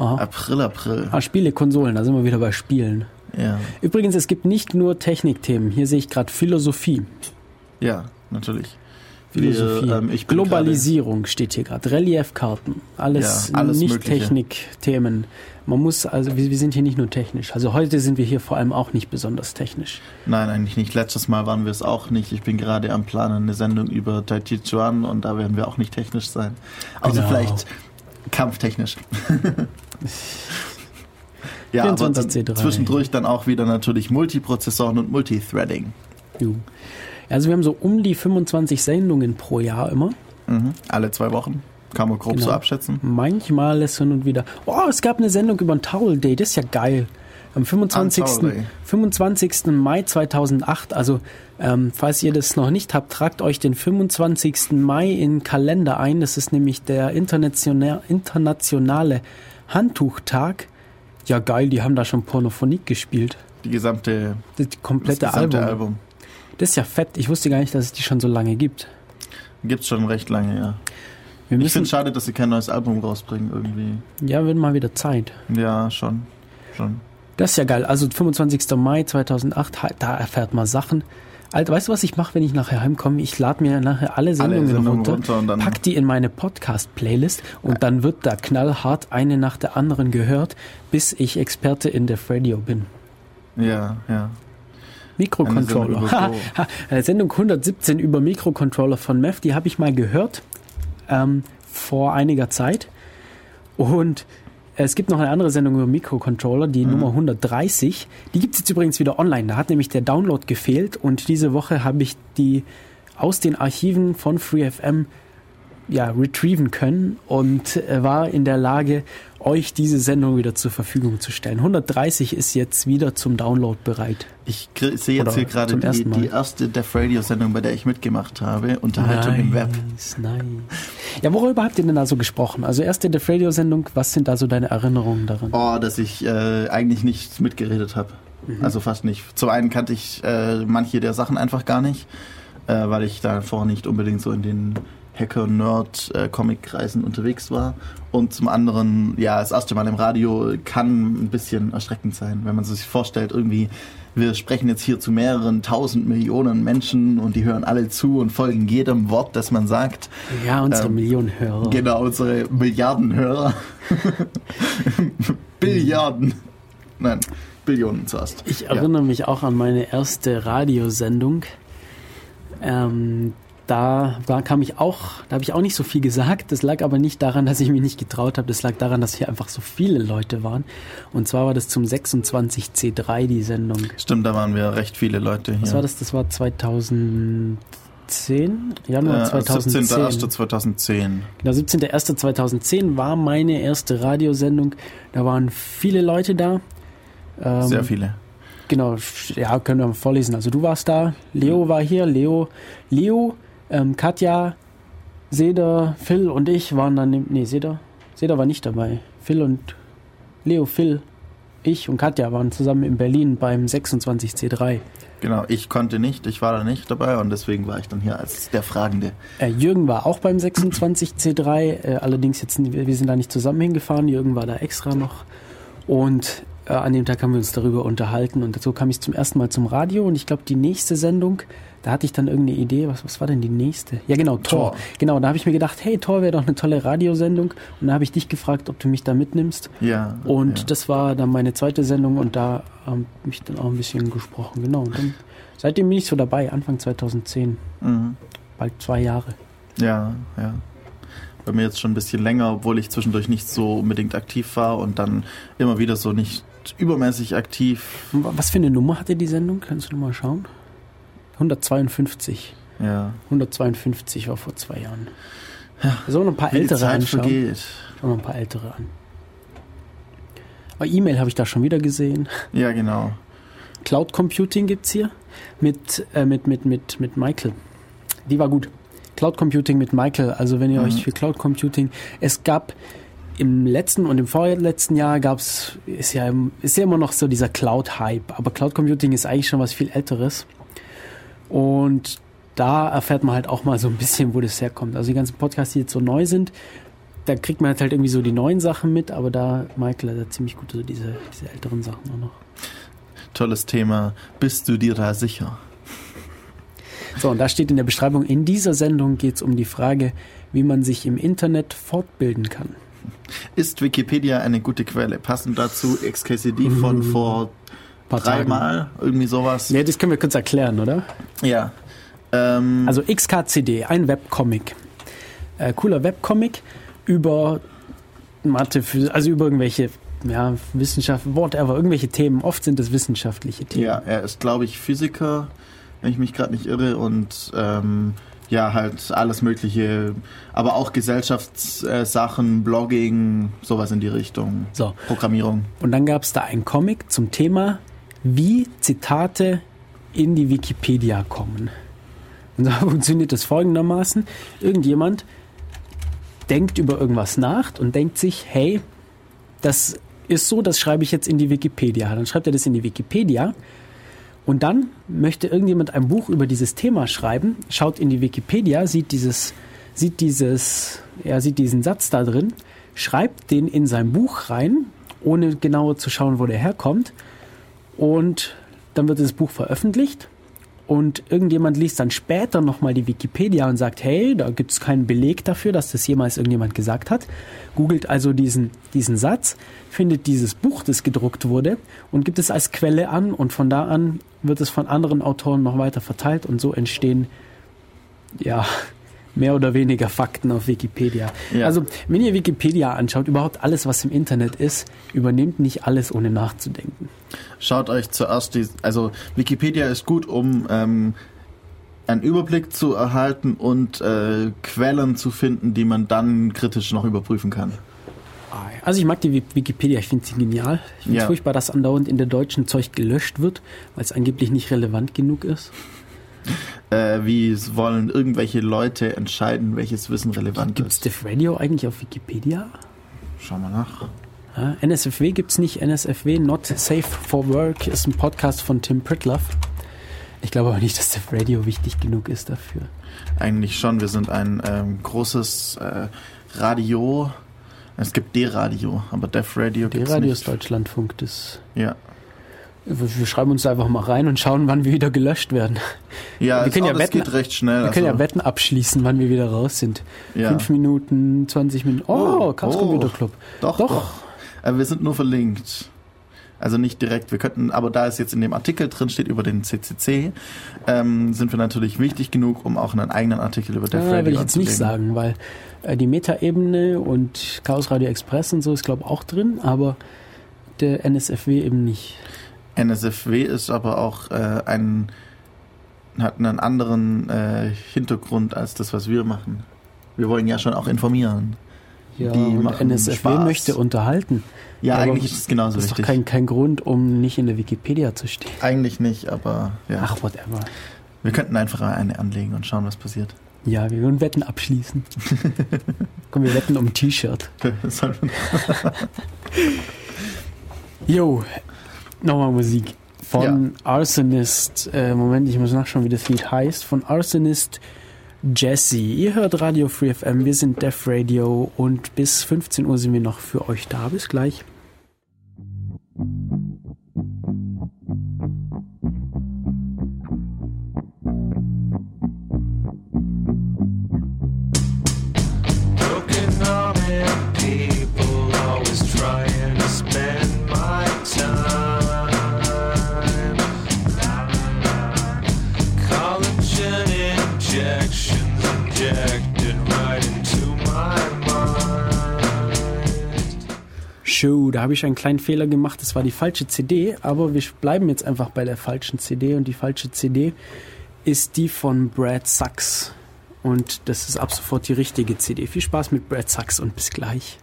Aha. April, April. Ah, Spiele, Konsolen, da sind wir wieder bei Spielen. Ja. Übrigens, es gibt nicht nur Technikthemen. Hier sehe ich gerade Philosophie. Ja, natürlich. Philosophie. Wir, ähm, ich bin Globalisierung steht hier gerade. Reliefkarten. Alles, Ja, alles nicht. Technikthemen. Man muss, also wir, wir sind hier nicht nur technisch. Also heute sind wir hier vor allem auch nicht besonders technisch. Nein, eigentlich nicht. Letztes Mal waren wir es auch nicht. Ich bin gerade am Planen eine Sendung über Tai Chi Chuan und da werden wir auch nicht technisch sein. Außer Genau. vielleicht kampftechnisch. ja, aber dann 24C3. zwischendurch dann auch wieder natürlich Multiprozessoren und Multithreading. Also wir haben so um die 25 Sendungen pro Jahr immer. Mhm. Alle zwei Wochen. Kann man grob Genau. so abschätzen. Manchmal ist hin und wieder. Oh, es gab eine Sendung über ein Towel Day, das ist ja geil. Am 25. Towel Day. 25. Mai 2008, also ähm, falls ihr das noch nicht habt, tragt euch den 25. Mai in den Kalender ein. Das ist nämlich der internationale, internationale Handtuchtag. Ja geil, die haben da schon Pornophonik gespielt. Die gesamte, Das komplette das gesamte Album. Album. Das ist ja fett. Ich wusste gar nicht, dass es die schon so lange gibt. Gibt's schon recht lange, ja. Wir Ich finde schade, dass sie kein neues Album rausbringen irgendwie. ja, wird mal wieder Zeit. Ja, schon. Schon. Das ist ja geil. Also 25. Mai 2008, ha- da erfährt man Sachen. Alter, weißt du, was ich mache, wenn ich nachher heimkomme? Ich lade mir nachher alle Sendungen, Sendungen runter, runter pack die in meine Podcast-Playlist und dann wird da knallhart eine nach der anderen gehört, bis ich Experte in Def Radio bin. Ja, ja. Mikrocontroller. Eine Sendung Ha, über ha, Sendung 117 über Mikrocontroller von Mev, die habe ich mal gehört ähm, vor einiger Zeit. Und es gibt noch eine andere Sendung über Mikrocontroller, die Mhm. Nummer 130. Die gibt es jetzt übrigens wieder online. Da hat nämlich der Download gefehlt und diese Woche habe ich die aus den Archiven von FreeFM ja, retrieven können und äh, war in der Lage, euch diese Sendung wieder zur Verfügung zu stellen. 130 ist jetzt wieder zum Download bereit. Ich sehe jetzt Oder hier gerade die, die erste Def Radio Sendung, bei der ich mitgemacht habe. Unterhaltung im Web. Nice, nice. Ja, worüber habt ihr denn da so gesprochen? Also erste Def Radio Sendung, was sind da so deine Erinnerungen daran? Oh, dass ich äh, eigentlich nicht mitgeredet habe. Mhm. Also fast nicht. Zum einen kannte ich äh, manche der Sachen einfach gar nicht, äh, weil ich davor nicht unbedingt so in den Hacker-Nerd-Comic-Kreisen unterwegs war. Und zum anderen, ja, das erste Mal im Radio kann ein bisschen erschreckend sein, wenn man sich vorstellt, irgendwie, wir sprechen jetzt hier zu mehreren tausend Millionen Menschen und die hören alle zu und folgen jedem Wort, das man sagt. Ja, unsere ähm, Millionen Hörer. Genau, unsere Milliarden Hörer. Billiarden. Nein, Billionen zuerst. Ich Ja. erinnere mich auch an meine erste Radiosendung. Ähm, da war, kam ich auch, da habe ich auch nicht so viel gesagt. Das lag aber nicht daran, dass ich mich nicht getraut habe. Das lag daran, dass hier einfach so viele Leute waren. Und zwar war das zum 26C3 die Sendung. Stimmt, da waren wir recht viele Leute hier. Was war das? Das war 2010? Januar Äh, 2010. 17.01.2010. Genau, 17.01.2010 war meine erste Radiosendung. Da waren viele Leute da. Ähm, Sehr viele. Genau, ja, können wir mal vorlesen. Also du warst da, Leo war hier, Leo, Leo, ähm, Katja, Seda, Phil und ich waren dann, im- nee, Seda, Seda war nicht dabei. Phil und Leo, Phil, ich und Katja waren zusammen in Berlin beim 26C3. Genau, ich konnte nicht, ich war da nicht dabei und deswegen war ich dann hier als der Fragende. Äh, Jürgen war auch beim 26C3, äh, allerdings jetzt, wir wir sind da nicht zusammen hingefahren, Jürgen war da extra noch. Und äh, an dem Tag haben wir uns darüber unterhalten und so kam ich zum ersten Mal zum Radio und ich glaube, die nächste Sendung, da hatte ich dann irgendeine Idee, was, was war denn die nächste? Ja genau, Tor. Tor. Genau, da habe ich mir gedacht, hey, Tor wäre doch eine tolle Radiosendung und da habe ich dich gefragt, ob du mich da mitnimmst. Ja. Und ja. das war dann meine zweite Sendung und da habe ich dann auch ein bisschen gesprochen, genau. Und dann, seitdem bin ich so dabei, Anfang 2010, Mhm. bald zwei Jahre. Ja, ja. Bei mir jetzt schon ein bisschen länger, obwohl ich zwischendurch nicht so unbedingt aktiv war und dann immer wieder so nicht übermäßig aktiv. Was für eine Nummer hatte die Sendung? Kannst du mal schauen? 152. Ja. 152 war vor zwei Jahren. Ja. Sollen wir noch ein paar Wie die ältere Zeit anschauen? vergeht. Schauen wir noch ein paar ältere an. Aber E-Mail habe ich da schon wieder gesehen. Ja, genau. Cloud Computing gibt's hier mit, äh, mit, mit, mit, mit Michael. Die war gut. Cloud Computing mit Michael. Also wenn ihr Mhm. euch für Cloud Computing, es gab im letzten und im vorletzten Jahr gab's ist ja, ist ja immer noch so dieser Cloud-Hype. Aber Cloud Computing ist eigentlich schon was viel Älteres. Und da erfährt man halt auch mal so ein bisschen, wo das herkommt. Also die ganzen Podcasts, die jetzt so neu sind, da kriegt man halt irgendwie so die neuen Sachen mit, aber da, Michael hat ziemlich gut so diese, diese älteren Sachen auch noch. Tolles Thema. Bist du dir da sicher? So, und da steht in der Beschreibung, in dieser Sendung geht es um die Frage, wie man sich im Internet fortbilden kann. Ist Wikipedia eine gute Quelle? Passend dazu XKCD von vor Mhm. Paar dreimal, irgendwie sowas. Ja, das können wir kurz erklären, oder? Ja. Ähm, Also XKCD, ein Webcomic. Äh, cooler Webcomic über Mathe, also über irgendwelche ja, Wissenschaft, whatever, irgendwelche Themen. Oft sind es wissenschaftliche Themen. ja, er ist, glaube ich, Physiker, wenn ich mich gerade nicht irre, und ähm, ja, halt alles Mögliche, aber auch Gesellschaftssachen, Blogging, sowas in die Richtung. So, Programmierung. und dann gab es da einen Comic zum Thema, wie Zitate in die Wikipedia kommen. Und so funktioniert das folgendermaßen. Irgendjemand denkt über irgendwas nach und denkt sich, hey, das ist so, das schreibe ich jetzt in die Wikipedia. Dann schreibt er das in die Wikipedia und dann möchte irgendjemand ein Buch über dieses Thema schreiben, schaut in die Wikipedia, sieht dieses, sieht dieses, er sieht diesen Satz da drin, schreibt den in sein Buch rein, ohne genauer zu schauen, wo der herkommt. Und dann wird das Buch veröffentlicht. Und irgendjemand liest dann später nochmal die Wikipedia und sagt, hey, da gibt es keinen Beleg dafür, dass das jemals irgendjemand gesagt hat. Googelt also diesen, diesen Satz, findet dieses Buch, das gedruckt wurde und gibt es als Quelle an. Und von da an wird es von anderen Autoren noch weiter verteilt. Und so entstehen, ja, mehr oder weniger Fakten auf Wikipedia. Ja. Also, wenn ihr Wikipedia anschaut, überhaupt alles, was im Internet ist, übernehmt nicht alles, ohne nachzudenken. Schaut euch zuerst die, also Wikipedia ist gut, um ähm, einen Überblick zu erhalten und äh, Quellen zu finden, die man dann kritisch noch überprüfen kann. Also ich mag die Wi- Wikipedia, ich finde sie genial. Ich finde es Ja. furchtbar, dass andauernd in der deutschen Zeug gelöscht wird, weil es angeblich nicht relevant genug ist. Äh, wie es wollen irgendwelche Leute entscheiden, welches Wissen relevant Gibt es ist. Diff Radio eigentlich auf Wikipedia? Schau mal nach. Ja, NSFW gibt es nicht. NSFW, Not Safe for Work, ist ein Podcast von Tim Pritloff. Ich glaube aber nicht, dass Diff Radio wichtig genug ist dafür. Eigentlich schon. Wir sind ein ähm, großes äh, Radio. Es gibt D-Radio, aber Def Radio gibt's Radio nicht. ist Deutschlandfunk, das... Ja. Wir schreiben uns einfach mal rein und schauen, wann wir wieder gelöscht werden. Ja, Wir es, können ja wetten- geht recht schnell. Wir können ja also, Wetten abschließen, wann wir wieder raus sind. ja. Fünf Minuten, 20 Minuten. Oh, Oh, Chaos oh. Computer Club. Doch, Doch. doch. Äh, wir sind nur verlinkt. Also nicht direkt. Wir könnten, aber da es jetzt in dem Artikel drin steht über den CCC, ähm, sind wir natürlich wichtig genug, um auch einen eigenen Artikel über Def Ja, Radio will ich jetzt nicht sagen, weil äh, die Meta-Ebene und Chaos Radio Express und so ist, glaube ich, auch drin, aber der NSFW eben nicht. NSFW ist aber auch äh, ein hat einen anderen äh, Hintergrund als das, was wir machen. Wir wollen ja schon auch informieren. Ja, Die und machen NSFW Spaß. möchte unterhalten. Ja, Aber eigentlich ist es genauso Das ist doch wichtig. kein, kein Grund, um nicht in der Wikipedia zu stehen. eigentlich nicht, aber ja. Ach, whatever. Wir könnten einfach eine anlegen und schauen, was passiert. Ja, wir würden Wetten abschließen. Komm, wir wetten um ein T-Shirt. Jo, nochmal Musik. Von Arsonist, äh, Moment, ich muss nachschauen, wie das Lied heißt. Von Arsonist Jesse. Ihr hört Radio Free FM, wir sind Def Radio und bis 15 Uhr sind wir noch für euch da. Bis gleich. Show, da habe ich einen kleinen Fehler gemacht. Das war die falsche CD, aber wir bleiben jetzt einfach bei der falschen CD und die falsche CD ist die von Brad Sachs. Und das ist ab sofort die richtige CD. Viel Spaß mit Brad Sachs und bis gleich.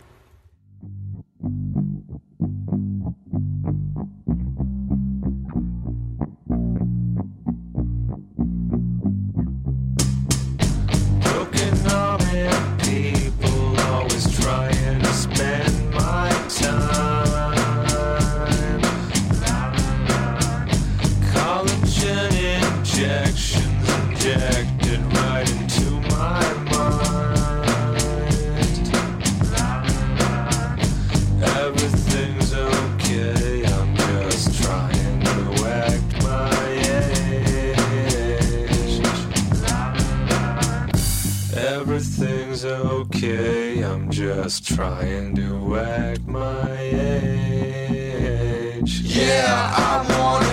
Just trying to act my age. Yeah, I wanna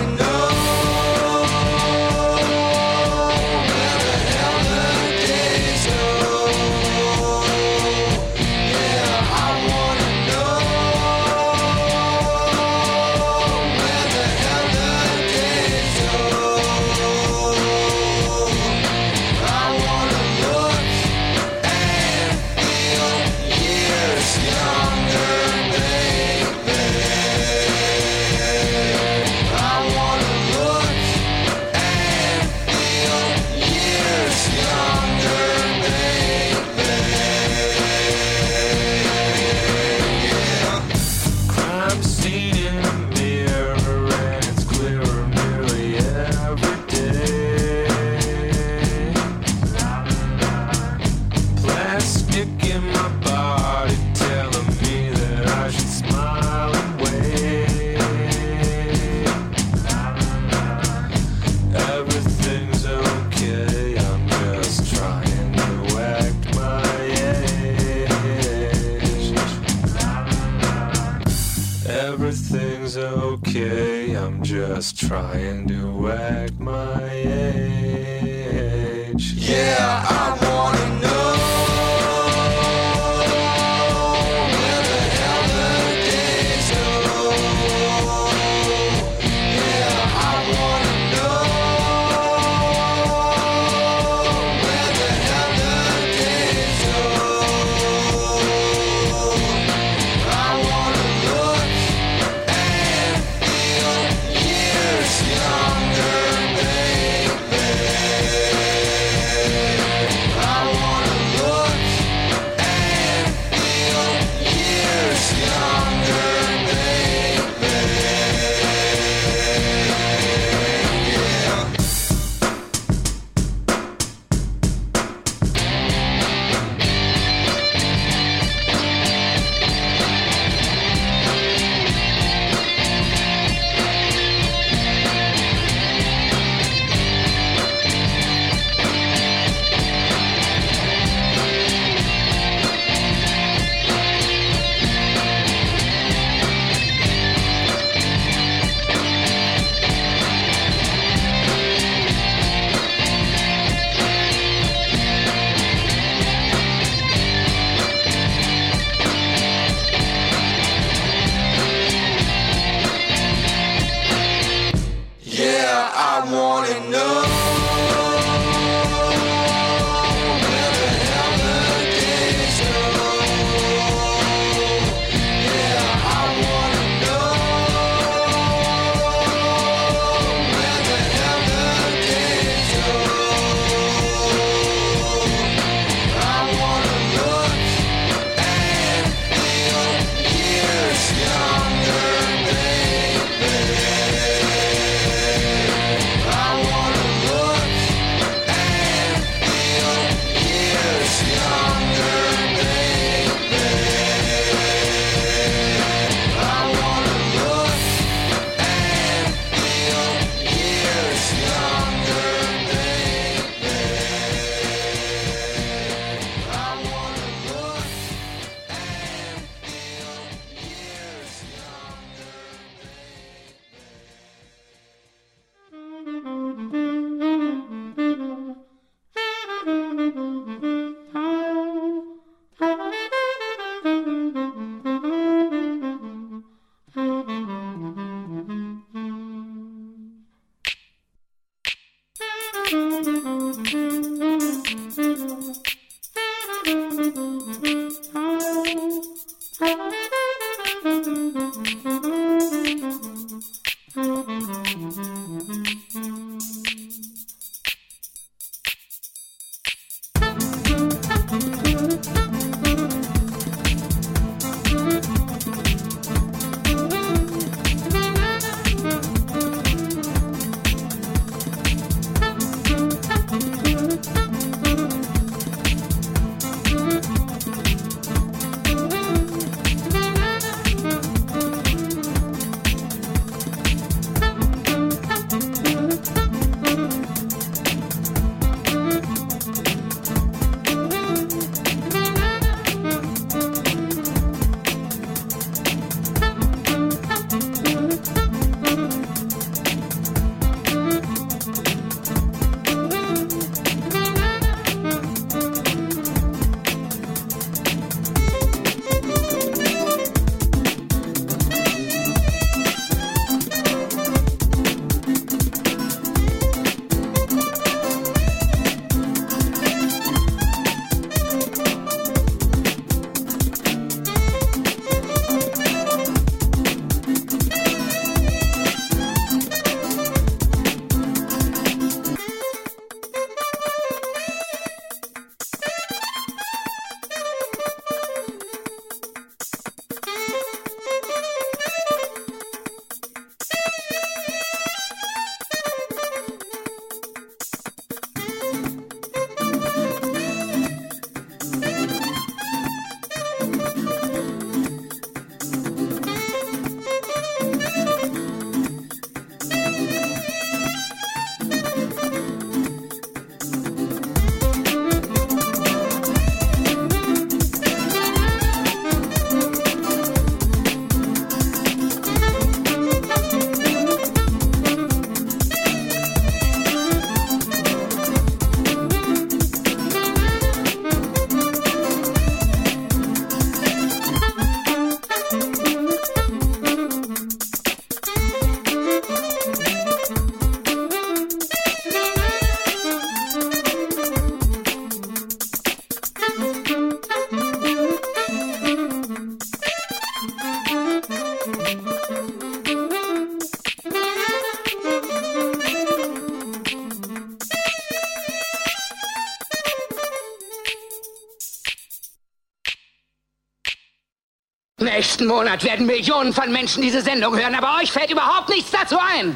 Nächsten Monat werden Millionen von Menschen diese Sendung hören, aber euch fällt überhaupt nichts dazu ein.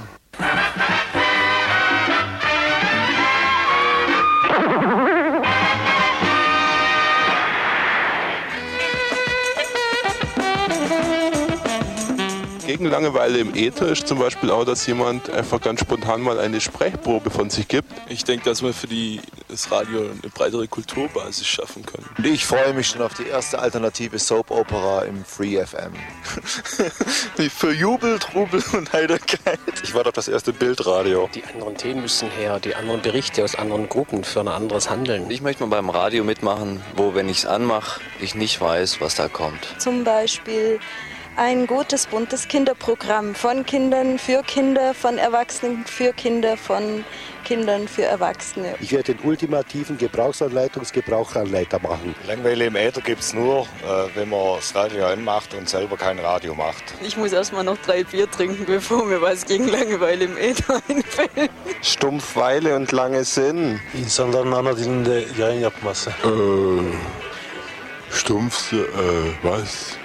Gegen Langeweile im Äther ist zum Beispiel auch, dass jemand einfach ganz spontan mal eine Sprechprobe von sich gibt. Ich denke, dass wir für die, das Radio eine breitere Kulturbasis schaffen können. Und ich freue mich schon auf die erste alternative Soap-Opera im Free FM. für Jubel, Trubel und Heiterkeit. Ich warte auf das erste Bildradio. Die anderen Themen müssen her, die anderen Berichte aus anderen Gruppen für ein anderes Handeln. Ich möchte mal beim Radio mitmachen, wo, wenn ich es anmache, ich nicht weiß, was da kommt. Zum Beispiel ein gutes, buntes Kinderprogramm von Kindern für Kinder, von Erwachsenen für Kinder, von Kindern für Erwachsene. Ich werde den ultimativen Gebrauchsanleitungsgebrauchanleiter machen. Langweile im Äther gibt es nur, äh, wenn man das Radio anmacht und selber kein Radio macht. Ich muss erstmal noch drei Bier trinken, bevor mir was gegen Langeweile im Äther einfällt. Stumpfweile und lange Sinn. İnsanların ana dilinde yayın yapması. Äh, stumpf, äh, was?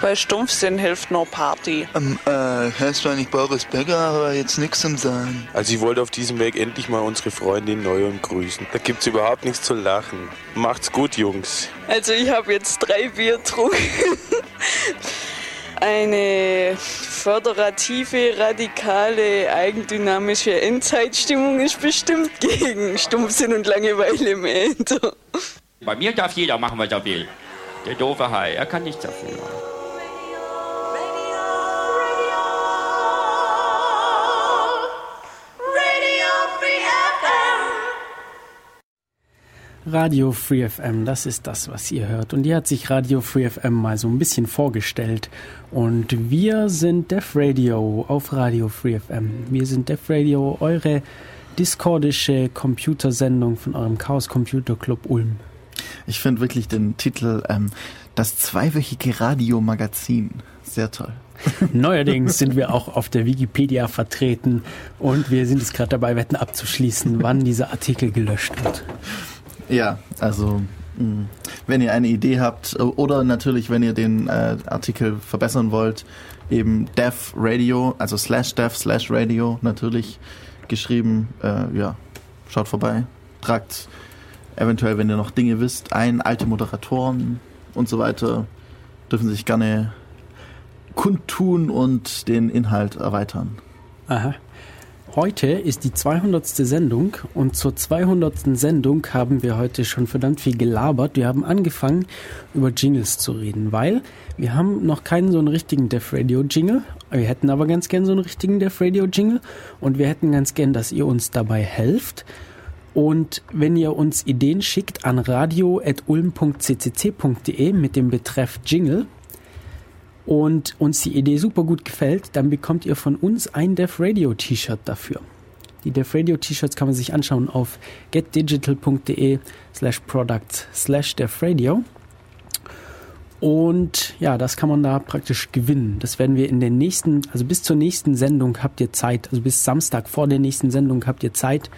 Bei Stumpfsinn hilft nur Party. Ähm, äh, heißt zwar nicht Boris Becker, aber jetzt nichts zum Sagen. Also ich wollte auf diesem Weg endlich mal unsere Freundin Neuem grüßen. Da gibt's überhaupt nichts zu lachen. Macht's gut, Jungs. Also ich habe jetzt drei Bier getrunken. Eine föderative, radikale, eigendynamische Endzeitstimmung ist bestimmt gegen Stumpfsinn und Langeweile im Äther. Bei mir darf jeder machen, was er will. Der doofe Hai, er kann nichts dafür. Radio Free FM, das ist das, was ihr hört. Und hier hat sich Radio Free FM mal so ein bisschen vorgestellt. Und wir sind Def Radio auf Radio Free FM. Wir sind Def Radio, eure discordische Computersendung von eurem Chaos Computer Club Ulm. Ich finde wirklich den Titel ähm, Das zweiwöchige Radiomagazin sehr toll. Neuerdings sind wir auch auf der Wikipedia vertreten und wir sind jetzt gerade dabei, Wetten abzuschließen, wann dieser Artikel gelöscht wird. Ja, also mh, wenn ihr eine Idee habt oder natürlich, wenn ihr den äh, Artikel verbessern wollt, eben Dev Radio, also slash Dev slash Radio natürlich geschrieben. Äh, ja, schaut vorbei, tragt eventuell, wenn ihr noch Dinge wisst, ein, alte Moderatoren und so weiter, dürfen sich gerne kundtun und den Inhalt erweitern. Aha. Heute ist die 200. Sendung und zur 200. Sendung haben wir heute schon verdammt viel gelabert. Wir haben angefangen, über Jingles zu reden, weil wir haben noch keinen so einen richtigen Def Radio Jingle. Wir hätten aber ganz gern so einen richtigen Def Radio Jingle und wir hätten ganz gern, dass ihr uns dabei helft. Und wenn ihr uns Ideen schickt an radio.ulm.ccc.de mit dem Betreff Jingle und uns die Idee super gut gefällt, dann bekommt ihr von uns ein Def Radio T-Shirt dafür. Die Def Radio T-Shirts kann man sich anschauen auf getdigital.de slash products slash Def Radio. Und ja, das kann man da praktisch gewinnen. Das werden wir in den nächsten, also bis zur nächsten Sendung habt ihr Zeit, also bis Samstag vor der nächsten Sendung habt ihr Zeit,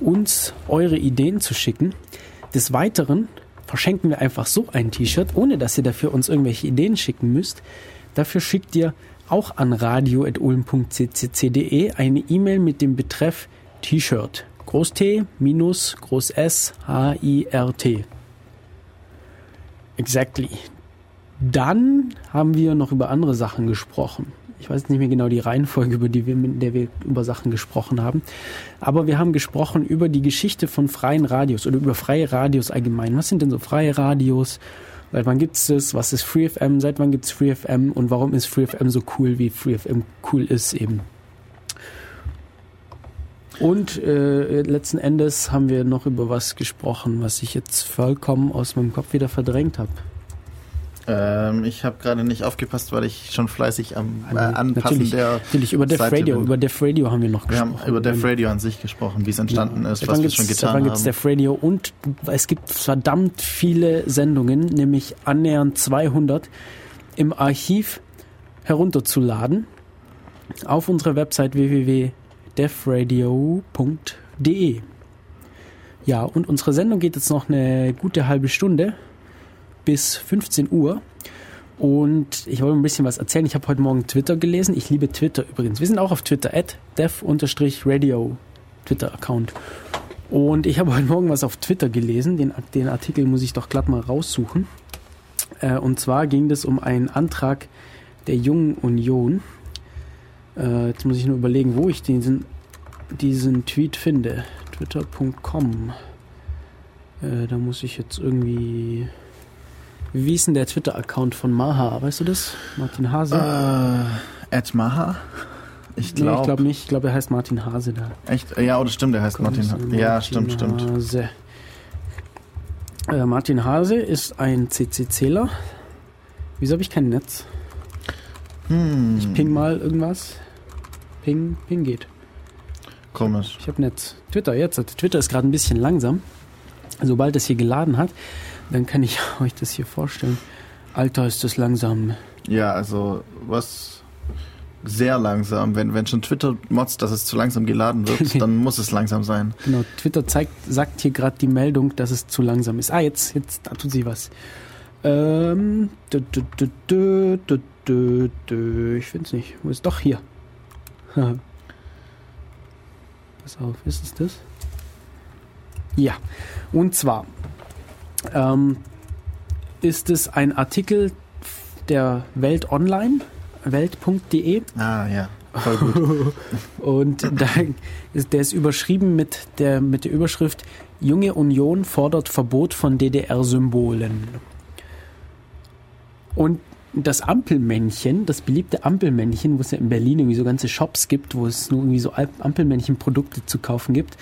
uns eure Ideen zu schicken. Des Weiteren verschenken wir einfach so ein T-Shirt, ohne dass ihr dafür uns irgendwelche Ideen schicken müsst. Dafür schickt ihr auch an radio.ulm.ccc.de eine E-Mail mit dem Betreff T-Shirt. Groß T minus Groß S H I R T. Exactly. Dann haben wir noch über andere Sachen gesprochen. Ich weiß nicht mehr genau die Reihenfolge, über die wir, mit der wir über Sachen gesprochen haben. Aber wir haben gesprochen über die Geschichte von freien Radios oder über freie Radios allgemein. Was sind denn so freie Radios? Seit wann gibt es das? Was ist FreeFM? Seit wann gibt es FreeFM? Und warum ist FreeFM so cool, wie FreeFM cool ist eben? Und äh, letzten Endes haben wir noch über was gesprochen, was ich jetzt vollkommen aus meinem Kopf wieder verdrängt habe. Ähm, ich habe gerade nicht aufgepasst, weil ich schon fleißig am äh, Anpassen natürlich, der natürlich über Def Seite Radio, bin. über Def Radio haben wir noch Wir gesprochen. haben über Def Radio an sich gesprochen, wie es entstanden ist, Seit was wir schon getan wann gibt's haben. Def Radio und es gibt verdammt viele Sendungen, nämlich annähernd 200 im Archiv herunterzuladen auf unserer Website www.defradio.de. Ja, und unsere Sendung geht jetzt noch eine gute halbe Stunde bis 15 Uhr. Und ich wollte ein bisschen was erzählen. Ich habe heute Morgen Twitter gelesen. Ich liebe Twitter übrigens. Wir sind auch auf Twitter, at dev-radio Twitter-Account. Und ich habe heute Morgen was auf Twitter gelesen. Den, den Artikel muss ich doch glatt mal raussuchen. Äh, und zwar ging es um einen Antrag der Jungen Union. Äh, jetzt muss ich nur überlegen, wo ich diesen, diesen Tweet finde. Twitter.com. Äh, da muss ich jetzt irgendwie. Wie ist denn der Twitter-Account von Maha? Weißt du das? Martin Hase? Äh, Ed Maha? Ich Nee, glaube. ich glaube nicht. Ich glaube, er heißt Martin Hase da. Echt? Ja, oder stimmt, der heißt Martin. Martin Ha- Ja, stimmt, stimmt. Hase. Äh, Martin Hase ist ein CCCler. Wieso habe ich kein Netz? Hm. Ich ping mal irgendwas. Ping, ping geht. Komisch. Ich habe Netz. Twitter jetzt. Twitter ist gerade ein bisschen langsam. Sobald es hier geladen hat, dann kann ich euch das hier vorstellen. Alter, ist das langsam. Ja, also was sehr langsam. Wenn, wenn schon Twitter motzt, dass es zu langsam geladen wird, dann muss es langsam sein. Genau, Twitter zeigt, sagt hier gerade die Meldung, dass es zu langsam ist. Ah, jetzt, jetzt, da tut sie was. Ähm, dü, dü, dü. ich finde es nicht. Wo ist doch hier? Pass auf, ist es das? Ja, und zwar ähm, ist es ein Artikel der Welt Online, welt.de. Ah, ja. Voll gut. Und da ist, der ist überschrieben mit der, mit der Überschrift Junge Union fordert Verbot von DDR-Symbolen. Und das Ampelmännchen, das beliebte Ampelmännchen, wo es ja in Berlin irgendwie so ganze Shops gibt, wo es nur irgendwie so Ampelmännchen-Produkte zu kaufen gibt,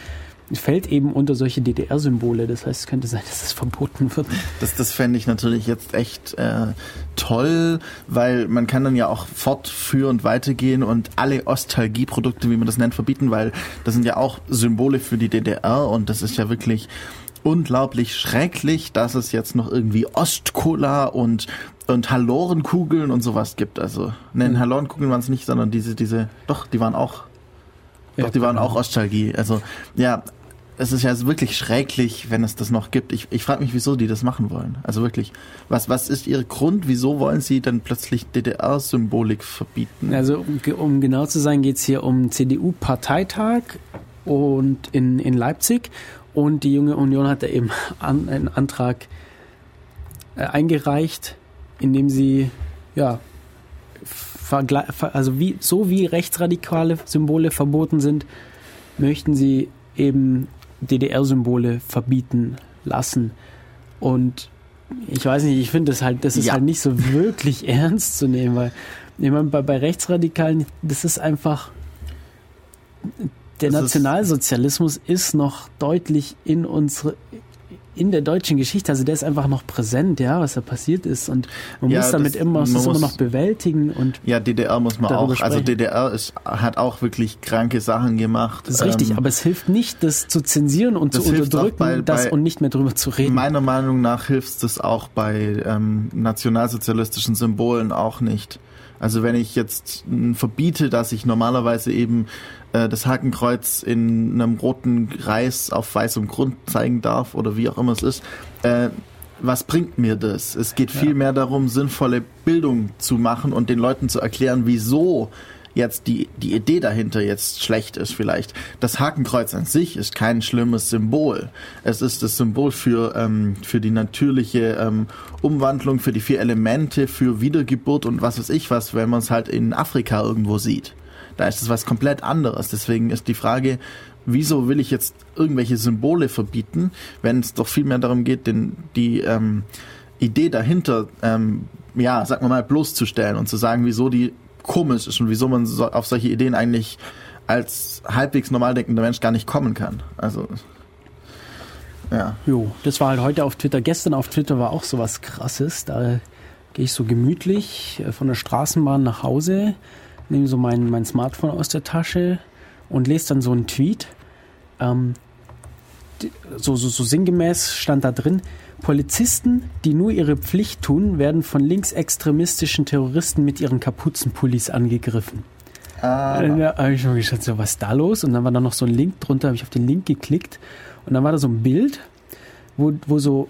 fällt eben unter solche DDR-Symbole. Das heißt, es könnte sein, dass es verboten wird. Das, das fände ich natürlich jetzt echt äh, toll, weil man kann dann ja auch fortführend weitergehen und alle Ostalgieprodukte, wie man das nennt, verbieten, weil das sind ja auch Symbole für die DDR und das ist ja wirklich unglaublich schrecklich, dass es jetzt noch irgendwie Ostcola und und Hallorenkugeln und sowas gibt. Also, nein, Hallorenkugeln waren es nicht, sondern diese, diese, doch, die waren auch, doch, die waren genau. auch Ostalgie. Also, ja, es ist ja wirklich schrecklich, wenn es das noch gibt. Ich, ich frage mich, wieso die das machen wollen. Also wirklich, was, was ist ihr Grund? Wieso wollen sie dann plötzlich DDR-Symbolik verbieten? Also um, um genau zu sein, geht es hier um CDU-Parteitag und in, in Leipzig. Und die junge Union hat da eben an, einen Antrag äh, eingereicht, in dem sie ja also wie so wie rechtsradikale Symbole verboten sind, möchten sie eben DDR-Symbole verbieten lassen. Und ich weiß nicht, ich finde das halt, das ist Ja. halt nicht so wirklich ernst zu nehmen, weil ich meine, bei, bei Rechtsradikalen, das ist einfach der Das ist- Nationalsozialismus ist noch deutlich in unsere in der deutschen Geschichte, also der ist einfach noch präsent, ja, was da passiert ist und man Ja, muss damit das- immer, muss das immer muss- noch bewältigen und Ja, DDR muss man auch. Also sprechen. DDR ist, hat auch wirklich kranke Sachen gemacht. das ist richtig, Ähm, aber es hilft nicht, das zu zensieren und zu unterdrücken, bei- das bei- und nicht mehr drüber zu reden. Meiner Meinung nach hilft es auch bei ähm, nationalsozialistischen Symbolen auch nicht. Also wenn ich jetzt verbiete, dass ich normalerweise eben äh, das Hakenkreuz in einem roten Kreis auf weißem Grund zeigen darf oder wie auch immer es ist, äh, was bringt mir das? Es geht viel mehr darum, sinnvolle Bildung zu machen und den Leuten zu erklären, wieso jetzt die, die Idee dahinter jetzt schlecht ist vielleicht. Das Hakenkreuz an sich ist kein schlimmes Symbol. Es ist das Symbol für, ähm, für die natürliche ähm, Umwandlung, für die vier Elemente, für Wiedergeburt und was weiß ich was, wenn man es halt in Afrika irgendwo sieht. Da ist es was komplett anderes. Deswegen ist die Frage, wieso will ich jetzt irgendwelche Symbole verbieten, wenn es doch viel mehr darum geht, den, die ähm, Idee dahinter, ähm, ja, sagen wir mal, bloßzustellen und zu sagen, wieso die komisch ist und wieso man so, auf solche Ideen eigentlich als halbwegs normal denkender Mensch gar nicht kommen kann. Also, ja. Jo, das war halt heute auf Twitter. Gestern auf Twitter war auch sowas krasses. Da gehe ich so gemütlich äh, von der Straßenbahn nach Hause, nehme so mein, mein Smartphone aus der Tasche und lese dann so einen Tweet. Ähm, so, so, so sinngemäß stand da drin, Polizisten, die nur ihre Pflicht tun, werden von linksextremistischen Terroristen mit ihren Kapuzenpullis angegriffen. Ah, Da habe ich schon geschaut, so, was ist da los? Und dann war da noch so ein Link drunter, habe ich auf den Link geklickt und dann war da so ein Bild, wo, wo so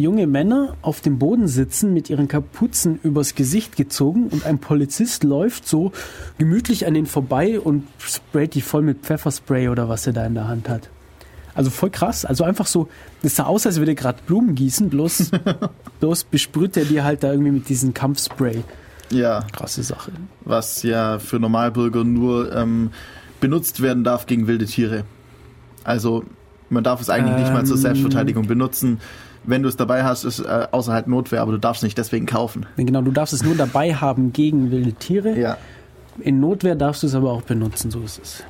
junge Männer auf dem Boden sitzen mit ihren Kapuzen übers Gesicht gezogen und ein Polizist läuft so gemütlich an denen vorbei und sprayt die voll mit Pfefferspray oder was er da in der Hand hat. Also voll krass. Also einfach so, das sah aus, als würde er gerade Blumen gießen, bloß, bloß besprüht er dir halt da irgendwie mit diesem Kampfspray. Ja. Krasse Sache. Was ja für Normalbürger nur ähm, benutzt werden darf gegen wilde Tiere. Also man darf es eigentlich nicht mal zur Ähm. Selbstverteidigung benutzen. Wenn du es dabei hast, ist äh, außer halt Notwehr, aber du darfst nicht deswegen kaufen. Genau, du darfst es nur dabei haben gegen wilde Tiere. Ja. In Notwehr darfst du es aber auch benutzen, so ist es.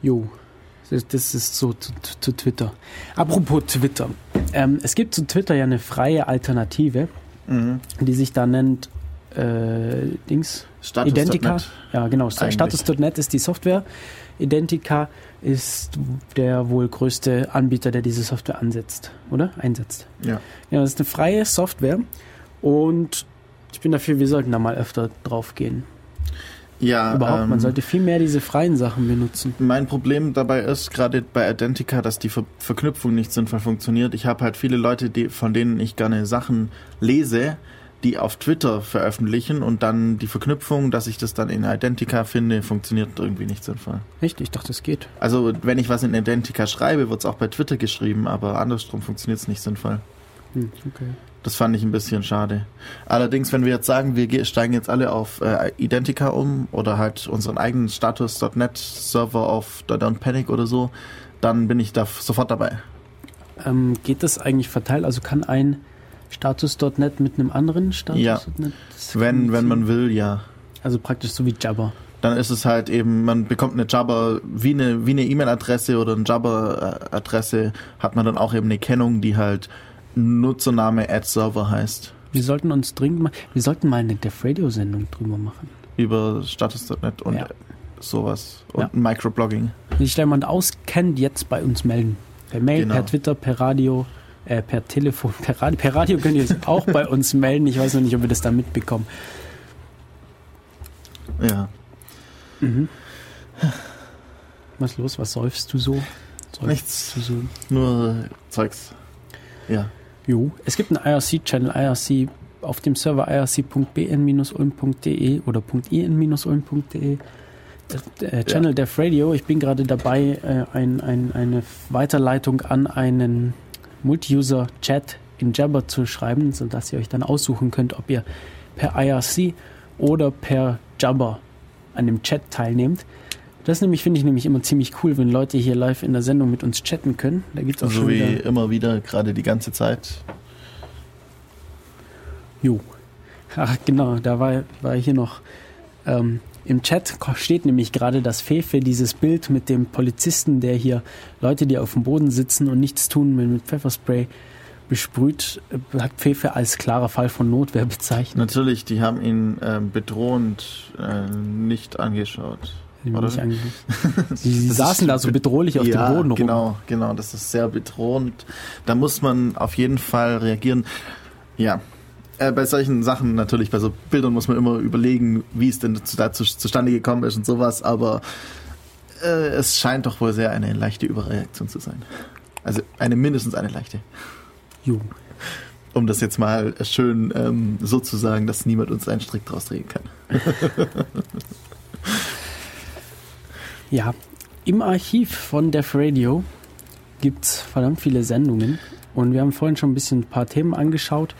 Jo, das, ist so zu, zu- Twitter. Apropos Twitter. Ähm, es gibt zu Twitter ja eine freie Alternative, Mhm. die sich da nennt äh, Dings. Status.net. Identica. Ja, genau. Status.net ist die Software. Identica ist der wohl größte Anbieter, der diese Software ansetzt, oder? Einsetzt. Ja. Ja, das ist eine freie Software und ich bin dafür, wir sollten da mal öfter drauf gehen. Ja, Überhaupt, man ähm, sollte viel mehr diese freien Sachen benutzen. Mein Problem dabei ist gerade bei Identica, dass die Ver Verknüpfung nicht sinnvoll funktioniert. Ich habe halt viele Leute, die, von denen ich gerne Sachen lese, die auf Twitter veröffentlichen und dann die Verknüpfung, dass ich das dann in Identica finde, funktioniert irgendwie nicht sinnvoll. Echt? Ich dachte, es geht. Also wenn ich was in Identica schreibe, wird es auch bei Twitter geschrieben, aber andersrum funktioniert es nicht sinnvoll. Hm, okay. Das fand ich ein bisschen schade. Allerdings, wenn wir jetzt sagen, wir ge- steigen jetzt alle auf äh, Identica um oder halt unseren eigenen Status.net Server auf Don't Panic oder so, dann bin ich da sofort dabei. Ähm, geht das eigentlich verteilt? Also kann ein Status.net mit einem anderen Ja. Status.net? Wenn, wenn man will, ja. Also praktisch so wie Jabber. Dann ist es halt eben, man bekommt eine Jabber, wie eine wie eine E-Mail-Adresse oder eine Jabber-Adresse, hat man dann auch eben eine Kennung, die halt Nutzername at Server heißt. Wir sollten uns dringend mal, wir sollten mal eine Def Radio Sendung drüber machen. Über Status.net und Ja. sowas. Und Ja. Microblogging. Wenn sich jemand auskennt, jetzt bei uns melden. Per Mail, Genau. per Twitter, per Radio, äh, per Telefon, per Radio. Per Radio könnt ihr es auch bei uns melden. Ich weiß noch nicht, ob wir das da mitbekommen. Ja. Mhm. Was ist los? Was säufst du so? Säufst Nichts. Du so? Nur Zeugs. Ja. Jo. Es gibt einen IRC-Channel, IRC auf dem Server irc.bn-ulm.de oder .in-ulm.de. Äh, Channel Def Radio. Ich bin gerade dabei, äh, ein, ein, eine Weiterleitung an einen Multi-User-Chat in Jabber zu schreiben, sodass ihr euch dann aussuchen könnt, ob ihr per IRC oder per Jabber an dem Chat teilnehmt. Das nämlich finde ich nämlich immer ziemlich cool, wenn Leute hier live in der Sendung mit uns chatten können. Da gibt's auch So schon wie wieder immer wieder, gerade die ganze Zeit. Jo. Ach, genau, da war, war hier noch. Ähm, Im Chat steht nämlich gerade, dass Fefe dieses Bild mit dem Polizisten, der hier Leute, die auf dem Boden sitzen und nichts tun, mit Pfefferspray besprüht, äh, hat Fefe als klarer Fall von Notwehr bezeichnet. Natürlich, die haben ihn ähm, bedrohend äh, nicht angeschaut. Nicht oder? angeschaut. Sie, sie Das saßen da so be- bedrohlich auf ja, dem Boden rum. Genau, genau, das ist sehr bedrohend. Da muss man auf jeden Fall reagieren. Ja. Äh, bei solchen Sachen natürlich, bei so Bildern muss man immer überlegen, wie es denn zu, dazu zustande gekommen ist und sowas, aber äh, es scheint doch wohl sehr eine leichte Überreaktion zu sein. Also eine mindestens eine leichte. Jo. Um das jetzt mal schön ähm, so zu sagen, dass niemand uns einen Strick draus drehen kann. Ja, im Archiv von Def Radio gibt es verdammt viele Sendungen und wir haben vorhin schon ein bisschen ein paar Themen angeschaut.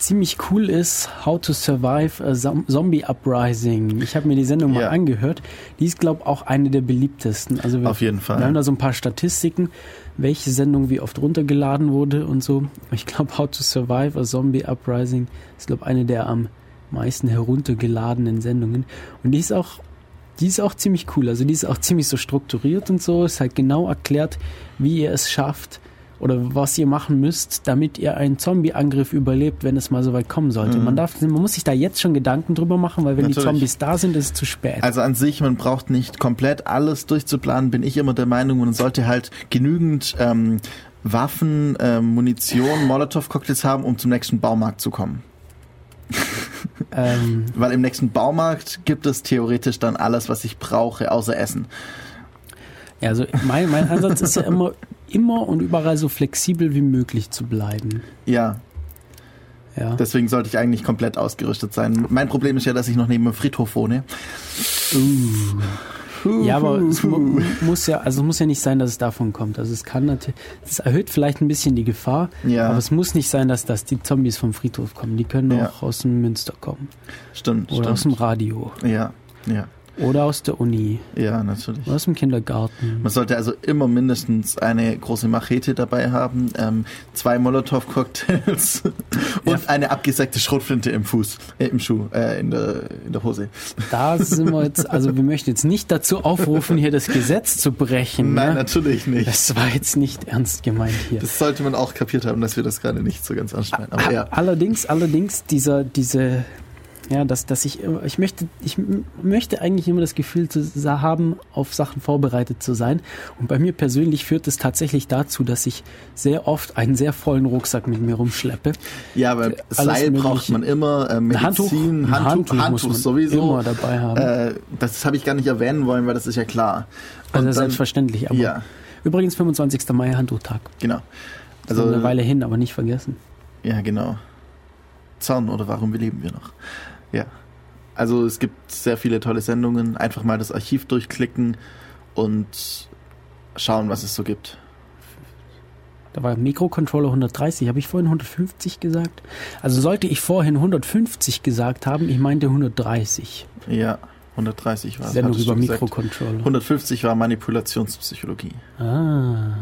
Ziemlich cool ist How to Survive a Zom- Zombie Uprising. Ich habe mir die Sendung mal Ja. angehört. Die ist, glaube ich, auch eine der beliebtesten. Also wir, Auf jeden Fall. Wir haben da so ein paar Statistiken, welche Sendung wie oft runtergeladen wurde und so. Ich glaube, How to Survive a Zombie Uprising ist, glaube ich, eine der am meisten heruntergeladenen Sendungen. Und die ist auch die ist auch ziemlich cool. Also die ist auch ziemlich so strukturiert und so. Ist halt genau erklärt, wie ihr es schafft oder was ihr machen müsst, damit ihr einen Zombie-Angriff überlebt, wenn es mal so weit kommen sollte. Mhm. Man darf, man muss sich da jetzt schon Gedanken drüber machen, weil wenn die Natürlich. Zombies da sind, ist es zu spät. Also an sich, man braucht nicht komplett alles durchzuplanen, bin ich immer der Meinung. Man sollte halt genügend ähm, Waffen, ähm, Munition, Molotow-Cocktails haben, um zum nächsten Baumarkt zu kommen. Ähm, Weil im nächsten Baumarkt gibt es theoretisch dann alles, was ich brauche, außer Essen. Ja, also mein, mein Ansatz ist ja immer, immer und überall so flexibel wie möglich zu bleiben. Ja. Ja. Deswegen sollte ich eigentlich komplett ausgerüstet sein. Mein Problem ist ja, dass ich noch neben einem Friedhof wohne. Ja, aber es mu muss ja, also muss ja nicht sein, dass es davon kommt. Also es kann natürlich, es erhöht vielleicht ein bisschen die Gefahr, Ja. aber es muss nicht sein, dass, dass die Zombies vom Friedhof kommen. Die können Ja. auch aus dem Münster kommen. Stimmt, Oder stimmt. aus dem Radio. Ja, ja. Oder aus der Uni. Ja, natürlich. Oder aus dem Kindergarten. Man sollte also immer mindestens eine große Machete dabei haben, ähm, zwei Molotow-Cocktails und eine abgesägte Schrotflinte im Fuß, äh, im Schuh, äh, in, der, in der Hose. Da sind wir jetzt, also wir möchten jetzt nicht dazu aufrufen, hier das Gesetz zu brechen. Nein, ne? natürlich nicht. Das war jetzt nicht ernst gemeint hier. Das sollte man auch kapiert haben, dass wir das gerade nicht so ganz anschneiden. Aber ja. Allerdings, allerdings dieser, diese, ja, dass, dass ich, ich möchte, ich möchte eigentlich immer das Gefühl zu haben, auf Sachen vorbereitet zu sein. Und bei mir persönlich führt es tatsächlich dazu, dass ich sehr oft einen sehr vollen Rucksack mit mir rumschleppe. Ja, aber Alles Seil Mögliche. braucht man immer, äh, Ein Medizin, Handtuch, ein Handtuch, Handtuch muss Handtuch man sowieso. immer dabei haben. Äh, das habe ich gar nicht erwähnen wollen, weil das ist ja klar. Also Und dann- selbstverständlich. Aber Ja, Übrigens 25. Mai Handtuchtag. genau. Also Also eine Weile hin, aber nicht vergessen. Ja, genau. Zorn oder warum leben wir noch? Ja. Also es gibt sehr viele tolle Sendungen. Einfach mal das Archiv durchklicken und schauen, was es so gibt. Da war Mikrocontroller 130. Habe ich vorhin 150 gesagt? Also sollte ich vorhin 150 gesagt haben, ich meinte 130. Ja, 130 war es. Sendung über. Mikrocontroller. 150 war Manipulationspsychologie. Ah.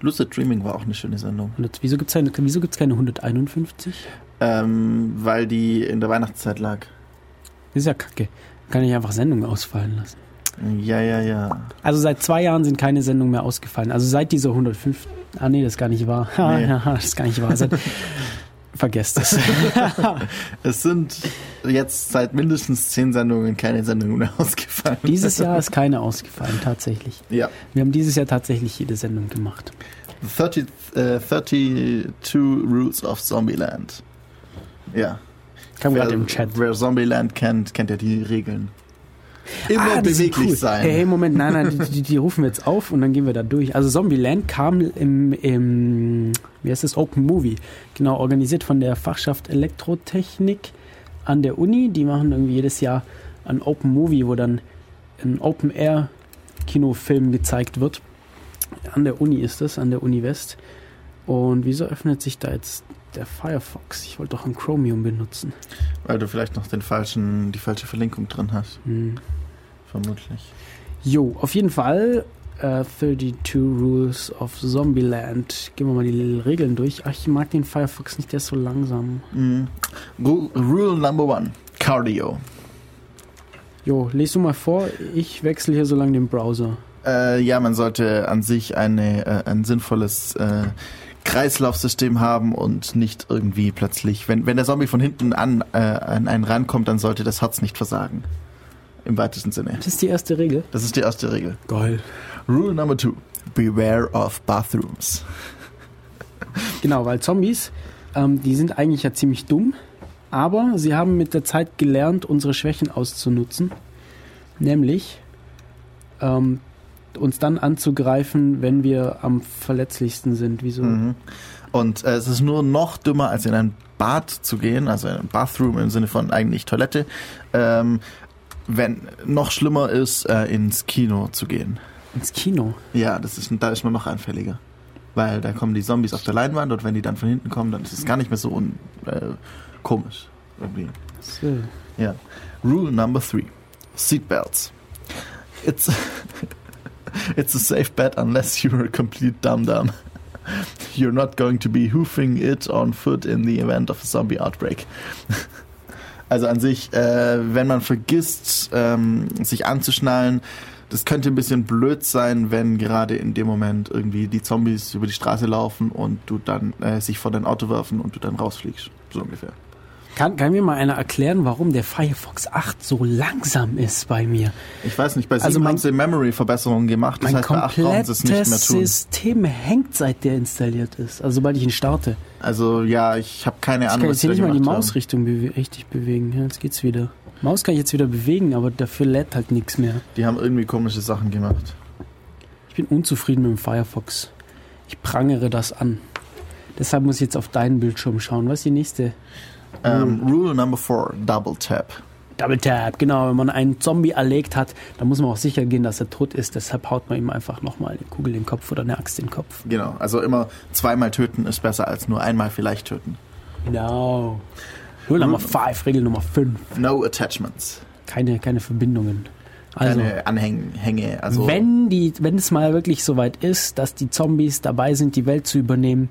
Lucid Dreaming war auch eine schöne Sendung. Und wieso gibt es keine, wieso gibt's keine 151? Ähm, weil die in der Weihnachtszeit lag. Das ist ja kacke. Kann ich einfach Sendungen ausfallen lassen. Ja, ja, ja. Also seit zwei Jahren sind keine Sendungen mehr ausgefallen. Also seit dieser 105. Ah nee, das ist gar nicht wahr. Nee. das ist gar nicht wahr. Seit, vergesst es. Es sind jetzt seit mindestens zehn Sendungen keine Sendungen mehr ausgefallen. dieses Jahr ist keine ausgefallen, tatsächlich. Ja. Wir haben dieses Jahr tatsächlich jede Sendung gemacht. 30, äh, 32 Rules of Zombieland. Ja. Kam wer, gerade im Chat. Wer Zombieland kennt, kennt ja die Regeln. Immer Ah, die sind beweglich cool. sein. Hey, hey, Moment, nein, nein, die, die, die rufen wir jetzt auf und dann gehen wir da durch. Also Zombieland kam im, im wie heißt das, Open Movie, genau, organisiert von der Fachschaft Elektrotechnik an der Uni. Die machen irgendwie jedes Jahr ein Open Movie, wo dann ein Open Air Kinofilm gezeigt wird. An der Uni ist das, an der Uni West. Und wieso öffnet sich da jetzt der Firefox? Ich wollte doch ein Chromium benutzen. Weil du vielleicht noch den falschen, die falsche Verlinkung drin hast. Hm. Vermutlich. Jo, auf jeden Fall äh, 32 Rules of Zombieland. Gehen wir mal die Regeln durch. Ach, ich mag den Firefox nicht, der ist so langsam. Ru- Rule number one. Cardio. Jo, les du mal vor. Ich wechsle hier so lange den Browser. Äh, ja, man sollte an sich eine, äh, ein sinnvolles äh, Kreislaufsystem haben und nicht irgendwie plötzlich, wenn, wenn der Zombie von hinten an, äh, an einen rankommt, dann sollte das Herz nicht versagen. Im weitesten Sinne. Das ist die erste Regel. Das ist die erste Regel. Geil. Rule number two. Beware of bathrooms. Genau, weil Zombies, ähm, die sind eigentlich ja ziemlich dumm, aber sie haben mit der Zeit gelernt, unsere Schwächen auszunutzen. Nämlich ähm, uns dann anzugreifen, wenn wir am verletzlichsten sind. Wieso? Mhm. Und äh, es ist nur noch dümmer, als in ein Bad zu gehen, also in ein Bathroom im Sinne von eigentlich Toilette. Ähm, wenn noch schlimmer ist, äh, ins Kino zu gehen. Ins Kino? Ja, das ist, da ist man noch anfälliger. Weil da kommen die Zombies auf der Leinwand und wenn die dann von hinten kommen, dann ist es gar nicht mehr so un, äh, komisch. Irgendwie. So. Ja. Rule number three. Seatbelts. It's, it's a safe bet unless you're a complete dum-dum. You're not going to be hoofing it on foot in the event of a zombie outbreak. Also an sich, äh, wenn man vergisst, ähm, sich anzuschnallen, das könnte ein bisschen blöd sein, wenn gerade in dem Moment irgendwie die Zombies über die Straße laufen und du dann äh, sich vor dein Auto werfen und du dann rausfliegst. So ungefähr. Kann, kann mir mal einer erklären, warum der Firefox 8 so langsam ist bei mir? Ich weiß nicht, bei 7 Also mein- haben sie Memory-Verbesserungen gemacht, das mein heißt, bei 8 brauchen sie es nicht mehr tun. System hängt, seit der installiert ist. Also sobald ich ihn starte. Also ja, ich habe keine Ich Ahnung, kann was jetzt hier die nicht mal die. Mausrichtung bewe richtig bewegen. Ja, jetzt geht's wieder. Maus kann ich jetzt wieder bewegen, aber dafür lädt halt nichts mehr. Die haben irgendwie komische Sachen gemacht. Ich bin unzufrieden mit dem Firefox. Ich prangere das an. Deshalb muss ich jetzt auf deinen Bildschirm schauen. Was ist die nächste? Ähm, Rule Number 4, Double Tap. Double Tap, genau. Wenn man einen Zombie erlegt hat, dann muss man auch sicher gehen, dass er tot ist. Deshalb haut man ihm einfach nochmal eine Kugel in den Kopf oder eine Axt in den Kopf. Genau, also immer zweimal töten ist besser als nur einmal vielleicht töten. Genau. Rule Nummer 5, Regel Nummer 5. No Attachments. Keine, keine Verbindungen. Also, Keine Anhänge, also wenn, die, wenn es mal wirklich soweit ist, dass die Zombies dabei sind, die Welt zu übernehmen,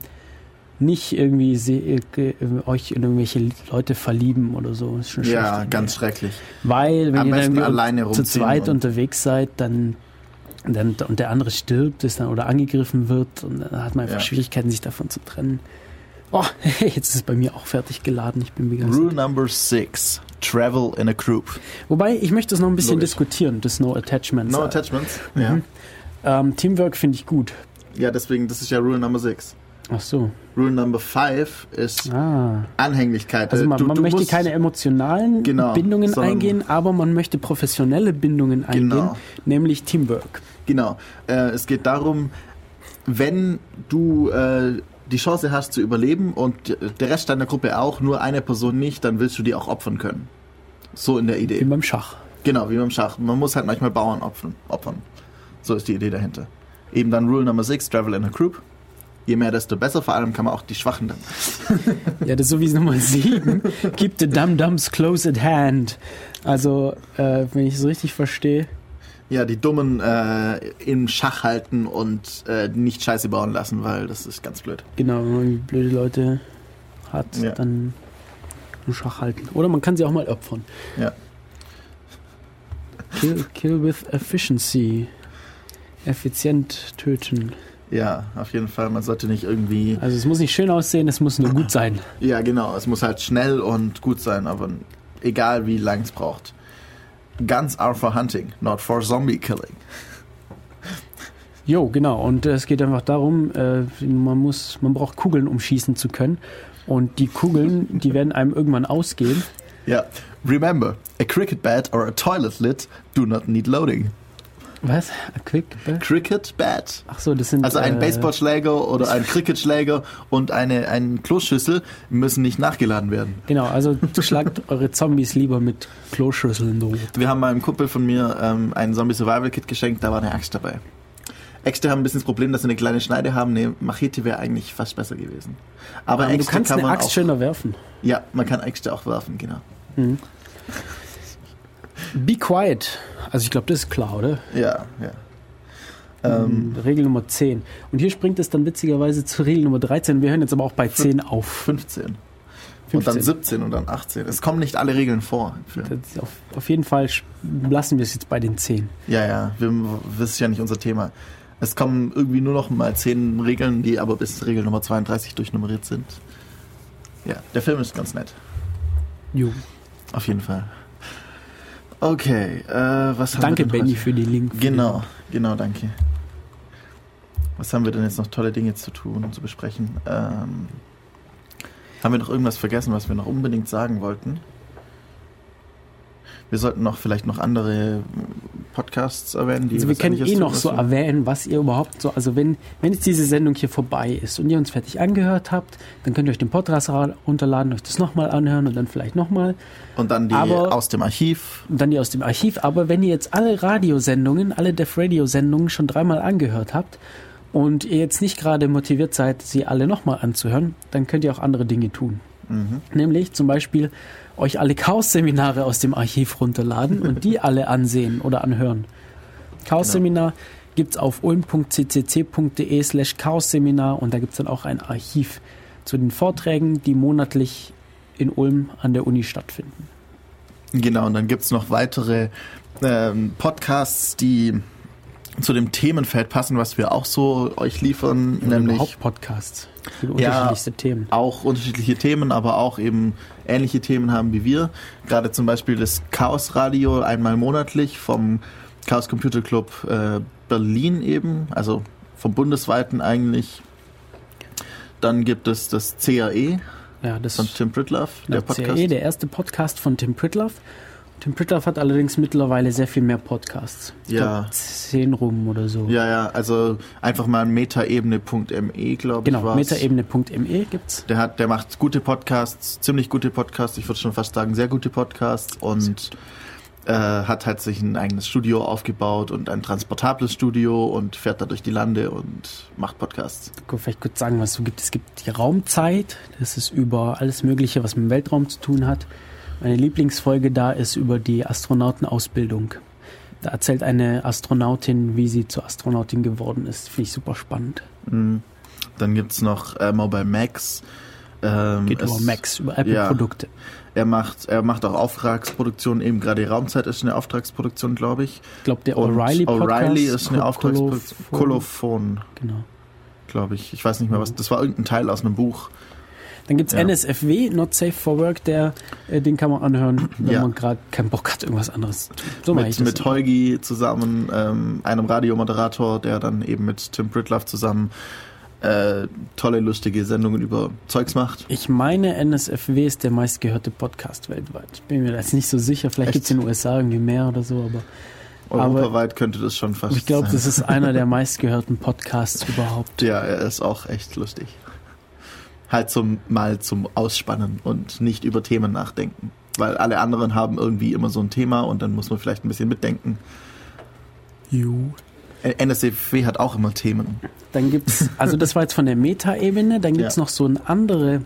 nicht irgendwie se, äh, euch in irgendwelche Leute verlieben oder so. Ist schon ja, schlecht. ganz schrecklich. Weil, wenn Am ihr dann zu zweit unterwegs seid, dann, dann und der andere stirbt ist dann oder angegriffen wird und dann hat man einfach Ja. Schwierigkeiten, sich davon zu trennen. Oh, jetzt ist es bei mir auch fertig geladen. Ich bin begeistert. Rule Number 6, Travel in a Group. Wobei, ich möchte es noch ein bisschen Logisch. diskutieren, das No Attachments. No Attachments? Mhm. Ja. Ähm, Teamwork finde ich gut. Ja, deswegen, das ist ja Rule Number 6. Ach so. Rule Number 5 ist Ah. Anhänglichkeit. Also man, Du- man du möchte keine emotionalen Genau, Bindungen eingehen, aber man möchte professionelle Bindungen eingehen, Genau. nämlich Teamwork. Genau. Äh, es geht darum, wenn du äh, die Chance hast zu überleben und der Rest deiner Gruppe auch, nur eine Person nicht, dann willst du die auch opfern können. So in der Idee. Wie beim Schach. Genau, wie beim Schach. Man muss halt manchmal Bauern opfern. opfern. So ist die Idee dahinter. Eben dann Rule Number 6, Travel in a Group. Je mehr, desto besser. Vor allem kann man auch die Schwachen dann. Ja, das ist so wie es Nummer 7. Keep the dumb dumbs close at hand. Also, äh, wenn ich es richtig verstehe. Ja, die Dummen äh, im Schach halten und äh, nicht Scheiße bauen lassen, weil das ist ganz blöd. Genau, wenn man blöde Leute hat, Ja. dann im Schach halten. Oder man kann sie auch mal opfern. Ja. Kill, kill with efficiency. Effizient töten. Ja, auf jeden Fall. Man sollte nicht irgendwie. Also es muss nicht schön aussehen, es muss nur gut sein. Ja, genau. Es muss halt schnell und gut sein, aber egal wie lang es braucht. Guns are for hunting, not for zombie killing. Jo, genau. Und äh, es geht einfach darum, äh, man muss, man braucht Kugeln, um schießen zu können. Und die Kugeln, die werden einem irgendwann ausgehen. Ja. Remember, a cricket bat or a toilet lid do not need loading. Was? A quick bat? Cricket bat. Ach so, das sind Also ein äh, Baseballschläger oder ein Cricketschläger und eine ein Kloschüssel müssen nicht nachgeladen werden. Genau, also schlagt eure Zombies lieber mit Kloschüsseln tot. Wir haben meinem Kumpel von mir ähm, ein Zombie Survival Kit geschenkt, da war eine Axt dabei. Äxte haben ein bisschen das Problem, dass sie eine kleine Schneide haben. Eine Machete wäre eigentlich fast besser gewesen. Aber, Aber du Äxte kannst kann eine man Axt auch, schöner werfen. Ja, man kann Äxte auch werfen, genau. Mhm. Be quiet. Also ich glaube, das ist klar, oder? Ja, ja. Ähm, Regel Nummer 10. Und hier springt es dann witzigerweise zu Regel Nummer 13. Wir hören jetzt aber auch bei 10 auf. 15. Und 15. dann 17 und dann 18. Es kommen nicht alle Regeln vor. Auf, auf jeden Fall lassen wir es jetzt bei den 10. Ja, ja, wir, das ist ja nicht unser Thema. Es kommen irgendwie nur noch mal 10 Regeln, die aber bis Regel Nummer 32 durchnummeriert sind. Ja, der Film ist ganz nett. Jo. Auf jeden Fall. Okay, äh, was haben Danke, wir denn Benny, für die Link. Genau, genau, danke. Was haben wir denn jetzt noch tolle Dinge zu tun, zu besprechen? Ähm, haben wir noch irgendwas vergessen, was wir noch unbedingt sagen wollten? Wir sollten noch vielleicht noch andere Podcasts erwähnen, die Also wir können eh noch so erwähnen, was ihr überhaupt so, also wenn, wenn jetzt diese Sendung hier vorbei ist und ihr uns fertig angehört habt, dann könnt ihr euch den Podcast runterladen, euch das nochmal anhören und dann vielleicht nochmal. Und dann die Aber- aus dem Archiv. Und dann die aus dem Archiv. Aber wenn ihr jetzt alle Radiosendungen, alle Def Radio Sendungen schon dreimal angehört habt und ihr jetzt nicht gerade motiviert seid, sie alle nochmal anzuhören, dann könnt ihr auch andere Dinge tun. Mhm. Nämlich zum Beispiel euch alle Chaos-Seminare aus dem Archiv runterladen und die alle ansehen oder anhören. Chaos-Seminar gibt's auf ulm.ccc.de slash Chaos-Seminar und da gibt's dann auch ein Archiv zu den Vorträgen, die monatlich in Ulm an der Uni stattfinden. Genau, und dann gibt's noch weitere ähm, Podcasts, die zu dem Themenfeld passen, was wir auch so euch liefern, Oder nämlich überhaupt Podcasts für Ja, Themen. auch unterschiedliche Themen, aber auch eben ähnliche Themen haben wie wir. Gerade zum Beispiel das Chaos Radio einmal monatlich vom Chaos Computer Club äh, Berlin eben, also vom bundesweiten eigentlich. Dann gibt es das CAE Ja, das von Tim Pritloff, der der Podcast. CAE, der erste Podcast von Tim Pritloff. Tim Pritloff hat allerdings mittlerweile sehr viel mehr Podcasts. Ich Ja. glaub, Zehn rum oder so. Ja, ja, also einfach mal metaebene.me, glaube ich, Genau, metaebene.me gibt's. Der hat, der macht gute Podcasts, ziemlich gute Podcasts, ich würde schon fast sagen, sehr gute Podcasts und äh, hat halt sich ein eigenes Studio aufgebaut und ein transportables Studio und fährt da durch die Lande und macht Podcasts. Ich kann vielleicht kurz sagen, was es so gibt. Es gibt die Raumzeit. Das ist über alles Mögliche, was mit dem Weltraum zu tun hat. Meine Lieblingsfolge da ist über die Astronautenausbildung. Da erzählt eine Astronautin, wie sie zur Astronautin geworden ist. Finde ich super spannend. Mhm. Dann gibt's noch äh, Mobile Max. Ähm, Geht über es- Macs, über Apple-Produkte. Er macht, er macht auch Auftragsproduktionen, eben gerade die Raumzeit ist eine Auftragsproduktion, glaube ich. Ich glaube, der. O'Reilly ist eine Auftragsproduktion. Kolophon. Kolophon, Genau. glaube ich. Ich weiß nicht mehr was. Das war irgendein Teil aus einem Buch. Dann gibt's Ja. NSFW, Not Safe for Work, der, äh, den kann man anhören, wenn Ja. man gerade keinen Bock hat, irgendwas anderes zu. So mache ich mit, mit Heugi zusammen, ähm, einem Radiomoderator, der dann eben mit Tim Pritloff zusammen äh, tolle, lustige Sendungen über Zeugs macht. Ich meine, NSFW ist der meistgehörte Podcast weltweit. Ich bin mir da jetzt nicht so sicher. Vielleicht Echt? gibt's in den USA irgendwie mehr oder so, aber Aber- Europaweit könnte das schon fast ich glaube, das ist einer der meistgehörten Podcasts überhaupt. Ja, er ist auch echt lustig. Halt zum mal zum Ausspannen und nicht über Themen nachdenken. Weil alle anderen haben irgendwie immer so ein Thema und dann muss man vielleicht ein bisschen mitdenken. Ju. Äh, NSFW hat auch immer Themen. Dann gibt's, also das war jetzt von der Meta-Ebene, dann gibt's Ja. noch so eine andere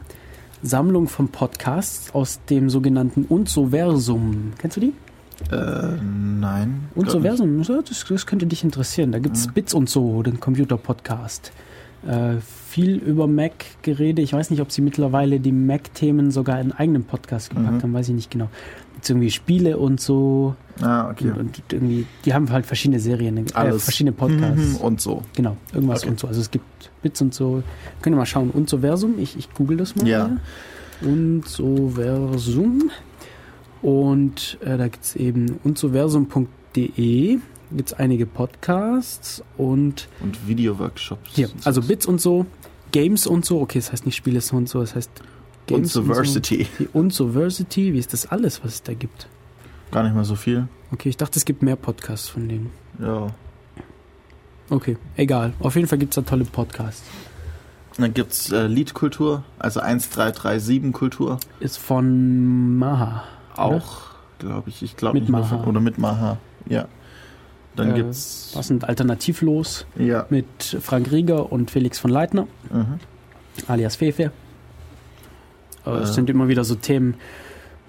Sammlung von Podcasts aus dem sogenannten Unsoversum. Kennst du die? Äh, nein. Unsoversum, ja, das, das könnte dich interessieren. Da gibt's Bits und so, den Computer-Podcast. Äh, viel über Mac-Geräte. Ich weiß nicht, ob sie mittlerweile die Mac-Themen sogar in eigenen Podcast gepackt Mhm. haben, weiß ich nicht genau. Gibt's irgendwie Spiele und so. Ah, okay. Und, und irgendwie, die haben halt verschiedene Serien, äh, verschiedene Podcasts. Mhm, und so. Genau, irgendwas Okay. und so. Also es gibt Bits und so. Könnt ihr mal schauen, Unsoversum. Ich, ich google das mal. Ja. Unsoversum. Und äh, da gibt's eben unsoversum.de. Gibt's einige Podcasts und Und Videoworkshops. hier, also Bits und so, Games und so. Okay, das heißt nicht Spiele so und so, das heißt Games Unsoversity. Und so. Die Unsoversity, wie ist das alles, was es da gibt? Gar nicht mal so viel. Okay, ich dachte, es gibt mehr Podcasts von denen. Ja. Okay, egal. Auf jeden Fall gibt's da tolle Podcasts. Dann gibt's äh, Liedkultur, also 1337 Kultur. Ist von Maha. Auch, glaube ich. Ich glaube Mit nicht Maha. von- Oder mit Maha. Ja. Dann Äh, gibt's. Was sind alternativlos Ja. mit Frank Rieger und Felix von Leitner, Mhm. alias Fefe. Äh, Es Äh. sind immer wieder so Themen,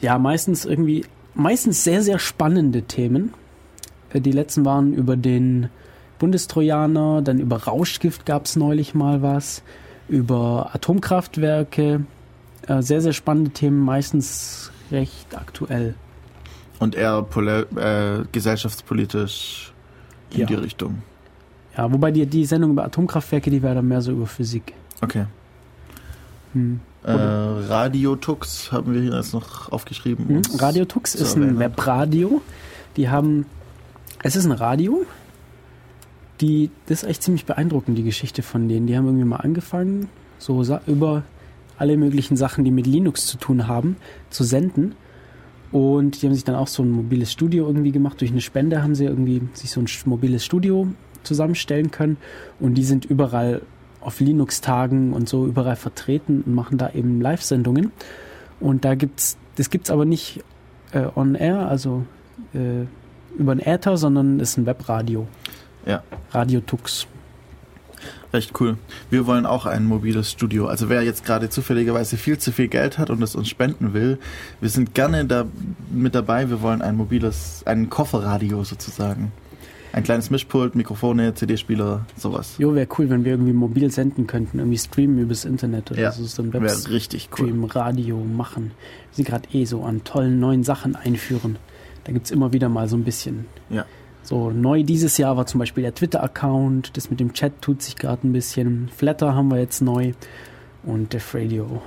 ja, meistens irgendwie, meistens sehr, sehr spannende Themen. Äh, Die letzten waren über den Bundestrojaner, dann über Rauschgift gab es neulich mal was, über Atomkraftwerke. Äh, Sehr, sehr spannende Themen, meistens recht aktuell. Und eher äh, gesellschaftspolitisch in Ja. die Richtung. Ja, wobei die, die Sendung über Atomkraftwerke, die war dann mehr so über Physik. Okay. Hm. Äh, Radiotux haben wir hier jetzt noch aufgeschrieben. Hm? Radio Tux ist ein erwähnen. Webradio. Die haben, es ist ein Radio. Die, das ist echt ziemlich beeindruckend, die Geschichte von denen. Die haben irgendwie mal angefangen, so über alle möglichen Sachen, die mit Linux zu tun haben, zu senden. Und die haben sich dann auch so ein mobiles Studio irgendwie gemacht. Durch eine Spende haben sie irgendwie sich so ein mobiles Studio zusammenstellen können. Und die sind überall auf Linux-Tagen und so überall vertreten und machen da eben Live-Sendungen. Und da gibt's, das gibt's aber nicht äh, on air, also äh, über ein Äther, sondern ist ein Webradio. Ja. Radio Tux. Recht cool. Wir wollen auch ein mobiles Studio. Also wer jetzt gerade zufälligerweise viel zu viel Geld hat und es uns spenden will, wir sind gerne da mit dabei. Wir wollen ein mobiles, ein Kofferradio sozusagen. Ein kleines Mischpult, Mikrofone, CD-Spieler, sowas. Jo, wäre cool, wenn wir irgendwie mobil senden könnten, irgendwie streamen übers Internet oder Ja, so, so ein wär Webstream, richtig cool. Radio machen. Sie gerade eh so an tollen neuen Sachen einführen. Da gibt's immer wieder mal so ein bisschen. Ja. So neu dieses Jahr war zum Beispiel der Twitter-Account. Das mit dem Chat tut sich gerade ein bisschen. Flatter haben wir jetzt neu. Und Def Radio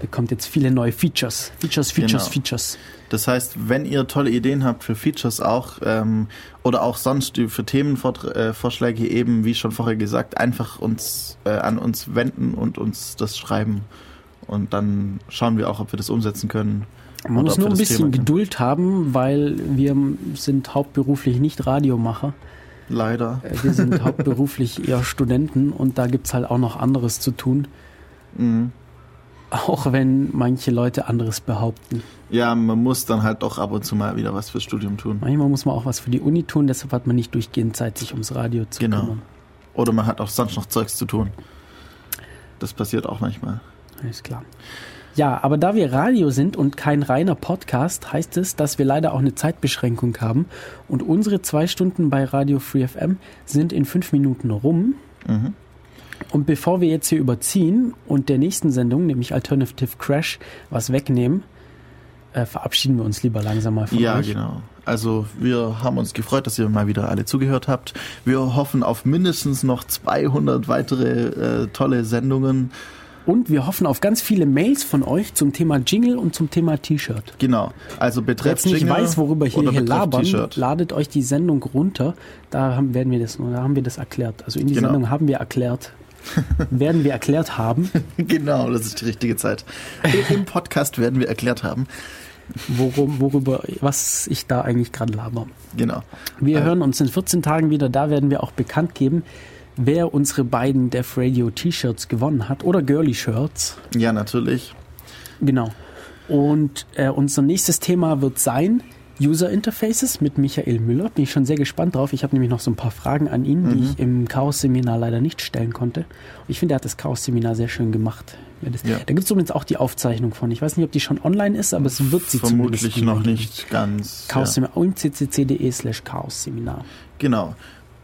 bekommt jetzt viele neue Features. Features, Features, Genau. Features. Das heißt, wenn ihr tolle Ideen habt für Features auch ähm, oder auch sonst für Themenvorschläge eben, wie schon vorher gesagt, einfach uns äh, an uns wenden und uns das schreiben. Und dann schauen wir auch, ob wir das umsetzen können. Man muss nur ein bisschen Thema. Geduld haben, weil wir sind hauptberuflich nicht Radiomacher. Leider. Äh, Wir sind hauptberuflich eher Studenten und da gibt's halt auch noch anderes zu tun. Mhm. Auch wenn manche Leute anderes behaupten. Ja, man muss dann halt doch ab und zu mal wieder was fürs Studium tun. Manchmal muss man auch was für die Uni tun, deshalb hat man nicht durchgehend Zeit, sich ums Radio zu Genau. kümmern. Oder man hat auch sonst noch Zeugs zu tun. Das passiert auch manchmal. Alles klar. Ja, aber da wir Radio sind und kein reiner Podcast, heißt es, dass wir leider auch eine Zeitbeschränkung haben. Und unsere zwei Stunden bei Radio Free FM sind in fünf Minuten rum. Mhm. Und bevor wir jetzt hier überziehen und der nächsten Sendung, nämlich Alternative Crash, was wegnehmen, äh, verabschieden wir uns lieber langsam mal von Ja, euch. genau. Also wir haben uns gefreut, dass ihr mal wieder alle zugehört habt. Wir hoffen auf mindestens noch 200 weitere äh, tolle Sendungen. Und wir hoffen auf ganz viele Mails von euch zum Thema Jingle und zum Thema T-Shirt. Genau. Also Wer betreff jetzt nicht Jingle weiß, worüber hier, hier labern, ladet euch die Sendung runter. Da haben, werden wir das, da haben wir das erklärt. Also in die Genau. Sendung haben wir erklärt, werden wir erklärt haben, genau, das ist die richtige Zeit. Im Podcast werden wir erklärt haben. worum, worüber, was ich da eigentlich gerade laber. Genau. Wir Äh, hören uns in 14 Tagen wieder. Da werden wir auch bekannt geben, wer unsere beiden Def Radio T-Shirts gewonnen hat oder Girly Shirts. Ja, natürlich. Genau. Und äh, unser nächstes Thema wird sein User Interfaces mit Michael Müller. Bin ich schon sehr gespannt drauf. Ich habe nämlich noch so ein paar Fragen an ihn, die Mhm. ich im Chaos-Seminar leider nicht stellen konnte. Und ich finde, er hat das Chaos-Seminar sehr schön gemacht. Ja, Ja. Da gibt es übrigens auch die Aufzeichnung von. Ich weiß nicht, ob die schon online ist, aber es wird sie Vermutlich zumindest noch nicht ganz. Chaos-Seminar und ccc.de slash Chaos-Seminar. Genau.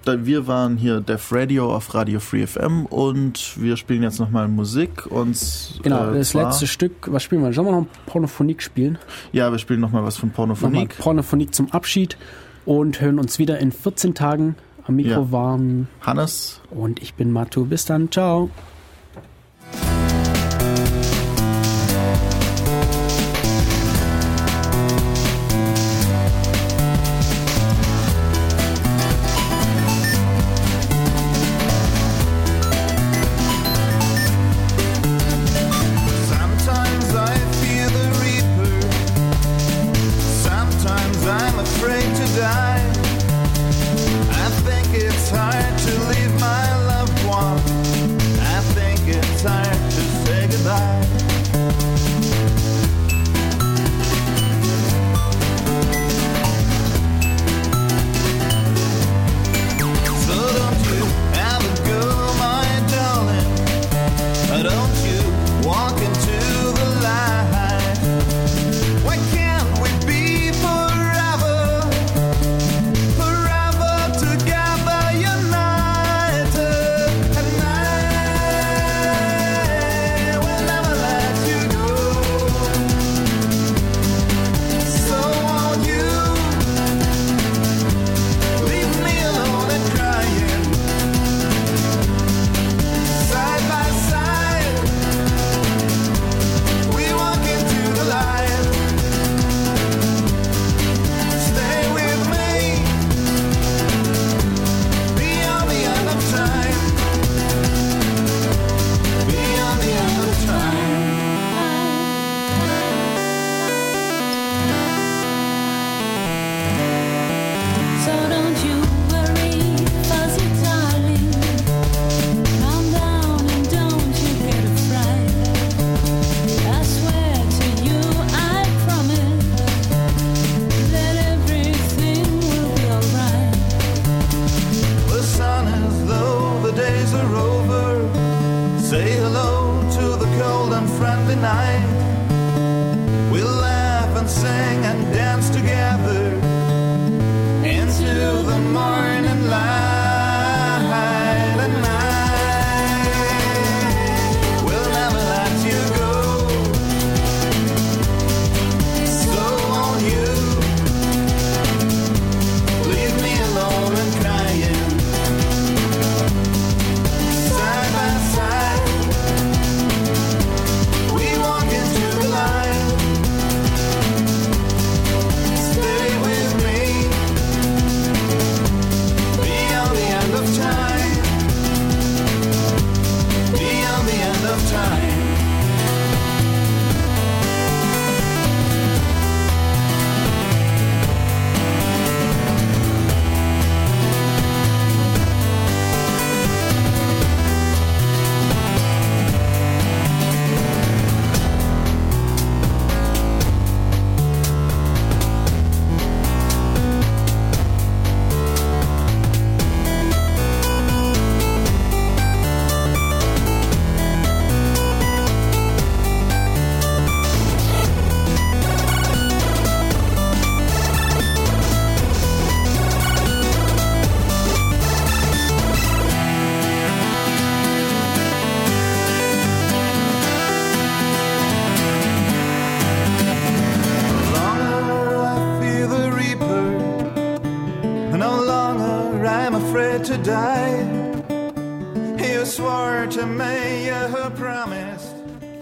Wir waren hier Def Radio auf Radio Free FM und wir spielen jetzt nochmal Musik. Und, Genau, äh, das letzte Stück, was spielen wir? Sollen wir noch Pornophonik spielen? Ja, wir spielen nochmal was von Nochmal Pornophonik. Pornophonik zum Abschied und hören uns wieder in 14 Tagen. Am Mikro Ja. waren Hannes. und ich bin Matu. Bis dann. Ciao.